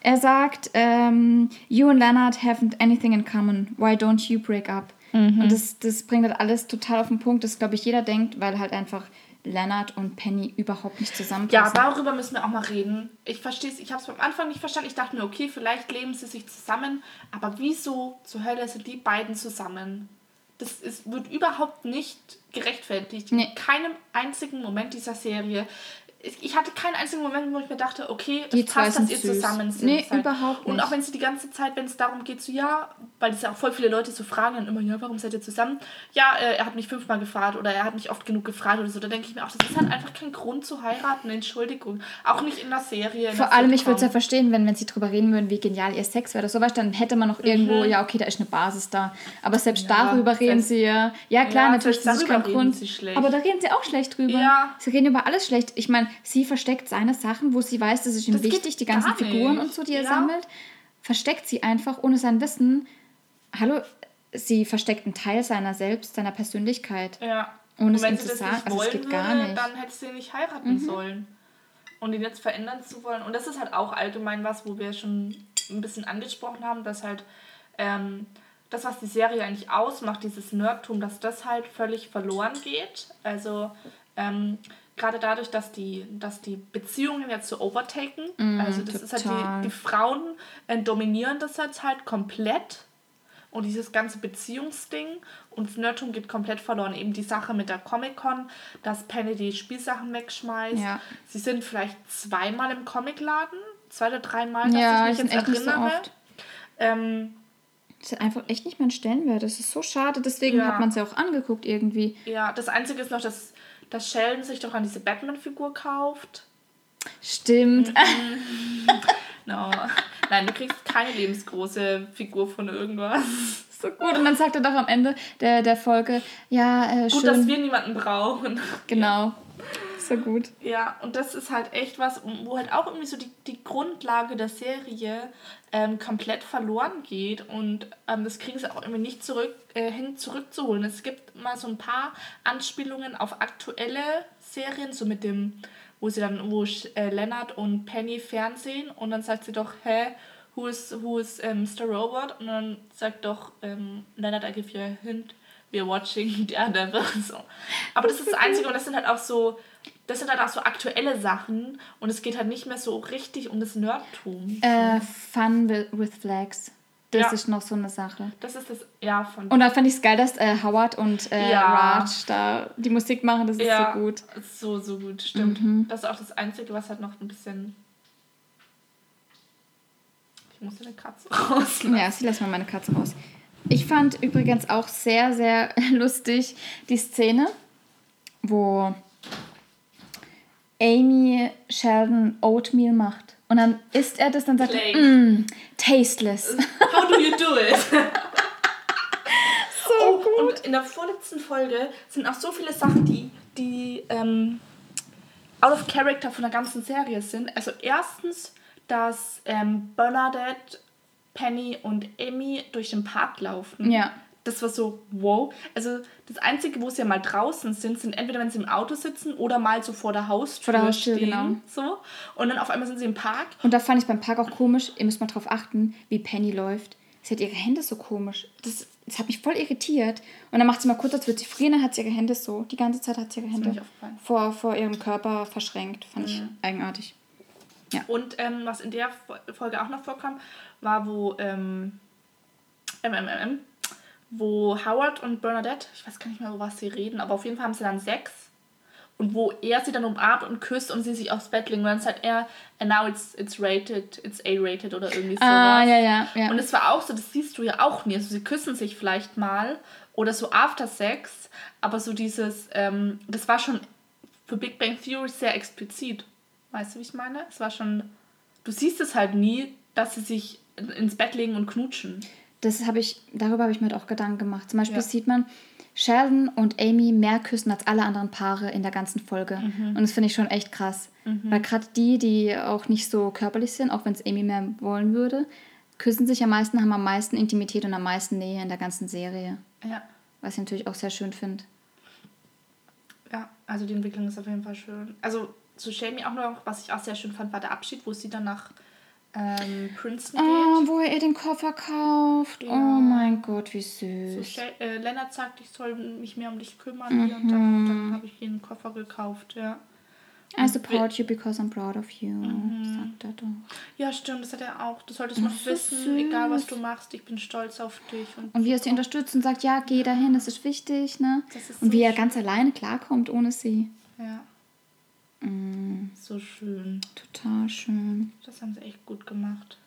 Er sagt, ähm, you and Leonard haven't anything in common. Why don't you break up? Mhm. Und das, das bringt halt alles total auf den Punkt, das glaube ich jeder denkt, weil halt einfach Leonard und Penny überhaupt nicht zusammenpassen. Ja, darüber müssen wir auch mal reden. Ich verstehe es, ich habe es am Anfang nicht verstanden. Ich dachte mir, okay, vielleicht leben sie sich zusammen, aber wieso zur Hölle sind die beiden zusammen? Das ist, wird überhaupt nicht gerechtfertigt. Nee. In keinem einzigen Moment dieser Serie ich hatte keinen einzigen Moment, wo ich mir dachte, okay, das die passt, dass ihr süß. zusammen seid. Nee, überhaupt nicht. Und auch wenn sie die ganze Zeit, wenn es darum geht, so ja, weil es ja auch voll viele Leute so fragen dann immer, ja, warum seid ihr zusammen? Ja, äh, er hat mich fünfmal gefragt oder er hat mich oft genug gefragt oder so. Da denke ich mir auch, das ist halt einfach kein Grund zu heiraten, Entschuldigung. Auch nicht in der Serie. In Vor der allem, ich würde es ja verstehen, wenn, wenn sie drüber reden würden, wie genial ihr Sex wäre oder sowas, dann hätte man noch irgendwo, mhm. ja, okay, da ist eine Basis da. Aber selbst ja, darüber reden sie ja. Ja, klar, ja, natürlich, das ist kein Grund. Aber da reden sie auch schlecht drüber. Ja. Sie reden über alles schlecht. Ich meine, sie versteckt seine Sachen, wo sie weiß, das ist ihm das wichtig, die ganzen Figuren und so, die er ja. sammelt, versteckt sie einfach ohne sein Wissen. Hallo, sie versteckt einen Teil seiner selbst, seiner Persönlichkeit. Ja. Ohne es ihm zu sagen. Also es geht gar würde, nicht. Dann hätte sie nicht heiraten mhm. sollen. Und ihn jetzt verändern zu wollen. Und das ist halt auch allgemein was, wo wir schon ein bisschen angesprochen haben, dass halt ähm, das, was die Serie eigentlich ausmacht, dieses Nerdtum, dass das halt völlig verloren geht. Also ähm, gerade dadurch, dass die, dass die Beziehungen jetzt so overtaken. Mm, also das total. ist halt die, die Frauen äh, dominieren das jetzt halt komplett. Und dieses ganze Beziehungsding und Nerdtum geht komplett verloren. Eben die Sache mit der Comic-Con, dass Penny die Spielsachen wegschmeißt. Ja. Sie sind vielleicht zweimal im Comicladen, zwei oder dreimal, dass ja, ich mich jetzt erinnere. So ähm, das hat einfach echt nicht mehr einen Stellenwert. Das ist so schade, deswegen ja. hat man es ja auch angeguckt irgendwie. Ja, das Einzige ist noch, dass dass Sheldon sich doch an diese Batman-Figur kauft. Stimmt. Mhm. <laughs> no. Nein, du kriegst keine lebensgroße Figur von irgendwas. <laughs> So gut. Und dann sagt er doch am Ende der, der Folge, ja, äh, Gut, dass wir niemanden brauchen. Genau. So gut. Ja, und das ist halt echt was, wo halt auch irgendwie so die, die Grundlage der Serie ähm, komplett verloren geht und ähm, das kriegen sie auch irgendwie nicht zurück, äh, hin zurückzuholen. Es gibt mal so ein paar Anspielungen auf aktuelle Serien, so mit dem, wo sie dann, wo äh, Leonard und Penny fernsehen und dann sagt sie doch, hä, who is, who is ähm, Mr. Robot? Und dann sagt doch ähm, Leonard, I give you a hint, we're watching <laughs> Daredevil. <laughs> So. Aber das ist das Einzige und das sind halt auch so das sind halt auch so aktuelle Sachen und es geht halt nicht mehr so richtig um das Nerdtum. Äh, Fun with Flags. Das ja. ist noch so eine Sache. Das ist das, ja, von. Und da fand ich es geil, dass äh, Howard und äh, ja. Raj da die Musik machen. Das ist ja, so gut. So, so gut, stimmt. Mhm. Das ist auch das Einzige, was halt noch ein bisschen. Ich muss eine Katze <laughs> rauslassen. Ja, sie lässt mal meine Katze raus. Ich fand übrigens auch sehr, sehr <laughs> lustig die Szene, wo Amy Sheldon Oatmeal macht. Und dann isst er das, dann sagt er, mm, tasteless. <laughs> How do you do it? <laughs> so oh, gut. Und in der vorletzten Folge sind auch so viele Sachen, die, die ähm, out of character von der ganzen Serie sind. Also erstens, dass ähm, Bernadette, Penny und Amy durch den Park laufen. Ja das war so, wow. Also das Einzige, wo sie ja mal draußen sind, sind entweder, wenn sie im Auto sitzen oder mal so vor der Haustür, vor der Haustür stehen. Genau. So. Und dann auf einmal sind sie im Park. Und da fand ich beim Park auch komisch, ihr müsst mal drauf achten, wie Penny läuft. Sie hat ihre Hände so komisch. Das, das hat mich voll irritiert. Und dann macht sie mal kurz, als würde sie frieren, dann hat sie ihre Hände so. Die ganze Zeit hat sie ihre Hände vor, vor ihrem Körper verschränkt. Fand mhm. ich eigenartig. Ja. Und ähm, was in der Folge auch noch vorkam, war, wo ähm, MMM wo Howard und Bernadette, ich weiß gar nicht mehr, über was sie reden, aber auf jeden Fall haben sie dann Sex. Und wo er sie dann umarmt und küsst und sie sich aufs Bett legen. Und dann sagt er, and now it's, it's rated, it's A-rated oder irgendwie so. Ah, ja, ja, ja. Und es war auch so, das siehst du ja auch nie. Also sie küssen sich vielleicht mal oder so after Sex, aber so dieses, ähm, das war schon für Big Bang Theory sehr explizit. Weißt du, wie ich meine? Es war schon du siehst es halt nie, dass sie sich ins Bett legen und knutschen. Das habe ich, darüber habe ich mir halt auch Gedanken gemacht. Zum Beispiel ja. sieht man Sheldon und Amy mehr küssen als alle anderen Paare in der ganzen Folge. Mhm. Und das finde ich schon echt krass. Mhm. Weil gerade die, die auch nicht so körperlich sind, auch wenn es Amy mehr wollen würde, küssen sich am meisten, haben am meisten Intimität und am meisten Nähe in der ganzen Serie. Ja. Was ich natürlich auch sehr schön finde. Ja, also die Entwicklung ist auf jeden Fall schön. Also zu Jamie auch noch, was ich auch sehr schön fand, war der Abschied, wo sie dann nach ähm, Princeton oh, geht. wo er ihr den Koffer kauft. Ja. Oh mein Gott, wie süß. So, äh, Lennart sagt, ich soll mich mehr um dich kümmern. Mhm. Und dann, dann habe ich ihr einen Koffer gekauft, ja. I support you because I'm proud of you, mhm. sagt er doch. Ja, stimmt, das hat er auch. Du solltest noch wissen, süß. egal was du machst, ich bin stolz auf dich. Und, und wie er sie unterstützt und sagt, ja, geh dahin, das ist wichtig, ne? Ist und so wie er ganz alleine klarkommt ohne sie. Ja. Mm. So schön. Total schön. Das haben sie echt gut gemacht.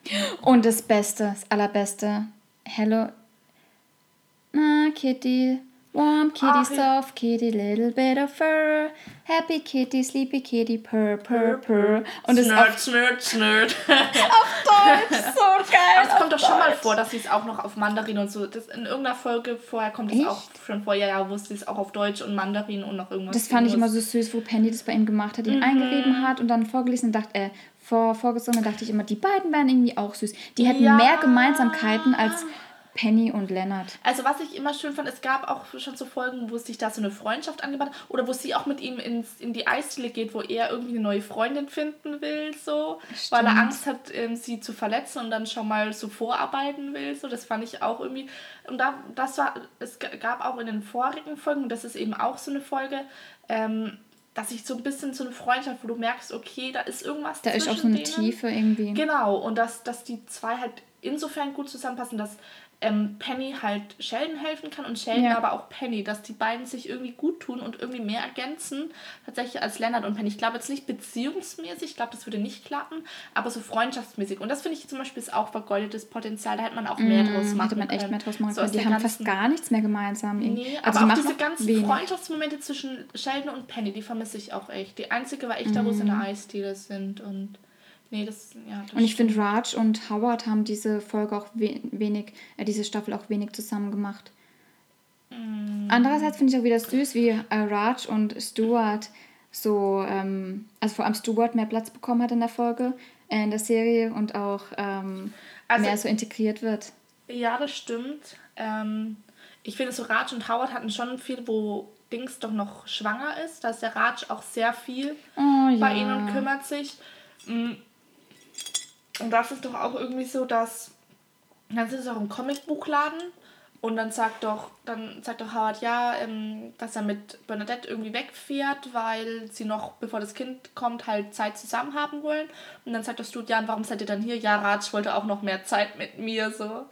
Und das Beste, das Allerbeste. Hello. Na, Kitty. Warm kitty, Ach, soft kitty, little bit of fur. Happy kitty, sleepy kitty, purr, purr, purr. Und snurrt, auf, snurrt. auf Deutsch, <laughs> so geil. Aber es kommt doch schon mal vor, dass sie es auch noch auf Mandarin und so. Das in irgendeiner Folge vorher kommt es auch schon vor. Ja, ja, wusste es auch auf Deutsch und Mandarin und noch irgendwas. Das fand ich immer so süß, wo Penny das bei ihm gemacht hat, ihn mhm. eingerieben hat und dann vorgelesen und dachte, äh, vor, vorgesungen, dachte ich immer, die beiden wären irgendwie auch süß. Die hätten ja. mehr Gemeinsamkeiten als Penny und Leonard. Also was ich immer schön fand, es gab auch schon so Folgen, wo sich da so eine Freundschaft angebaut hat oder wo sie auch mit ihm ins, in die Eisdiele geht, wo er irgendwie eine neue Freundin finden will, so, Stimmt. weil er Angst hat, ähm, sie zu verletzen und dann schon mal so vorarbeiten will, so, das fand ich auch irgendwie und da, das war, es gab auch in den vorigen Folgen, das ist eben auch so eine Folge, ähm, dass ich so ein bisschen so eine Freundschaft, wo du merkst, okay, da ist irgendwas Da ist auch so eine denen. Tiefe irgendwie. Genau, und dass, dass die zwei halt insofern gut zusammenpassen, dass ähm, Penny halt Sheldon helfen kann und Sheldon ja. aber auch Penny, dass die beiden sich irgendwie gut tun und irgendwie mehr ergänzen, tatsächlich als Leonard und Penny. Ich glaube jetzt nicht beziehungsmäßig, ich glaube, das würde nicht klappen, aber so freundschaftsmäßig. Und das finde ich zum Beispiel ist auch vergeudetes Potenzial, da hätte man auch mehr mm, draus machen Hätte man echt mehr draus machen können. So die haben fast gar nichts mehr gemeinsam. Nee, also aber auch diese ganzen wenig. Freundschaftsmomente zwischen Sheldon und Penny, die vermisse ich auch echt. Die einzige war echt mm. da, wo sie in der mhm. Eisdiele sind und Nee, das, ja, das Und ich finde, Raj und Howard haben diese Folge auch we wenig, äh, diese Staffel auch wenig zusammen gemacht. Mm. Andererseits finde ich auch wieder süß, wie äh, Raj und Stuart so, ähm, also vor allem Stuart mehr Platz bekommen hat in der Folge, äh, in der Serie und auch ähm, also, mehr so integriert wird. Ja, das stimmt. Ähm, ich finde, so Raj und Howard hatten schon viel, wo Dings doch noch schwanger ist. Da ist der Raj auch sehr viel oh, bei ja. ihnen und kümmert sich. Mm, und das ist doch auch irgendwie so, dass. Dann ist es auch im Comicbuchladen und dann sagt doch, dann sagt doch Howard ja, ähm, dass er mit Bernadette irgendwie wegfährt, weil sie noch, bevor das Kind kommt, halt Zeit zusammen haben wollen. Und dann sagt das Studian, warum seid ihr dann hier? Ja, Raj wollte auch noch mehr Zeit mit mir, so,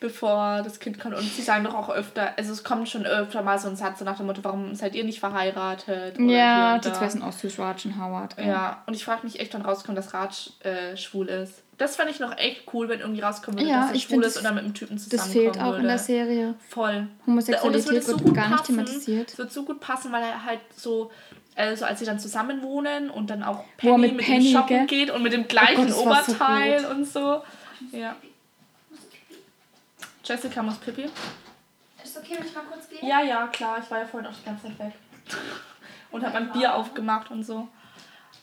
bevor das Kind kommt. Und sie sagen doch auch öfter, also es kommt schon öfter mal so ein Satz so nach dem Motto, warum seid ihr nicht verheiratet? ja, die zwei sind auch süß, Raj und Howard. Ja, ja und ich frage mich echt, wann rauskommt, dass Raj äh, schwul ist. Das fand ich noch echt cool, wenn irgendwie rauskommen würde, ja, dass er schwul ist oder mit einem Typen zusammenkommen Das fehlt auch würde. in der Serie. Voll. Homosexualität wird, so wird gar nicht thematisiert. Es wird so gut passen, weil er halt so, also als sie dann zusammen wohnen und dann auch Penny mit, mit Penny, dem Shoppen gell? geht und mit dem gleichen oh Gott, Oberteil so und so. Ja. Jessica muss Pippi. Ist okay, wenn ich mal kurz gehe? Ja, ja, klar. Ich war ja vorhin auch die ganze Zeit weg. <laughs> und habe mein Bier aufgemacht und so.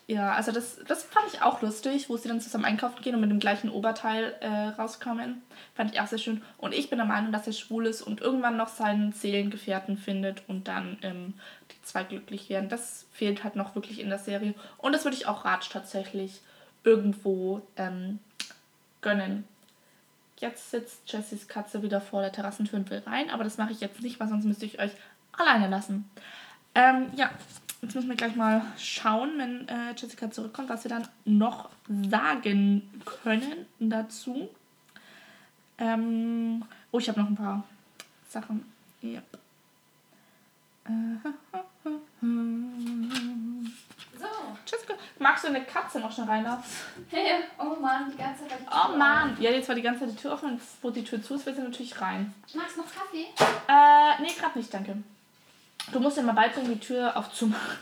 Ja, also das, das fand ich auch lustig, wo sie dann zusammen einkaufen gehen und mit dem gleichen Oberteil äh, rauskommen. Fand ich auch sehr schön. Und ich bin der Meinung, dass er schwul ist und irgendwann noch seinen Seelengefährten findet und dann ähm, die zwei glücklich werden. Das fehlt halt noch wirklich in der Serie. Und das würde ich auch Ratsch tatsächlich irgendwo ähm, gönnen. Jetzt sitzt Jessys Katze wieder vor der Terrassentür und will rein, aber das mache ich jetzt nicht, weil sonst müsste ich euch alleine lassen. Ähm, ja, Jetzt müssen wir gleich mal schauen, wenn äh, Jessica zurückkommt, was wir dann noch sagen können dazu. Ähm, oh, ich habe noch ein paar Sachen. Yep. <laughs> So. Jessica, magst du eine Katze noch schon rein Hey, oh Mann, die ganze Zeit die Tür Oh Mann, ja, jetzt war die ganze Zeit die Tür offen und wo die Tür zu ist, will sie natürlich rein. Magst du noch Kaffee? Äh, nee, gerade nicht, danke. Du musst ja mal beibringen, die Tür aufzumachen.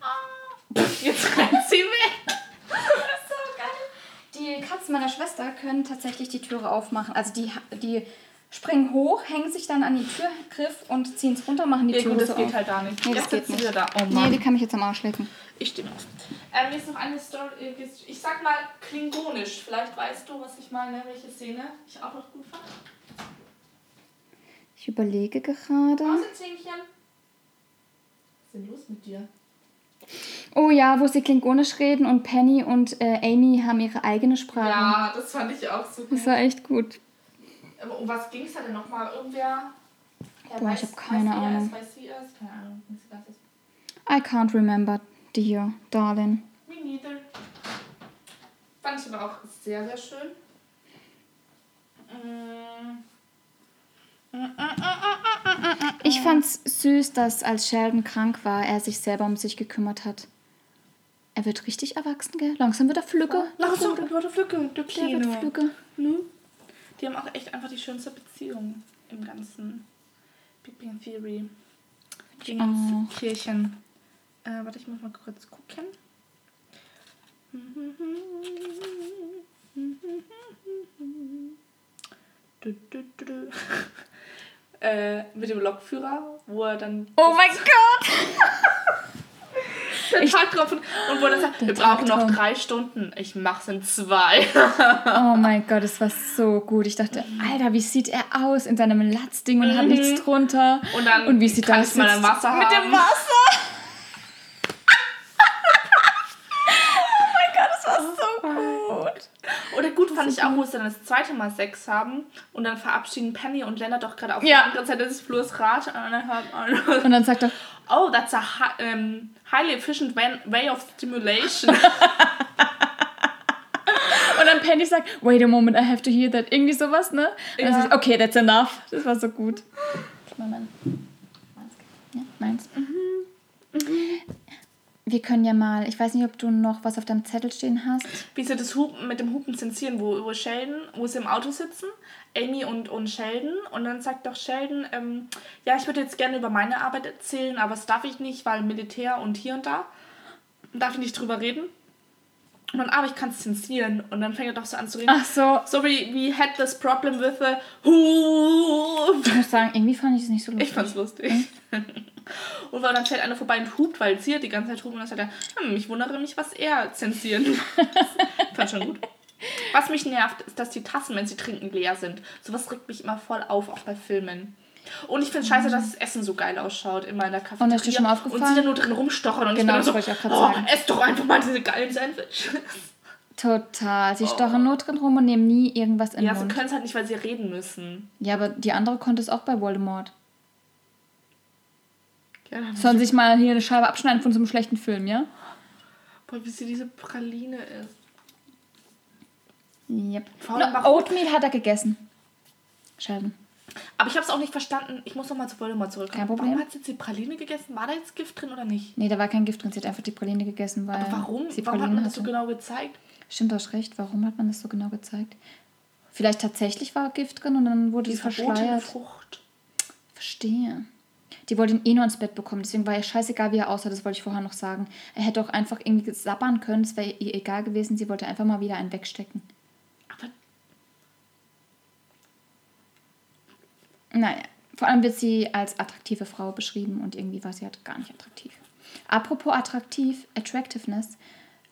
Ah. Jetzt rennt sie weg. So geil. Kids meiner Schwester können tatsächlich die Türe aufmachen. Also die, die springen hoch, hängen sich dann an den Türgriff und ziehen es runter, machen die Ja, Türe gut, das so geht auf. halt da nicht. Nee, das Jetzt geht nicht. wieder da. Oh Nee, die kann mich jetzt am Arsch lecken. Ich stimme auf. Ähm, ist noch eine Story. äh, Ich sag mal klingonisch. Vielleicht weißt du, was ich meine, welche Szene ich auch noch gut fand. Ich überlege gerade. Außerzähnchen. Was ist denn los mit dir? Oh ja, wo sie klingonisch reden und Penny und äh, Amy haben ihre eigene Sprache. Ja, das fand ich auch so gut. Das war echt gut. Aber um was ging es da denn nochmal? Irgendwer. Ja, Boah, ich keine weiß, wie er ist? Keine Ahnung. Ich. I can't remember, dear darling. Me neither. Fand ich aber auch sehr, sehr schön. Mm. Ich fand's süß, dass als Sheldon krank war, er sich selber um sich gekümmert hat. Er wird richtig erwachsen, gell? Langsam wird er flügge. Langsam, du wurde Flücke, Der Kleine. wird flügge. Ne? Die haben auch echt einfach die schönste Beziehung im ganzen Big Bang Theory. Kirchen. Äh, warte, ich muss mal kurz gucken. <laughs> Du, du, du, du. Äh, mit dem Lokführer, wo er dann Oh mein <laughs> Gott! den Tag drauf und, wo er dann sagt, wir brauchen noch drei Stunden. Ich mach's in zwei. <laughs> Oh mein Gott, es war so gut. Ich dachte, Alter, wie sieht er aus in seinem Latzding und hat nichts drunter? Und dann und wie sieht kann das ich mal ein Wasser mit haben. dem Wasser? oh mein Gott, das war so gut. Oder gut fand ich auch, wo sie dann das zweite Mal Sex haben und dann verabschieden Penny und Lennart doch gerade auf Ja. der anderen Seite des Flurs Rad und dann dann sagt er, oh, that's a um, highly efficient way, of stimulation. <laughs> und dann Penny sagt, wait a moment, I have to hear that. Irgendwie sowas, ne? Und dann Ja. sagt, okay, that's enough. Das war so gut. War mein, meins. Ja, meins. Wir können ja mal, ich weiß nicht, ob du noch was auf deinem Zettel stehen hast. Wie sie das Hupen mit dem Hupen zensieren, wo, wo Sheldon, wo sie im Auto sitzen, Amy und, und Sheldon. Und dann sagt doch Sheldon, ähm, ja, ich würde jetzt gerne über meine Arbeit erzählen, aber das darf ich nicht, weil Militär und hier und da. Darf ich nicht drüber reden. Und dann, aber ich kann es zensieren. Und dann fängt er doch so an zu reden. Ach so. So wie we had this problem with the who. Ich muss sagen, irgendwie fand ich es nicht so lustig. Ich fand's lustig. <laughs> Und weil dann fährt einer vorbei und hupt, weil sie die ganze Zeit hupt und dann sagt er, hm, ich wundere mich, was er zensieren muss. <laughs> Fand schon gut. Was mich nervt, ist, dass die Tassen, wenn sie trinken, leer sind. Sowas regt mich immer voll auf, auch bei Filmen. Und ich finde scheiße, dass das Essen so geil ausschaut, immer in der Cafeteria. Und ist dir schon mal Und aufgefallen? sie dann nur drin rumstochern. Und Genau, ich bin das dann ich so, grad oh, sagen. ess doch einfach mal diese geilen Sandwich. Total. Sie stochen nur drin rum und nehmen nie irgendwas in den Ja, sie können es halt nicht, weil sie reden müssen. Ja, aber die andere konnte es auch bei Voldemort. Ja, Sollen sich mal hier eine Scheibe abschneiden von so einem schlechten Film, ja? Boah, wie sie diese Praline ist. Yep. Vor allem, No, Oatmeal hat er gegessen. Sheldon. Aber ich habe es auch nicht verstanden. Ich muss noch mal zu Voldemort zurückkommen. Kein Problem. Warum hat sie jetzt die Praline gegessen? War da jetzt Gift drin oder nicht? Nee, da war kein Gift drin. Sie hat einfach die Praline gegessen, weil Aber warum? sie Warum hat man das hatte. so genau gezeigt? Stimmt, du hast recht. Warum hat man das so genau gezeigt? Vielleicht tatsächlich war Gift drin und dann wurde Die es verschleiert. Frucht. Verstehe. Die wollte ihn eh nur ins Bett bekommen, deswegen war ihr scheißegal, wie er aussah, das wollte ich vorher noch sagen. Er hätte auch einfach irgendwie sabbern können, es wäre ihr egal gewesen, sie wollte einfach mal wieder einen wegstecken. Aber Naja, vor allem wird sie als attraktive Frau beschrieben und irgendwie war sie halt gar nicht attraktiv. Apropos attraktiv, Attractiveness,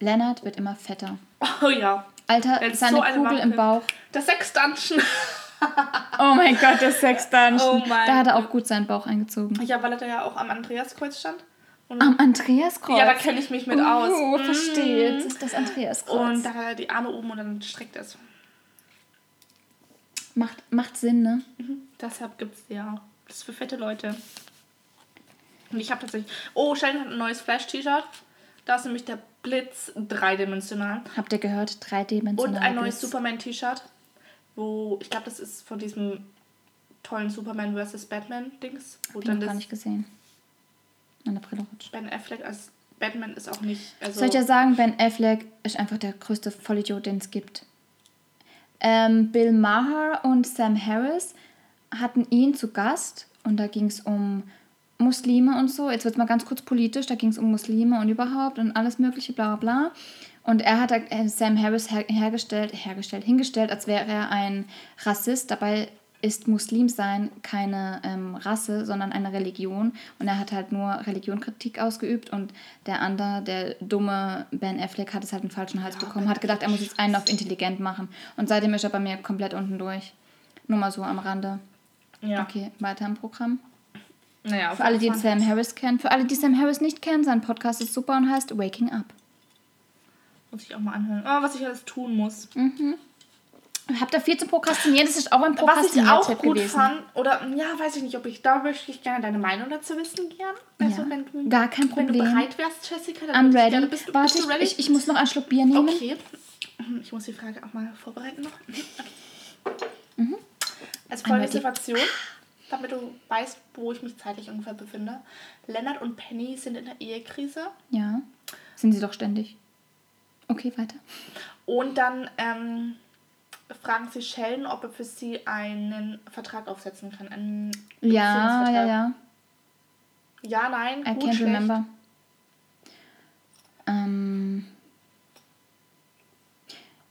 Leonard wird immer fetter. oh ja. Alter, Er seine so Kugel im. Bauch. Das Sexdungeon. Oh mein Gott, das Sexdungeon. Oh da hat er auch gut seinen Bauch eingezogen. ja, weil er da ja auch am Andreaskreuz stand. Und, Am Andreaskreuz. ja, da kenne ich mich mit aus. Oh, verstehe. Das ist das Andreaskreuz. Und da hat er die Arme oben und dann streckt er es. macht, macht Sinn, ne? Mhm. Deshalb gibt es ja. Das ist für fette Leute. Und ich habe tatsächlich. Oh, Sheldon hat ein neues Flash-T-Shirt. Da ist nämlich der Blitz dreidimensional. Habt ihr gehört? Dreidimensional. Und ein neues. Superman-T-Shirt. Wo, ich glaube, das ist von diesem tollen Superman vs. Batman-Dings. Hab ich noch gar nicht gesehen. Meine Brille rutscht. Ben Affleck als Batman ist auch nicht. Also, Soll ich ja sagen, Ben Affleck ist einfach der größte Vollidiot, den es gibt. Ähm, Bill Maher und Sam Harris hatten ihn zu Gast und da ging es um Muslime und so. Jetzt wird mal ganz kurz politisch, da ging es um Muslime und überhaupt und alles mögliche, bla bla bla. Und er hat äh, Sam Harris her hergestellt, hergestellt, hingestellt, als wäre er ein Rassist. Dabei ist Muslim sein keine ähm, Rasse, sondern eine Religion. Und er hat halt nur Religionkritik ausgeübt und der andere, der dumme Ben Affleck, hat es halt einen falschen Hals ja, bekommen, hat gedacht, er muss jetzt einen auf intelligent machen. Und seitdem ist er bei mir komplett unten durch. Nur mal so am Rande. Ja. Okay, weiter im Programm. Naja, für alle, die Sam Harris kennen. Für alle, die Sam Harris nicht kennen, sein Podcast ist super und heißt Waking Up. Muss ich auch mal anhören. Oh, was ich alles tun muss. Mhm. Habt ihr viel zu prokrastinieren? Das ist auch ein Prokrastinieren. Was ich auch gut gewesen. fand, oder ja, weiß ich nicht, ob ich da möchte ich gerne deine Meinung dazu wissen gern. Also, ja, wenn du, gar kein Problem. Wenn du bereit wärst, Jessica, dann I'm ready. Gerne, bist, du, Warte, bist du ready? Ich, ich muss noch einen Schluck Bier nehmen. Okay. Ich muss die Frage auch mal vorbereiten noch. Mhm. Als folgende Situation, damit du weißt, wo ich mich zeitlich ungefähr befinde. Lennart und Penny sind in der Ehekrise. Ja, sind sie doch ständig. Okay, weiter. Und dann ähm, fragen sie Sheldon, ob er für sie einen Vertrag aufsetzen kann. Einen ja, ja, ja. Ja, nein, I gut, can't schlecht. remember. Ähm,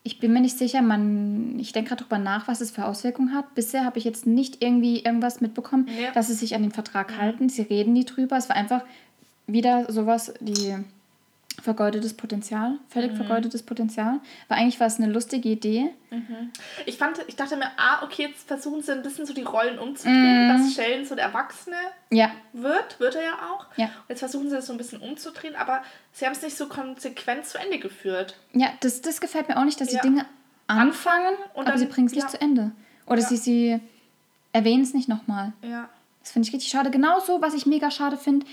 ich bin mir nicht sicher, man, ich denke gerade darüber nach, was es für Auswirkungen hat. Bisher habe ich jetzt nicht irgendwie irgendwas mitbekommen, ja. dass sie sich an den Vertrag mhm. halten. Sie reden nie drüber. Es war einfach wieder sowas, die vergeudetes Potenzial, völlig mhm. vergeudetes Potenzial. War eigentlich was eine lustige Idee. Mhm. Ich fand, ich dachte mir, ah, okay, jetzt versuchen sie ein bisschen so die Rollen umzudrehen, mhm. dass Sheldon so der Erwachsene ja. wird, wird er ja auch. Ja. Und jetzt versuchen sie das so ein bisschen umzudrehen, aber sie haben es nicht so konsequent zu Ende geführt. Ja, das, das gefällt mir auch nicht, dass ja. sie Dinge anfangen, aber dann, sie bringen es nicht zu Ende. Oder sie, sie erwähnen es nicht nochmal. Ja. Das finde ich richtig schade. Genauso, was ich mega schade finde,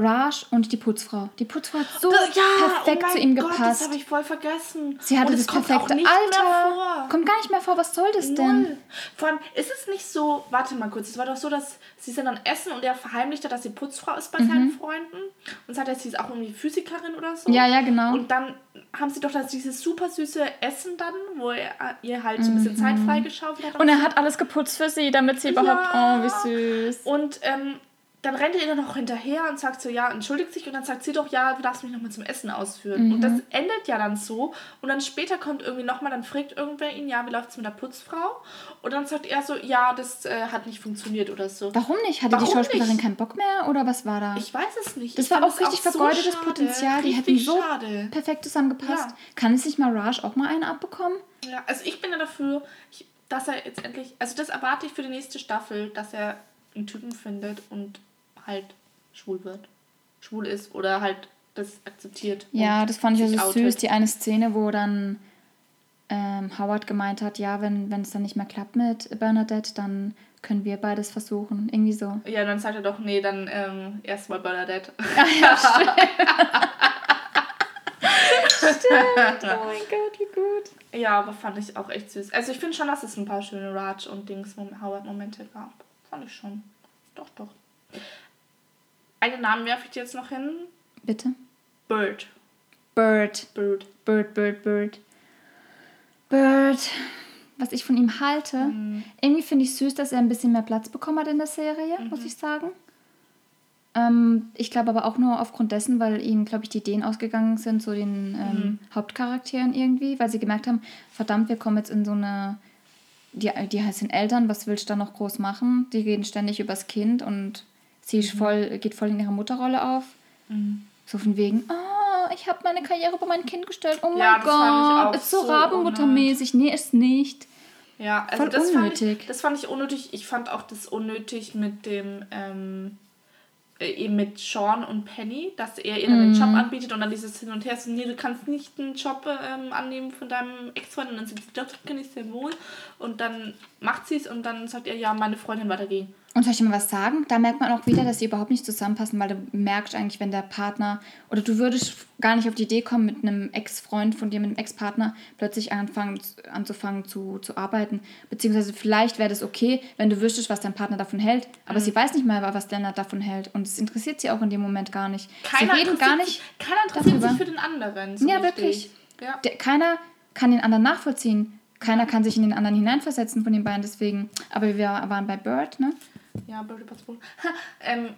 Raj und die Putzfrau. Die Putzfrau hat so ja, perfekt oh zu ihm Gott, gepasst. Das habe ich voll vergessen. Sie hatte das, das perfekte Alter. Kommt gar nicht mehr vor. Was soll das Null. denn? Vor allem ist es nicht so. Warte mal kurz. Es war doch so, dass sie sind dann essen und er verheimlicht hat, dass sie Putzfrau ist bei mhm. seinen Freunden und sagt, sie ist auch irgendwie Physikerin oder so. Ja, ja, genau. Und dann haben sie doch das dieses super süße Essen dann, wo er ihr halt so ein bisschen mhm. Zeit freigeschaufelt hat. Und er hat alles geputzt für sie, damit sie überhaupt. Ja. Oh, wie süß. Und ähm, dann rennt er ihr noch hinterher und sagt so, ja, entschuldigt sich und dann sagt sie doch, ja, du darfst mich nochmal zum Essen ausführen. Mhm. Und das endet ja dann so und dann später kommt irgendwie nochmal, dann fragt irgendwer ihn, ja, wie läuft es mit der Putzfrau? Und dann sagt er so, ja, das äh, hat nicht funktioniert oder so. Warum nicht? Hatte Warum die Schauspielerin nicht? keinen Bock mehr oder was war da? Ich weiß es nicht. Das ich war auch richtig vergeudetes so Potenzial. Die hätten so schade. perfekt zusammengepasst. Ja. Kann es nicht mal Raj auch mal einen abbekommen? Ja, also ich bin ja dafür, dass er jetzt endlich, also das erwarte ich für die nächste Staffel, dass er einen Typen findet und halt schwul wird. Schwul ist oder halt das akzeptiert. Ja, das fand ich ja so outet. süß. Die eine Szene, wo dann ähm, Howard gemeint hat, ja, wenn es dann nicht mehr klappt mit Bernadette, dann können wir beides versuchen. Irgendwie so. Ja, dann sagt er doch, nee, dann ähm, erstmal Bernadette. <laughs> Ja, ja, <laughs> stimmt. stimmt. Oh mein Gott, wie gut. Ja, aber fand ich auch echt süß. Also ich finde schon, dass es ein paar schöne Raj und Dings Howard-Momente gab. Fand ich schon. Doch, doch. Einen Namen werfe ich dir jetzt noch hin. Bitte. Bird. Bird. Bird. Bird, Bird, Bird. Bird. Was ich von ihm halte. Mhm. Irgendwie finde ich süß, dass er ein bisschen mehr Platz bekommen hat in der Serie, mhm. muss ich sagen. Ähm, ich glaube aber auch nur aufgrund dessen, weil ihnen, glaube ich, die Ideen ausgegangen sind, so den ähm, mhm. Hauptcharakteren irgendwie, weil sie gemerkt haben, verdammt, wir kommen jetzt in so eine. Die, die heißen Eltern, was willst du da noch groß machen? Die reden ständig übers Kind und Sie mhm. voll, geht voll in ihre Mutterrolle auf. Mhm. So von wegen, oh, ich habe meine Karriere über mein Kind gestellt. Oh ja, mein Gott, ist so, so Rabenmuttermäßig. Nee, ist nicht. Ja, also voll das unnötig. Fand ich, das fand ich unnötig. Ich fand auch das unnötig mit dem, ähm, äh, eben mit Sean und Penny, dass er ihr dann den Job anbietet und dann dieses Hin und Her so, nee, du kannst nicht einen Job ähm, annehmen von deinem Ex-Freund und dann sagt sie, doch, kann ich sehr wohl. Und dann macht sie es und dann sagt er, ja, meine Freundin weitergehen. Und soll ich dir mal was sagen? Da merkt man auch wieder, dass sie überhaupt nicht zusammenpassen, weil du merkst eigentlich, wenn der Partner oder du würdest gar nicht auf die Idee kommen, mit einem Ex-Freund von dir, mit einem Ex-Partner plötzlich anfangen, anzufangen zu, zu arbeiten. Beziehungsweise vielleicht wäre das okay, wenn du wüsstest, was dein Partner davon hält. Aber mhm. sie weiß nicht mal, was Lennart davon hält. Und es interessiert sie auch in dem Moment gar nicht. Keiner sie reden gar nicht. Sich, keiner interessiert darüber. sich für den anderen. So ja, richtig. wirklich. Ja. Der, keiner kann den anderen nachvollziehen. Keiner kann sich in den anderen hineinversetzen von den beiden, deswegen. Aber wir waren bei Bird, ne? Ja, Birdie Patrol. ähm,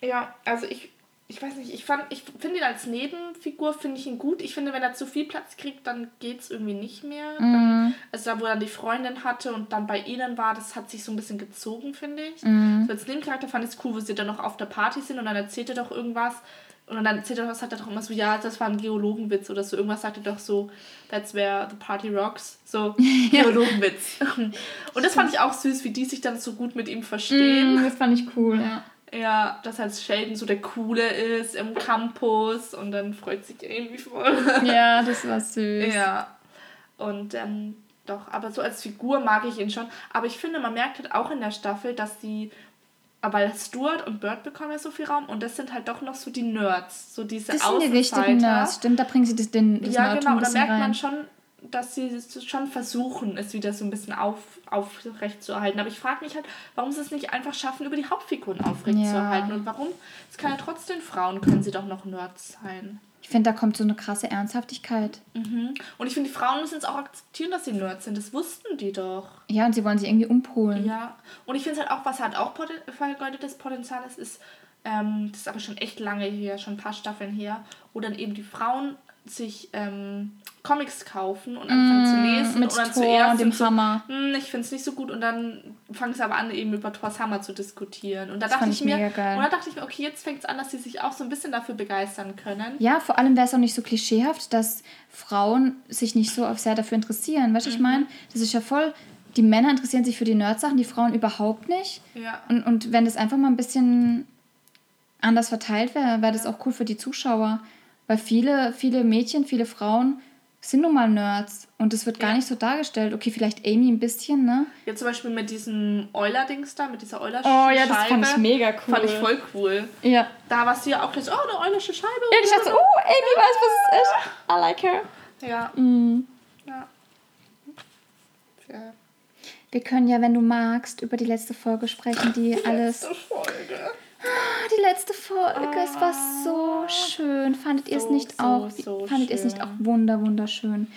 ja, also ich ich weiß nicht, ich fand, ich finde ihn als Nebenfigur, finde ich ihn gut. Ich finde, wenn er zu viel Platz kriegt, dann geht es irgendwie nicht mehr. Mhm. Dann, also da, wo er die Freundin hatte und dann bei ihnen war, das hat sich so ein bisschen gezogen, finde ich. Mhm. So als Nebencharakter fand ich es cool, wo sie dann noch auf der Party sind und dann erzählt er doch irgendwas. Und dann erzählt er was, sagt er doch immer so, ja, das war ein Geologenwitz oder so. Irgendwas sagt er doch so, that's where the party rocks. So, <laughs> Geologenwitz. und das fand ich auch süß, wie die sich dann so gut mit ihm verstehen. Mm, das fand ich cool, ja. Ja, dass halt Sheldon so der Coole ist im Campus und dann freut sich Amy voll. <laughs> Ja, das war süß. ja. Und ähm, doch, aber so als Figur mag ich ihn schon. Aber ich finde, man merkt halt auch in der Staffel, dass sie, weil Stuart und Bird bekommen ja so viel Raum und das sind halt doch noch so die Nerds, so diese Das sind die richtigen Nerds, stimmt, da bringen sie das, den, das Ja, genau, ein da merkt rein. man schon, dass sie es schon versuchen, es wieder so ein bisschen auf, aufrecht zu erhalten. Aber ich frage mich halt, warum sie es nicht einfach schaffen, über die Hauptfiguren aufrecht zu Ja. erhalten. Und warum? Es kann ja trotzdem Frauen, können sie doch noch Nerds sein. Ich finde, da kommt so eine krasse Ernsthaftigkeit. Mhm. Und ich finde, die Frauen müssen es auch akzeptieren, dass sie Nerds sind. Das wussten die doch. Ja, und sie wollen sie irgendwie umpolen. Ja. Und ich finde es halt auch, was halt auch vergeudetes Potenzial ist, ist, ähm, das ist aber schon echt lange her, schon ein paar Staffeln her, wo dann eben die Frauen sich ähm, Comics kaufen und anfangen zu lesen Mm, mit und dann Thor zuerst und dem so, Hammer. "Hm, ich finde es nicht so gut und dann fangen sie aber an, eben über Thors Hammer zu diskutieren. Und da Das dachte ich mir, mega geil. und da dachte ich mir, okay, jetzt fängt es an, dass sie sich auch so ein bisschen dafür begeistern können. Ja, vor allem wäre es auch nicht so klischeehaft, dass Frauen sich nicht so sehr dafür interessieren. Weißt du, Mhm. ich meine, das ist ja voll. Die Männer interessieren sich für die Nerd-Sachen, die Frauen überhaupt nicht. Ja. Und, und wenn das einfach mal ein bisschen anders verteilt wäre, wäre das auch cool für die Zuschauer. Weil viele, viele Mädchen, viele Frauen sind nun mal Nerds. Und das wird gar Ja. nicht so dargestellt. Okay, vielleicht Amy ein bisschen, ne? Ja, zum Beispiel mit diesem Euler-Dings da, mit dieser euler Oh ja, das fand ich mega cool. Fand ich voll cool. Ja. Da war sie ja auch gleich so, oh, eine eulersche Scheibe. Ja, ich dachte so, oh, Amy weiß, was es ist. I like her. Ja. Mhm. ja. ja. Wir können ja, wenn du magst, über die letzte Folge sprechen, die alles. Letzte Folge. Ah, die letzte Folge, es war so schön. Fandet ihr es So, nicht so, auch? so fandet ihr es nicht auch wunder, wunderschön?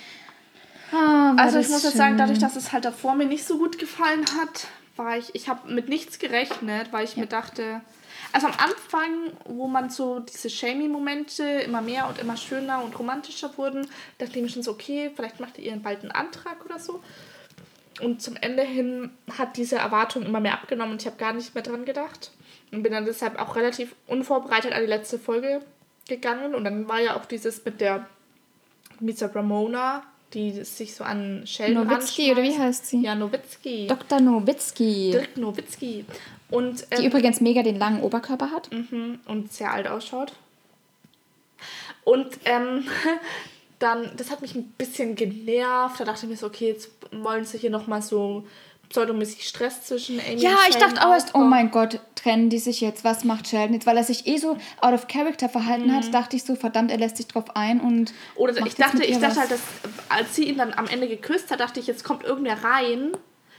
Ah, Also ich muss jetzt sagen, dadurch, dass es halt davor mir nicht so gut gefallen hat, war ich, ich habe mit nichts gerechnet, weil ich mir dachte, also am Anfang, wo man so diese Shamey-Momente immer mehr und immer schöner und romantischer wurden, dachte ich mir schon so, okay, vielleicht macht ihr bald einen Antrag oder so. Und zum Ende hin hat diese Erwartung immer mehr abgenommen und ich habe gar nicht mehr dran gedacht. Und bin dann deshalb auch relativ unvorbereitet an die letzte Folge gegangen. Und dann war ja auch dieses mit der der Ramona, die sich so an Sheldon Nowitzki, oder wie anschmeißt. heißt sie? Ja, Nowitzki. Dr. Nowitzki. Dirk Nowitzki. Und, Die ähm, übrigens mega den langen Oberkörper hat. mhm, und sehr alt ausschaut. Und ähm, <laughs> dann, das hat mich ein bisschen genervt. Da dachte ich mir so, okay, jetzt wollen sie hier nochmal so pseudomäßig Stress zwischen Amy Ja, und ich Sheldon dachte auch erst, oh mein Gott, trennen die sich jetzt? Was macht Sheldon jetzt? Weil er sich eh so out of character verhalten hat, dachte ich so, verdammt, er lässt sich drauf ein und. Oder ich dachte, ich dachte was. halt, dass als sie ihn dann am Ende geküsst hat, dachte ich, jetzt kommt irgendwer rein,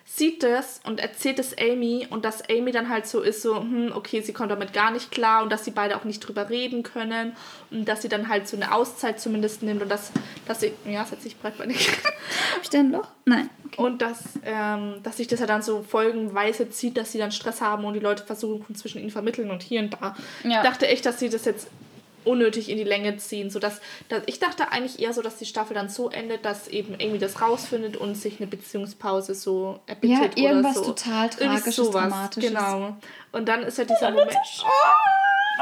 sieht das und erzählt es Amy und dass Amy dann halt so ist, so, hm, okay, sie kommt damit gar nicht klar und dass sie beide auch nicht drüber reden können und dass sie dann halt so eine Auszeit zumindest nimmt und dass, dass sie, ja, setz ich breitbeinig. <laughs> Hab ich denn ein Loch? Nein. Und dass, ähm, dass sich das ja dann so folgenweise zieht, dass sie dann Stress haben und die Leute versuchen zwischen ihnen vermitteln und hier und da. Ja. Ich dachte echt, dass sie das jetzt unnötig in die Länge ziehen. Sodass, dass, ich dachte eigentlich eher so, dass die Staffel dann so endet, dass eben irgendwie das rausfindet und sich eine Beziehungspause so erbittet Ja, irgendwas oder so. total Tragisches, Dramatisches. Genau. Und dann ist ja dieser Moment...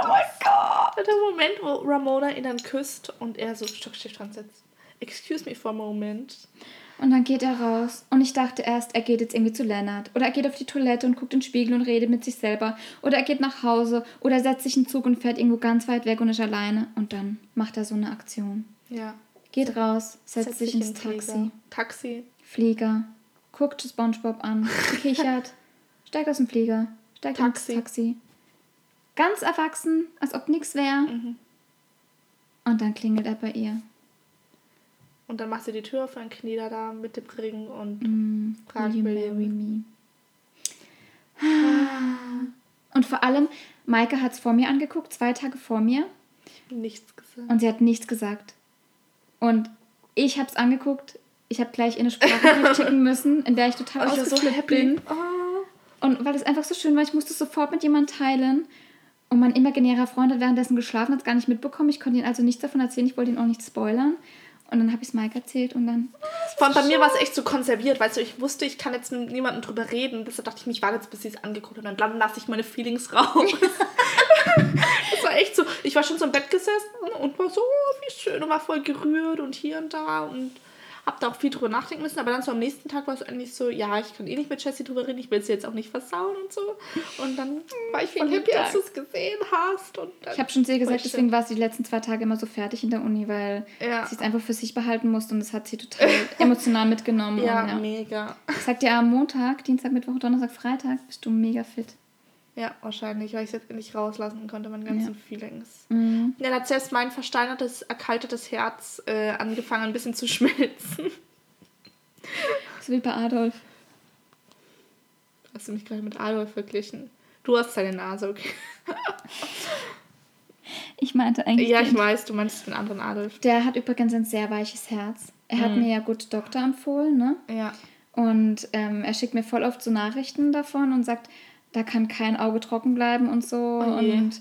Oh mein Gott. Der Moment, wo Ramona ihn dann küsst und er so Stockstift dran setzt. Excuse me for a moment. Und dann geht er raus. Und ich dachte erst, er geht jetzt irgendwie zu Lennart. Oder er geht auf die Toilette und guckt in den Spiegel und redet mit sich selber. Oder er geht nach Hause. Oder er setzt sich in den Zug und fährt irgendwo ganz weit weg und ist alleine. Und dann macht er so eine Aktion. Ja. Geht raus, setzt, Setzt sich in ins Flieger. Taxi. Taxi. Flieger. Guckt Spongebob an. <laughs> Kichert. steigt aus dem Flieger. Steigt Taxi. ins Taxi. Ganz erwachsen, als ob nichts wäre. Mhm. Und dann klingelt er bei ihr. Und dann macht sie die Tür auf, dann kniet er da mit dem Ring und Mm, fragt will you marry me? Und vor allem, Maike hat es vor mir angeguckt, zwei Tage vor mir, nichts gesagt. und sie hat nichts gesagt. Und ich habe es angeguckt, ich habe gleich in eine Sprache tippen <laughs> müssen, in der ich total so ausgeflippt happy. bin. Oh. Und weil das einfach so schön war, ich musste es sofort mit jemandem teilen. Und mein imaginärer Freund hat währenddessen geschlafen, hat es gar nicht mitbekommen. Ich konnte ihm also nichts davon erzählen, ich wollte ihn auch nicht spoilern. Und dann habe ich es Mike erzählt und dann. Vor allem bei mir war es echt so konserviert, weißt du, ich wusste, ich kann jetzt mit niemandem drüber reden. Deshalb dachte ich mir, ich warte jetzt, bis sie es angeguckt haben. Und dann lasse ich meine Feelings raus. <laughs> das war echt so. Ich war schon so im Bett gesessen und war so, oh, wie schön. Und war voll gerührt und hier und da. Und habe da auch viel drüber nachdenken müssen, aber dann so am nächsten Tag war es eigentlich so, ja, ich kann eh nicht mit Jessie drüber reden, ich will sie jetzt auch nicht versauen und so. Und dann <laughs> war ich voll happy, als du es gesehen hast. Und ich habe schon sehr gesagt, deswegen war sie die letzten zwei Tage immer so fertig in der Uni, weil ja. sie es einfach für sich behalten musste und das hat sie total <laughs> emotional mitgenommen. Ja, und, ja, mega. Ich sag dir, am Montag, Dienstag, Mittwoch, Donnerstag, Freitag bist du mega fit. Ja, wahrscheinlich, weil ich es jetzt nicht rauslassen konnte, meine ganzen ja. Feelings. Mhm. Ja, da hat selbst mein versteinertes, erkaltetes Herz äh, angefangen, ein bisschen zu <laughs> schmelzen. So wie bei Adolf. Hast du mich gerade mit Adolf verglichen? Du hast deine Nase, okay. <laughs> Ich meinte eigentlich. Ja, ich weiß, du meinst den anderen Adolf. Der hat übrigens ein sehr weiches Herz. Er mhm. hat mir ja gut Doktor empfohlen, ne? Ja. Und ähm, er schickt mir voll oft so Nachrichten davon und sagt, da kann kein Auge trocken bleiben und so. Oh und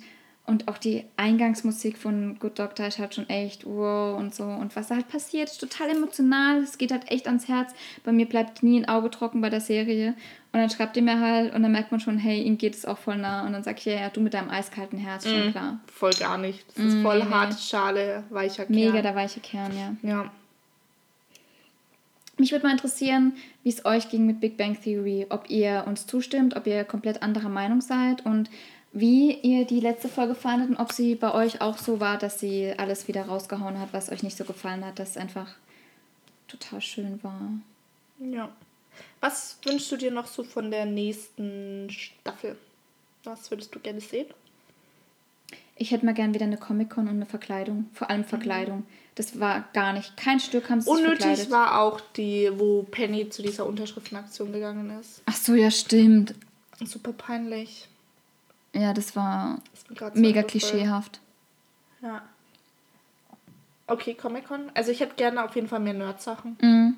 und auch die Eingangsmusik von Good Doctor ist halt schon echt wow und so. Und was da halt passiert, ist total emotional. Es geht halt echt ans Herz. Bei mir bleibt nie ein Auge trocken bei der Serie. Und dann schreibt ihr mir halt und dann merkt man schon, hey, ihm geht es auch voll nah. Und dann sag ich, ja, ja, du mit deinem eiskalten Herz, schon mm, klar. Voll gar nicht. Das ist mm, voll nee, harte Schale, weicher Kern. Mega der weiche Kern, ja. Ja. Mich würde mal interessieren, wie es euch ging mit Big Bang Theory. Ob ihr uns zustimmt, ob ihr komplett anderer Meinung seid und wie ihr die letzte Folge fandet und ob sie bei euch auch so war, dass sie alles wieder rausgehauen hat, was euch nicht so gefallen hat, dass es einfach total schön war. Ja. Was wünschst du dir noch so von der nächsten Staffel? Was würdest du gerne sehen? Ich hätte mal gern wieder eine Comic-Con und eine Verkleidung. Vor allem Verkleidung. Mhm. Das war gar nicht. Kein Stück haben sie Unnötig verkleidet. war auch die, wo Penny zu dieser Unterschriftenaktion gegangen ist. Ach so, ja, stimmt. Super peinlich. Ja, das war mega klischeehaft. Ja. Okay, Comic-Con. Also ich hätte gerne auf jeden Fall mehr Nerd-Sachen. Mhm.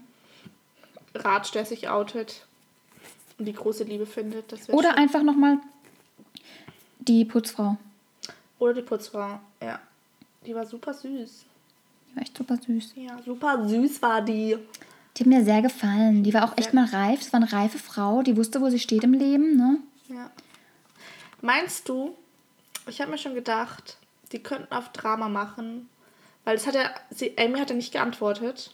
Ratsch, der sich outet und die große Liebe findet. Oder schön. einfach nochmal die Putzfrau. Oder die Putzfrau, ja. Die war super süß. Die war echt super süß. Ja, super süß war die. Die hat mir sehr gefallen. Die war auch echt mal reif. Das war eine reife Frau. Die wusste, wo sie steht im Leben, ne? Ja. Meinst du, ich habe mir schon gedacht, die könnten auf Drama machen, weil es hat ja, sie, Amy hat ja nicht geantwortet.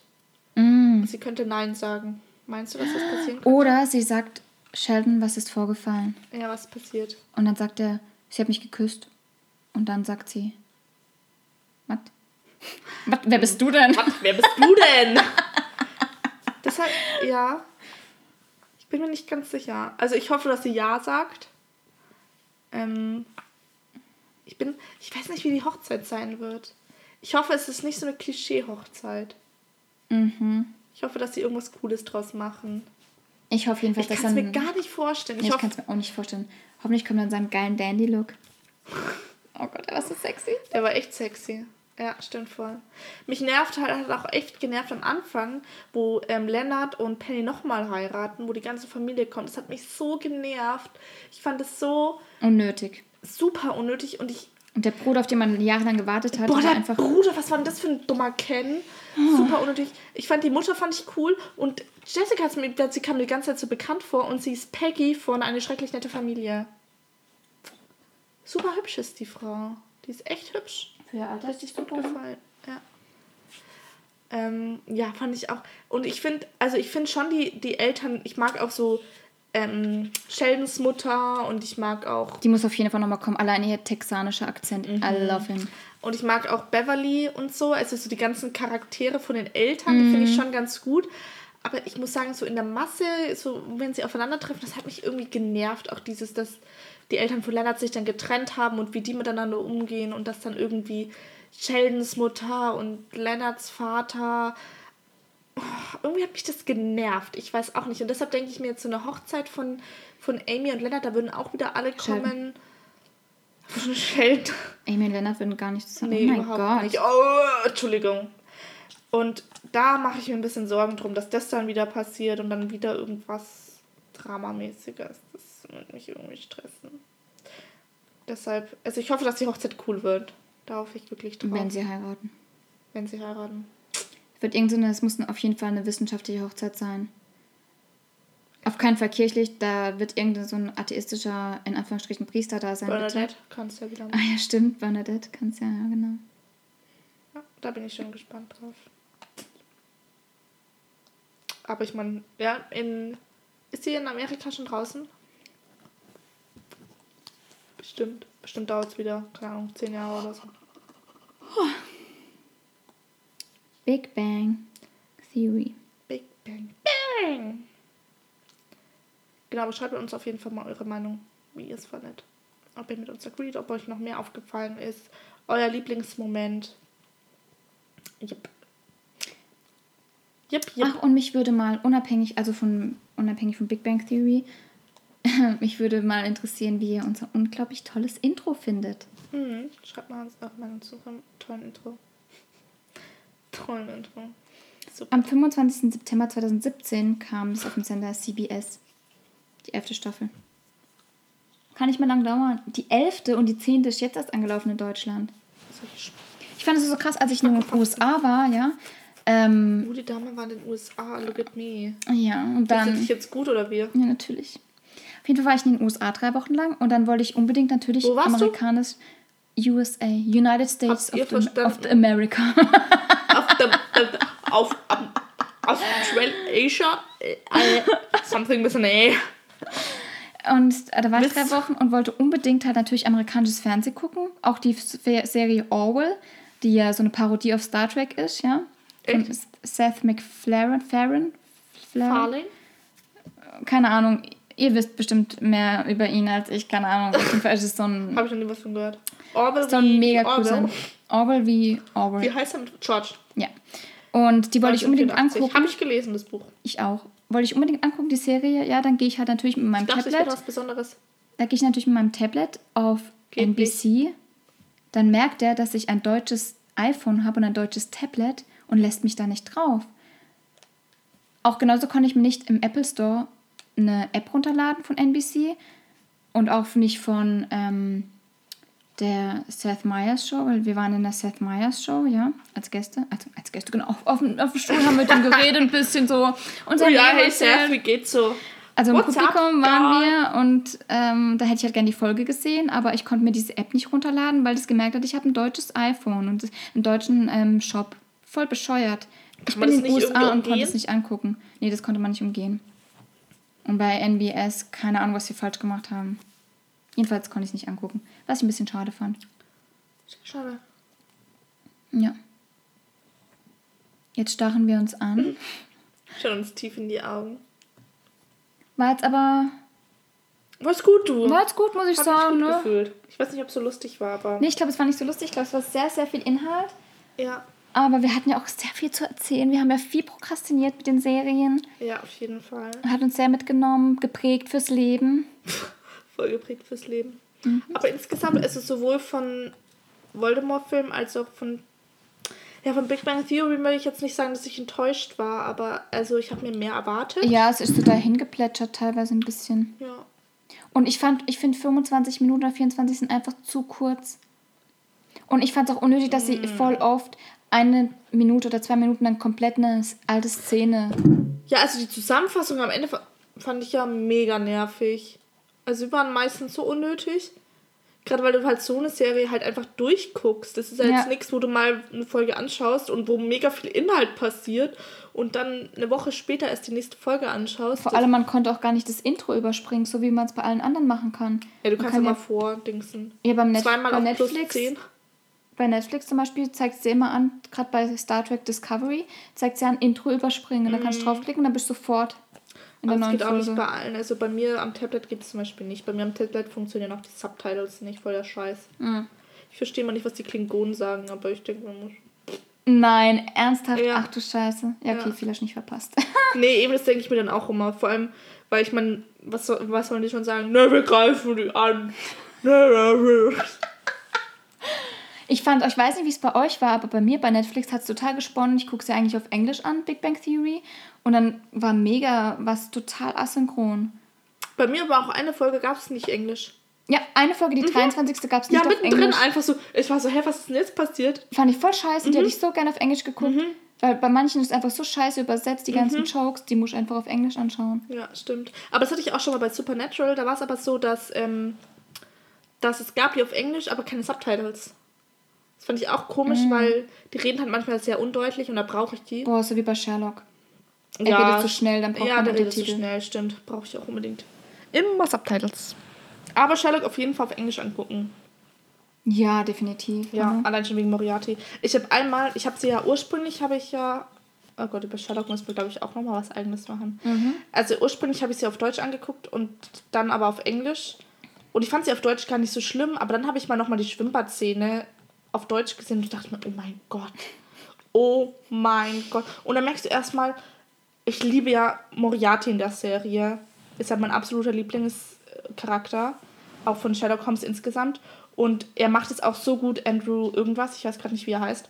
Mm. Sie könnte Nein sagen. Meinst du, dass das passieren könnte? Oder sie sagt, Sheldon, was ist vorgefallen? Ja, was ist passiert? Und dann sagt er, sie hat mich geküsst. Und dann sagt sie? Was wer bist du denn? Was, wer bist du denn? <laughs> Deshalb, ja. Ich bin mir nicht ganz sicher. Also ich hoffe, dass sie Ja sagt. Ähm, ich bin, ich weiß nicht, wie die Hochzeit sein wird. Ich hoffe, es ist nicht so eine Klischee-Hochzeit. Mhm. Ich hoffe, dass sie irgendwas Cooles draus machen. Ich hoffe jedenfalls, ich dass dann... Ich kann es mir gar nicht vorstellen. Ich, ich kann es mir auch nicht vorstellen. Hoffentlich kommt dann seinen geilen Dandy-Look. <laughs> Oh Gott, der war so sexy. Der war echt sexy. Ja, stimmt voll. Mich nervt halt, hat auch echt genervt am Anfang, wo ähm, Lennart und Penny nochmal heiraten, wo die ganze Familie kommt. Das hat mich so genervt. Ich fand es so unnötig. Super unnötig und ich. Und der Bruder, auf den man jahrelang gewartet hat, Boah, der einfach. Bruder, was war denn das für ein dummer Ken? Oh. Super unnötig. Ich fand die Mutter fand ich cool und Jessica hat mir, sie kam mir die ganze Zeit so bekannt vor und sie ist Peggy von eine schrecklich nette Familie. Super hübsch ist die Frau. Die ist echt hübsch. Für ihr Alter ist super gefallen. Ja. Ähm, ja, fand ich auch. Und ich finde, also ich finde schon die, die Eltern, ich mag auch so ähm, Sheldons Mutter und ich mag auch. Die muss auf jeden Fall nochmal kommen. Allein ihr texanischer Akzent. Mhm. I love him. Und ich mag auch Beverly und so. Also so die ganzen Charaktere von den Eltern, mhm. die finde ich schon ganz gut. Aber ich muss sagen, so in der Masse, so wenn sie aufeinandertreffen, das hat mich irgendwie genervt. Auch dieses, dass die Eltern von Leonard sich dann getrennt haben und wie die miteinander umgehen und dass dann irgendwie Sheldons Mutter und Leonards Vater oh, irgendwie hat mich das genervt. Ich weiß auch nicht. Und deshalb denke ich mir jetzt so eine Hochzeit von, von Amy und Leonard, da würden auch wieder alle kommen. Sheldon. Amy und Leonard würden gar nicht zusammen. Nee, oh mein überhaupt Gott. nicht. Oh, Entschuldigung. Und da mache ich mir ein bisschen Sorgen drum, dass das dann wieder passiert und dann wieder irgendwas Dramamäßiges. Das wird mich irgendwie stressen. Deshalb, also ich hoffe, dass die Hochzeit cool wird. Da hoffe ich wirklich drauf. Wenn sie heiraten. Wenn sie heiraten. Wird irgendeine, es muss auf jeden Fall eine wissenschaftliche Hochzeit sein. Auf keinen Fall kirchlich, da wird irgendein so ein atheistischer, in Anführungsstrichen, Priester da sein. Bernadette bitte. kannst du ja wieder Ah ja, stimmt, Bernadette kannst ja, ja, genau. Ja, da bin ich schon gespannt drauf. Aber ich meine, ja, in. Ist sie in Amerika schon draußen? Bestimmt. Bestimmt dauert es wieder, keine Ahnung, zehn Jahre oder so. Big Bang Theory. Big Bang. Bang! Genau, schreibt uns auf jeden Fall mal eure Meinung, wie ihr es fandet. Ob ihr mit uns agreed, ob euch noch mehr aufgefallen ist. Euer Lieblingsmoment. Yep. Yep, yep. Ach, und mich würde mal unabhängig, also von unabhängig von Big Bang Theory, <laughs> mich würde mal interessieren, wie ihr unser unglaublich tolles Intro findet. Mhm. Schreibt mal eure Meinung zu unserem tollen Intro. <laughs> Tollen Intro. Super. Am 25. September 2017 kam es auf dem Sender CBS. Die elfte Staffel. Kann nicht mehr lang dauern. Die elfte und die zehnte ist jetzt erst angelaufen in Deutschland. Ich fand es so krass, als ich in den USA war, ja. Ähm, Oh, die Dame war in den USA, look at me. ja, und Dann. Ist dich jetzt gut oder wie? Ja, natürlich. Auf jeden Fall war ich in den USA drei Wochen lang und dann wollte ich unbedingt natürlich Wo warst du? amerikanisch USA, United States of the, of the America. Auf der, der, auf, am- Australia, äh, something with an A. Und äh, da war ich drei Wochen und wollte unbedingt halt natürlich amerikanisches Fernsehen gucken. Auch die Serie Orwell, die ja so eine Parodie auf Star Trek ist, ja. Seth MacFarlane. Farley? Keine Ahnung. Ihr wisst bestimmt mehr über ihn als ich. Keine Ahnung. Auf jeden Fall ist es so ein, <laughs> Habe ich noch nie was von gehört. Orwell so ein mega Orwell. cooler. Orwell wie Orwell. Wie heißt er mit George? Ja. Und die wollte ich unbedingt 1984. angucken. Habe ich gelesen, das Buch. Ich auch. Wollte ich unbedingt angucken, die Serie. Ja, dann gehe ich halt natürlich mit meinem Ich dachte, Tablet. wäre was Besonderes. Da gehe ich natürlich mit meinem Tablet auf Geht NBC. Dann merkt er, dass ich ein deutsches iPhone habe und ein deutsches Tablet und lässt mich da nicht drauf. Auch genauso konnte ich mir nicht im Apple Store eine App runterladen von NBC und auch nicht von ähm, der Seth Meyers Show, weil wir waren in der Seth Meyers Show, ja, als Gäste. Also als Gäste, genau. Auf, auf, dem- auf dem Stuhl haben wir mit ihm geredet, ein bisschen so. Unser Oh ja, hey. Seth, wie geht's so? Also im What's up, Publikum waren girl? wir und ähm, da hätte ich halt gerne die Folge gesehen, aber ich konnte mir diese App nicht runterladen, weil das gemerkt hat, ich habe ein deutsches iPhone und einen deutschen ähm, Shop. Voll bescheuert. Ich Kann bin in den USA und konnte es nicht angucken. Nee, das konnte man nicht umgehen. Und bei NBS, keine Ahnung, was sie falsch gemacht haben. Jedenfalls konnte ich es nicht angucken, was ich ein bisschen schade fand. Schade. Ja. Jetzt starren wir uns an. <laughs> Schauen uns tief in die Augen. War jetzt aber. War's gut, du. War jetzt gut, muss ich Hab sagen, mich gut ne? gefühlt. Ich weiß nicht, ob es so lustig war, aber. Nee, ich glaube, es war nicht so lustig. Ich glaube, es war sehr, sehr viel Inhalt. Ja, Aber wir hatten ja auch sehr viel zu erzählen. Wir haben ja viel prokrastiniert mit den Serien. ja, auf jeden Fall. Hat uns sehr mitgenommen, geprägt fürs Leben. <laughs> Voll geprägt fürs Leben. Mhm. Aber insgesamt ist es sowohl von Voldemort-Film als auch von. Ja, von Big Bang Theory möchte ich jetzt nicht sagen, dass ich enttäuscht war, aber also ich habe mir mehr erwartet. Ja, es ist so dahin geplätschert teilweise ein bisschen. Ja. Und ich fand, ich finde 25 Minuten oder 24 sind einfach zu kurz. Und ich fand es auch unnötig, dass sie voll oft eine Minute oder zwei Minuten dann komplett eine alte Szene. Ja, also die Zusammenfassung am Ende fa- fand ich ja mega nervig. Also sie waren meistens so unnötig. Gerade weil du halt so eine Serie halt einfach durchguckst. Das ist ja, Ja. jetzt nichts, wo du mal eine Folge anschaust und wo mega viel Inhalt passiert und dann eine Woche später erst die nächste Folge anschaust. Vor allem, man konnte auch gar nicht das Intro überspringen, so wie man es bei allen anderen machen kann. ja, du Man kannst kann ja ja- vordingsen. Ja, beim Net Zweimal auf plus Netflix 10. bei Netflix zum Beispiel zeigt sie immer an, gerade bei Star Trek Discovery, zeigt sie an Intro überspringen. Da kannst du draufklicken und dann bist du sofort in der Mhm. Aber neuen es geht auch Folge. nicht bei allen. Also bei mir am Tablet geht es zum Beispiel nicht. Bei mir am Tablet funktionieren auch die Subtitles nicht. Voll der Scheiß. Mhm. Ich verstehe mal nicht, was die Klingonen sagen, aber ich denke, man muss. Nein, ernsthaft? Ja. Ach du Scheiße. Ja, okay, Ja. vielleicht nicht verpasst. <laughs> Nee, eben das denke ich mir dann auch immer. Vor allem, weil ich meine, was, soll- was sollen die schon sagen? Ne, wir greifen die an. Ne, ne, ne. Ich fand, ich weiß nicht, wie es bei euch war, aber bei mir bei Netflix hat es total gesponnen. Ich gucke es ja eigentlich auf Englisch an, Big Bang Theory. Und dann war mega was total asynchron. Bei mir war auch eine Folge, gab es nicht Englisch. Ja, eine Folge, die 23. gab es nicht Ja, auf mittendrin Englisch. einfach so. Ich war so, hä, was ist denn jetzt passiert? Fand ich voll scheiße. Mhm. Die hätte ich so gerne auf Englisch geguckt. Weil bei manchen ist einfach so scheiße übersetzt, die ganzen Mhm. Jokes, die muss ich einfach auf Englisch anschauen. Ja, stimmt. Aber das hatte ich auch schon mal bei Supernatural. Da war es aber so, dass, ähm, dass es gab die auf Englisch, aber keine Subtitles. Das fand ich auch komisch, Mhm. weil die reden halt manchmal sehr undeutlich und da brauche ich die. Boah, so wie bei Sherlock. Er redet zu schnell, dann braucht ja, man der redet zu schnell, stimmt. Brauche ich auch unbedingt. Immer Subtitles. Aber Sherlock auf jeden Fall auf Englisch angucken. Ja, definitiv. Ja, Mhm. allein schon wegen Moriarty. Ich habe einmal, ich habe sie ja ursprünglich, habe ich ja, oh Gott, über Sherlock müssen wir, glaube ich, auch nochmal was Eigenes machen. Mhm. Also ursprünglich habe ich sie auf Deutsch angeguckt und dann aber auf Englisch. Und ich fand sie auf Deutsch gar nicht so schlimm, aber dann habe ich mal nochmal die Schwimmbadszene auf Deutsch gesehen und dachte mir, oh mein Gott. Oh mein Gott. Und dann merkst du erstmal, ich liebe ja Moriarty in der Serie. Ist ja mein absoluter Lieblingscharakter. Auch von Sherlock Holmes insgesamt. Und er macht es auch so gut, Andrew irgendwas. Ich weiß gerade nicht, wie er heißt.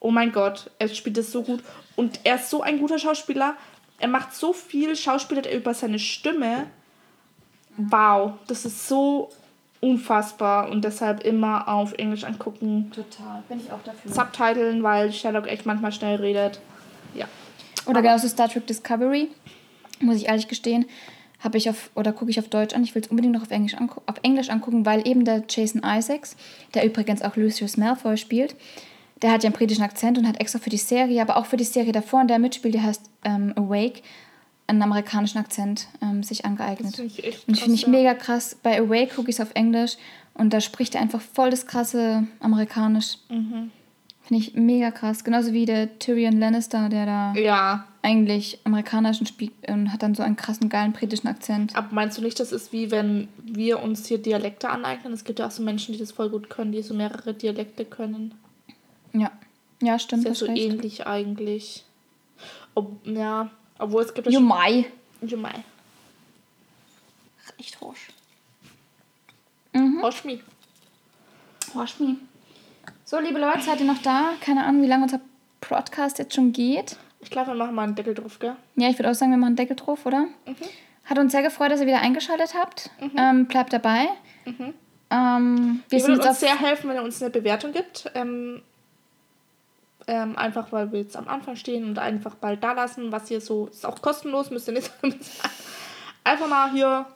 Oh mein Gott, er spielt es so gut. Und er ist so ein guter Schauspieler. Er macht so viel, schauspielert er über seine Stimme. Wow, das ist so unfassbar. Und deshalb immer auf Englisch angucken. Total, bin ich auch dafür. Subtiteln, weil Sherlock echt manchmal schnell redet. Ja. Oder genauso Star Trek Discovery, muss ich ehrlich gestehen, habe ich auf, oder gucke ich auf Deutsch an. Ich will es unbedingt noch auf Englisch, angu auf Englisch angucken, weil eben der Jason Isaacs, der übrigens auch Lucius Malfoy spielt, der hat ja einen britischen Akzent und hat extra für die Serie, aber auch für die Serie davor, in der er mitspielt, die heißt ähm, Awake, einen amerikanischen Akzent ähm, sich angeeignet. Das finde ich echt Und krass, finde ich ja. mega krass. Bei Awake gucke ich es auf Englisch und da spricht er einfach voll das krasse Amerikanisch. Mhm. Finde ich mega krass. Genauso wie der Tyrion Lannister, der da Ja, eigentlich amerikanischen spielt und hat dann so einen krassen, geilen britischen Akzent. aber meinst du nicht, das ist wie wenn wir uns hier Dialekte aneignen? Es gibt ja auch so Menschen, die das voll gut können, die so mehrere Dialekte können. Ja. Ja, stimmt. Ist ja so recht. ähnlich eigentlich. Ob, ja, obwohl es gibt ja Jo, schon- Mai. Jumai. Echt hosch. Hoshmi. Hosch mi. So, liebe Leute, seid ihr noch da? Keine Ahnung, wie lange unser Podcast jetzt schon geht. Ich glaube, wir machen mal einen Deckel drauf, gell? Ja, ich würde auch sagen, wir machen Deckel drauf, oder? Mhm. Hat uns sehr gefreut, dass ihr wieder eingeschaltet habt. Ähm, bleibt dabei. Ähm, wir Mhm. Wir würden uns sehr helfen, wenn ihr uns eine Bewertung gibt. Ähm, ähm, einfach, weil wir jetzt am Anfang stehen und einfach bald da lassen, was ihr so. Ist auch kostenlos, müsst ihr nicht. Einfach mal hier.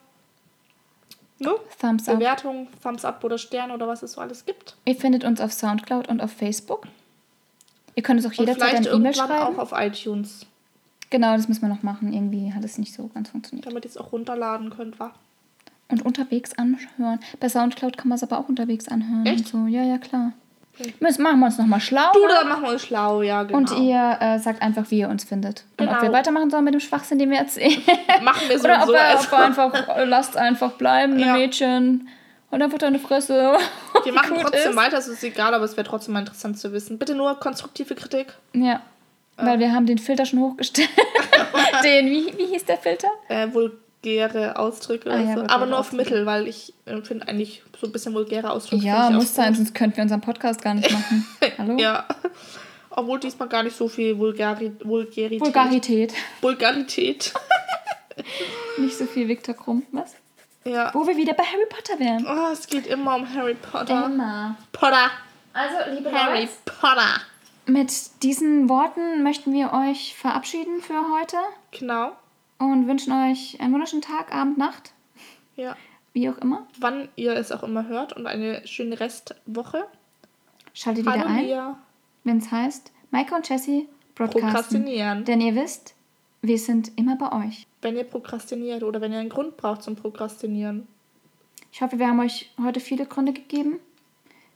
Ne? Thumbs Up. Bewertung, Thumbs up oder Stern oder was es so alles gibt. Ihr findet uns auf Soundcloud und auf Facebook. Ihr könnt uns auch jederzeit eine E-Mail schreiben. auch auf iTunes, Genau, das müssen wir noch machen. Irgendwie hat es nicht so ganz funktioniert. damit ihr es auch runterladen könnt, wa? Und unterwegs anhören. Bei Soundcloud kann man es aber auch unterwegs anhören. Echt? So. Ja, ja, klar. Müssen, machen wir uns nochmal schlau. Du, da machen wir uns schlau, ja, genau. und ihr äh, sagt einfach, wie ihr uns findet. Und ob Genau. wir weitermachen sollen mit dem Schwachsinn, den wir erzählen. <laughs> machen wir Oder ob sowieso wir, erst. ob wir einfach, äh, lasst einfach bleiben, Ja. Mädchen. Und einfach deine Fresse. <laughs> Wir machen trotzdem ist. weiter, es ist egal, aber es wäre trotzdem mal interessant zu wissen. Bitte nur konstruktive Kritik. Ja. Weil wir haben den Filter schon hochgestellt. <laughs> den, wie, wie hieß der Filter? Äh, vulgäre Ausdrücke Ah, ja, so. Aber nur auf Ausdrücke. Mittel, weil ich äh, finde eigentlich so ein bisschen vulgäre Ausdrücke. Ja, muss sein, sonst könnten wir unseren Podcast gar nicht machen. <laughs> Hallo? Ja. Obwohl diesmal gar nicht so viel Vulgari Vulgarität. Vulgarität. Vulgarität. <laughs> Nicht so viel Viktor Krumm. Was? ja. Wo wir wieder bei Harry Potter wären. Oh, es geht immer um Harry Potter. Emma. Potter. Also, liebe Harry Leute, Potter. mit diesen Worten möchten wir euch verabschieden für heute Genau. Und wünschen euch einen wunderschönen Tag, Abend, Nacht, Ja. wie auch immer. Wann ihr es auch immer hört und eine schöne Restwoche. Schaltet wieder ein, wenn es heißt Maike und Jessie broadcasten. Prokrastinieren. Denn ihr wisst, wir sind immer bei euch. Wenn ihr prokrastiniert oder wenn ihr einen Grund braucht zum Prokrastinieren. Ich hoffe, wir haben euch heute viele Gründe gegeben.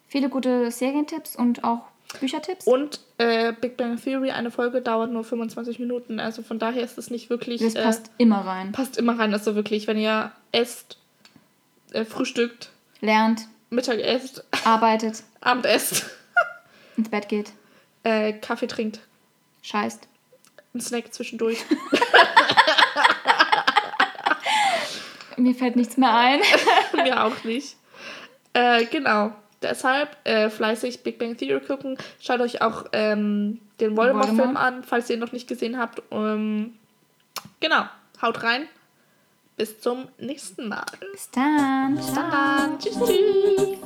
Viele gute Serientipps und auch Büchertipps. Und äh, Big Bang Theory, eine Folge dauert nur 25 Minuten. Also von daher ist es nicht wirklich. das äh, passt immer rein. passt immer rein. Also wirklich, wenn ihr esst, äh, frühstückt, Lernt, Mittag esst, arbeitet, <laughs> Abend esst, <laughs> ins Bett geht, äh, Kaffee trinkt, scheißt. einen Snack zwischendurch. <laughs> Mir fällt nichts mehr ein. Mir auch nicht. Äh, genau. Deshalb äh, fleißig Big Bang Theory gucken. Schaut euch auch ähm, den Voldemort-Film Voldemort. an, falls ihr ihn noch nicht gesehen habt. Ähm, genau. Haut rein. bis zum nächsten Mal. Bis dann. Bis dann. Tschüss, tschüss.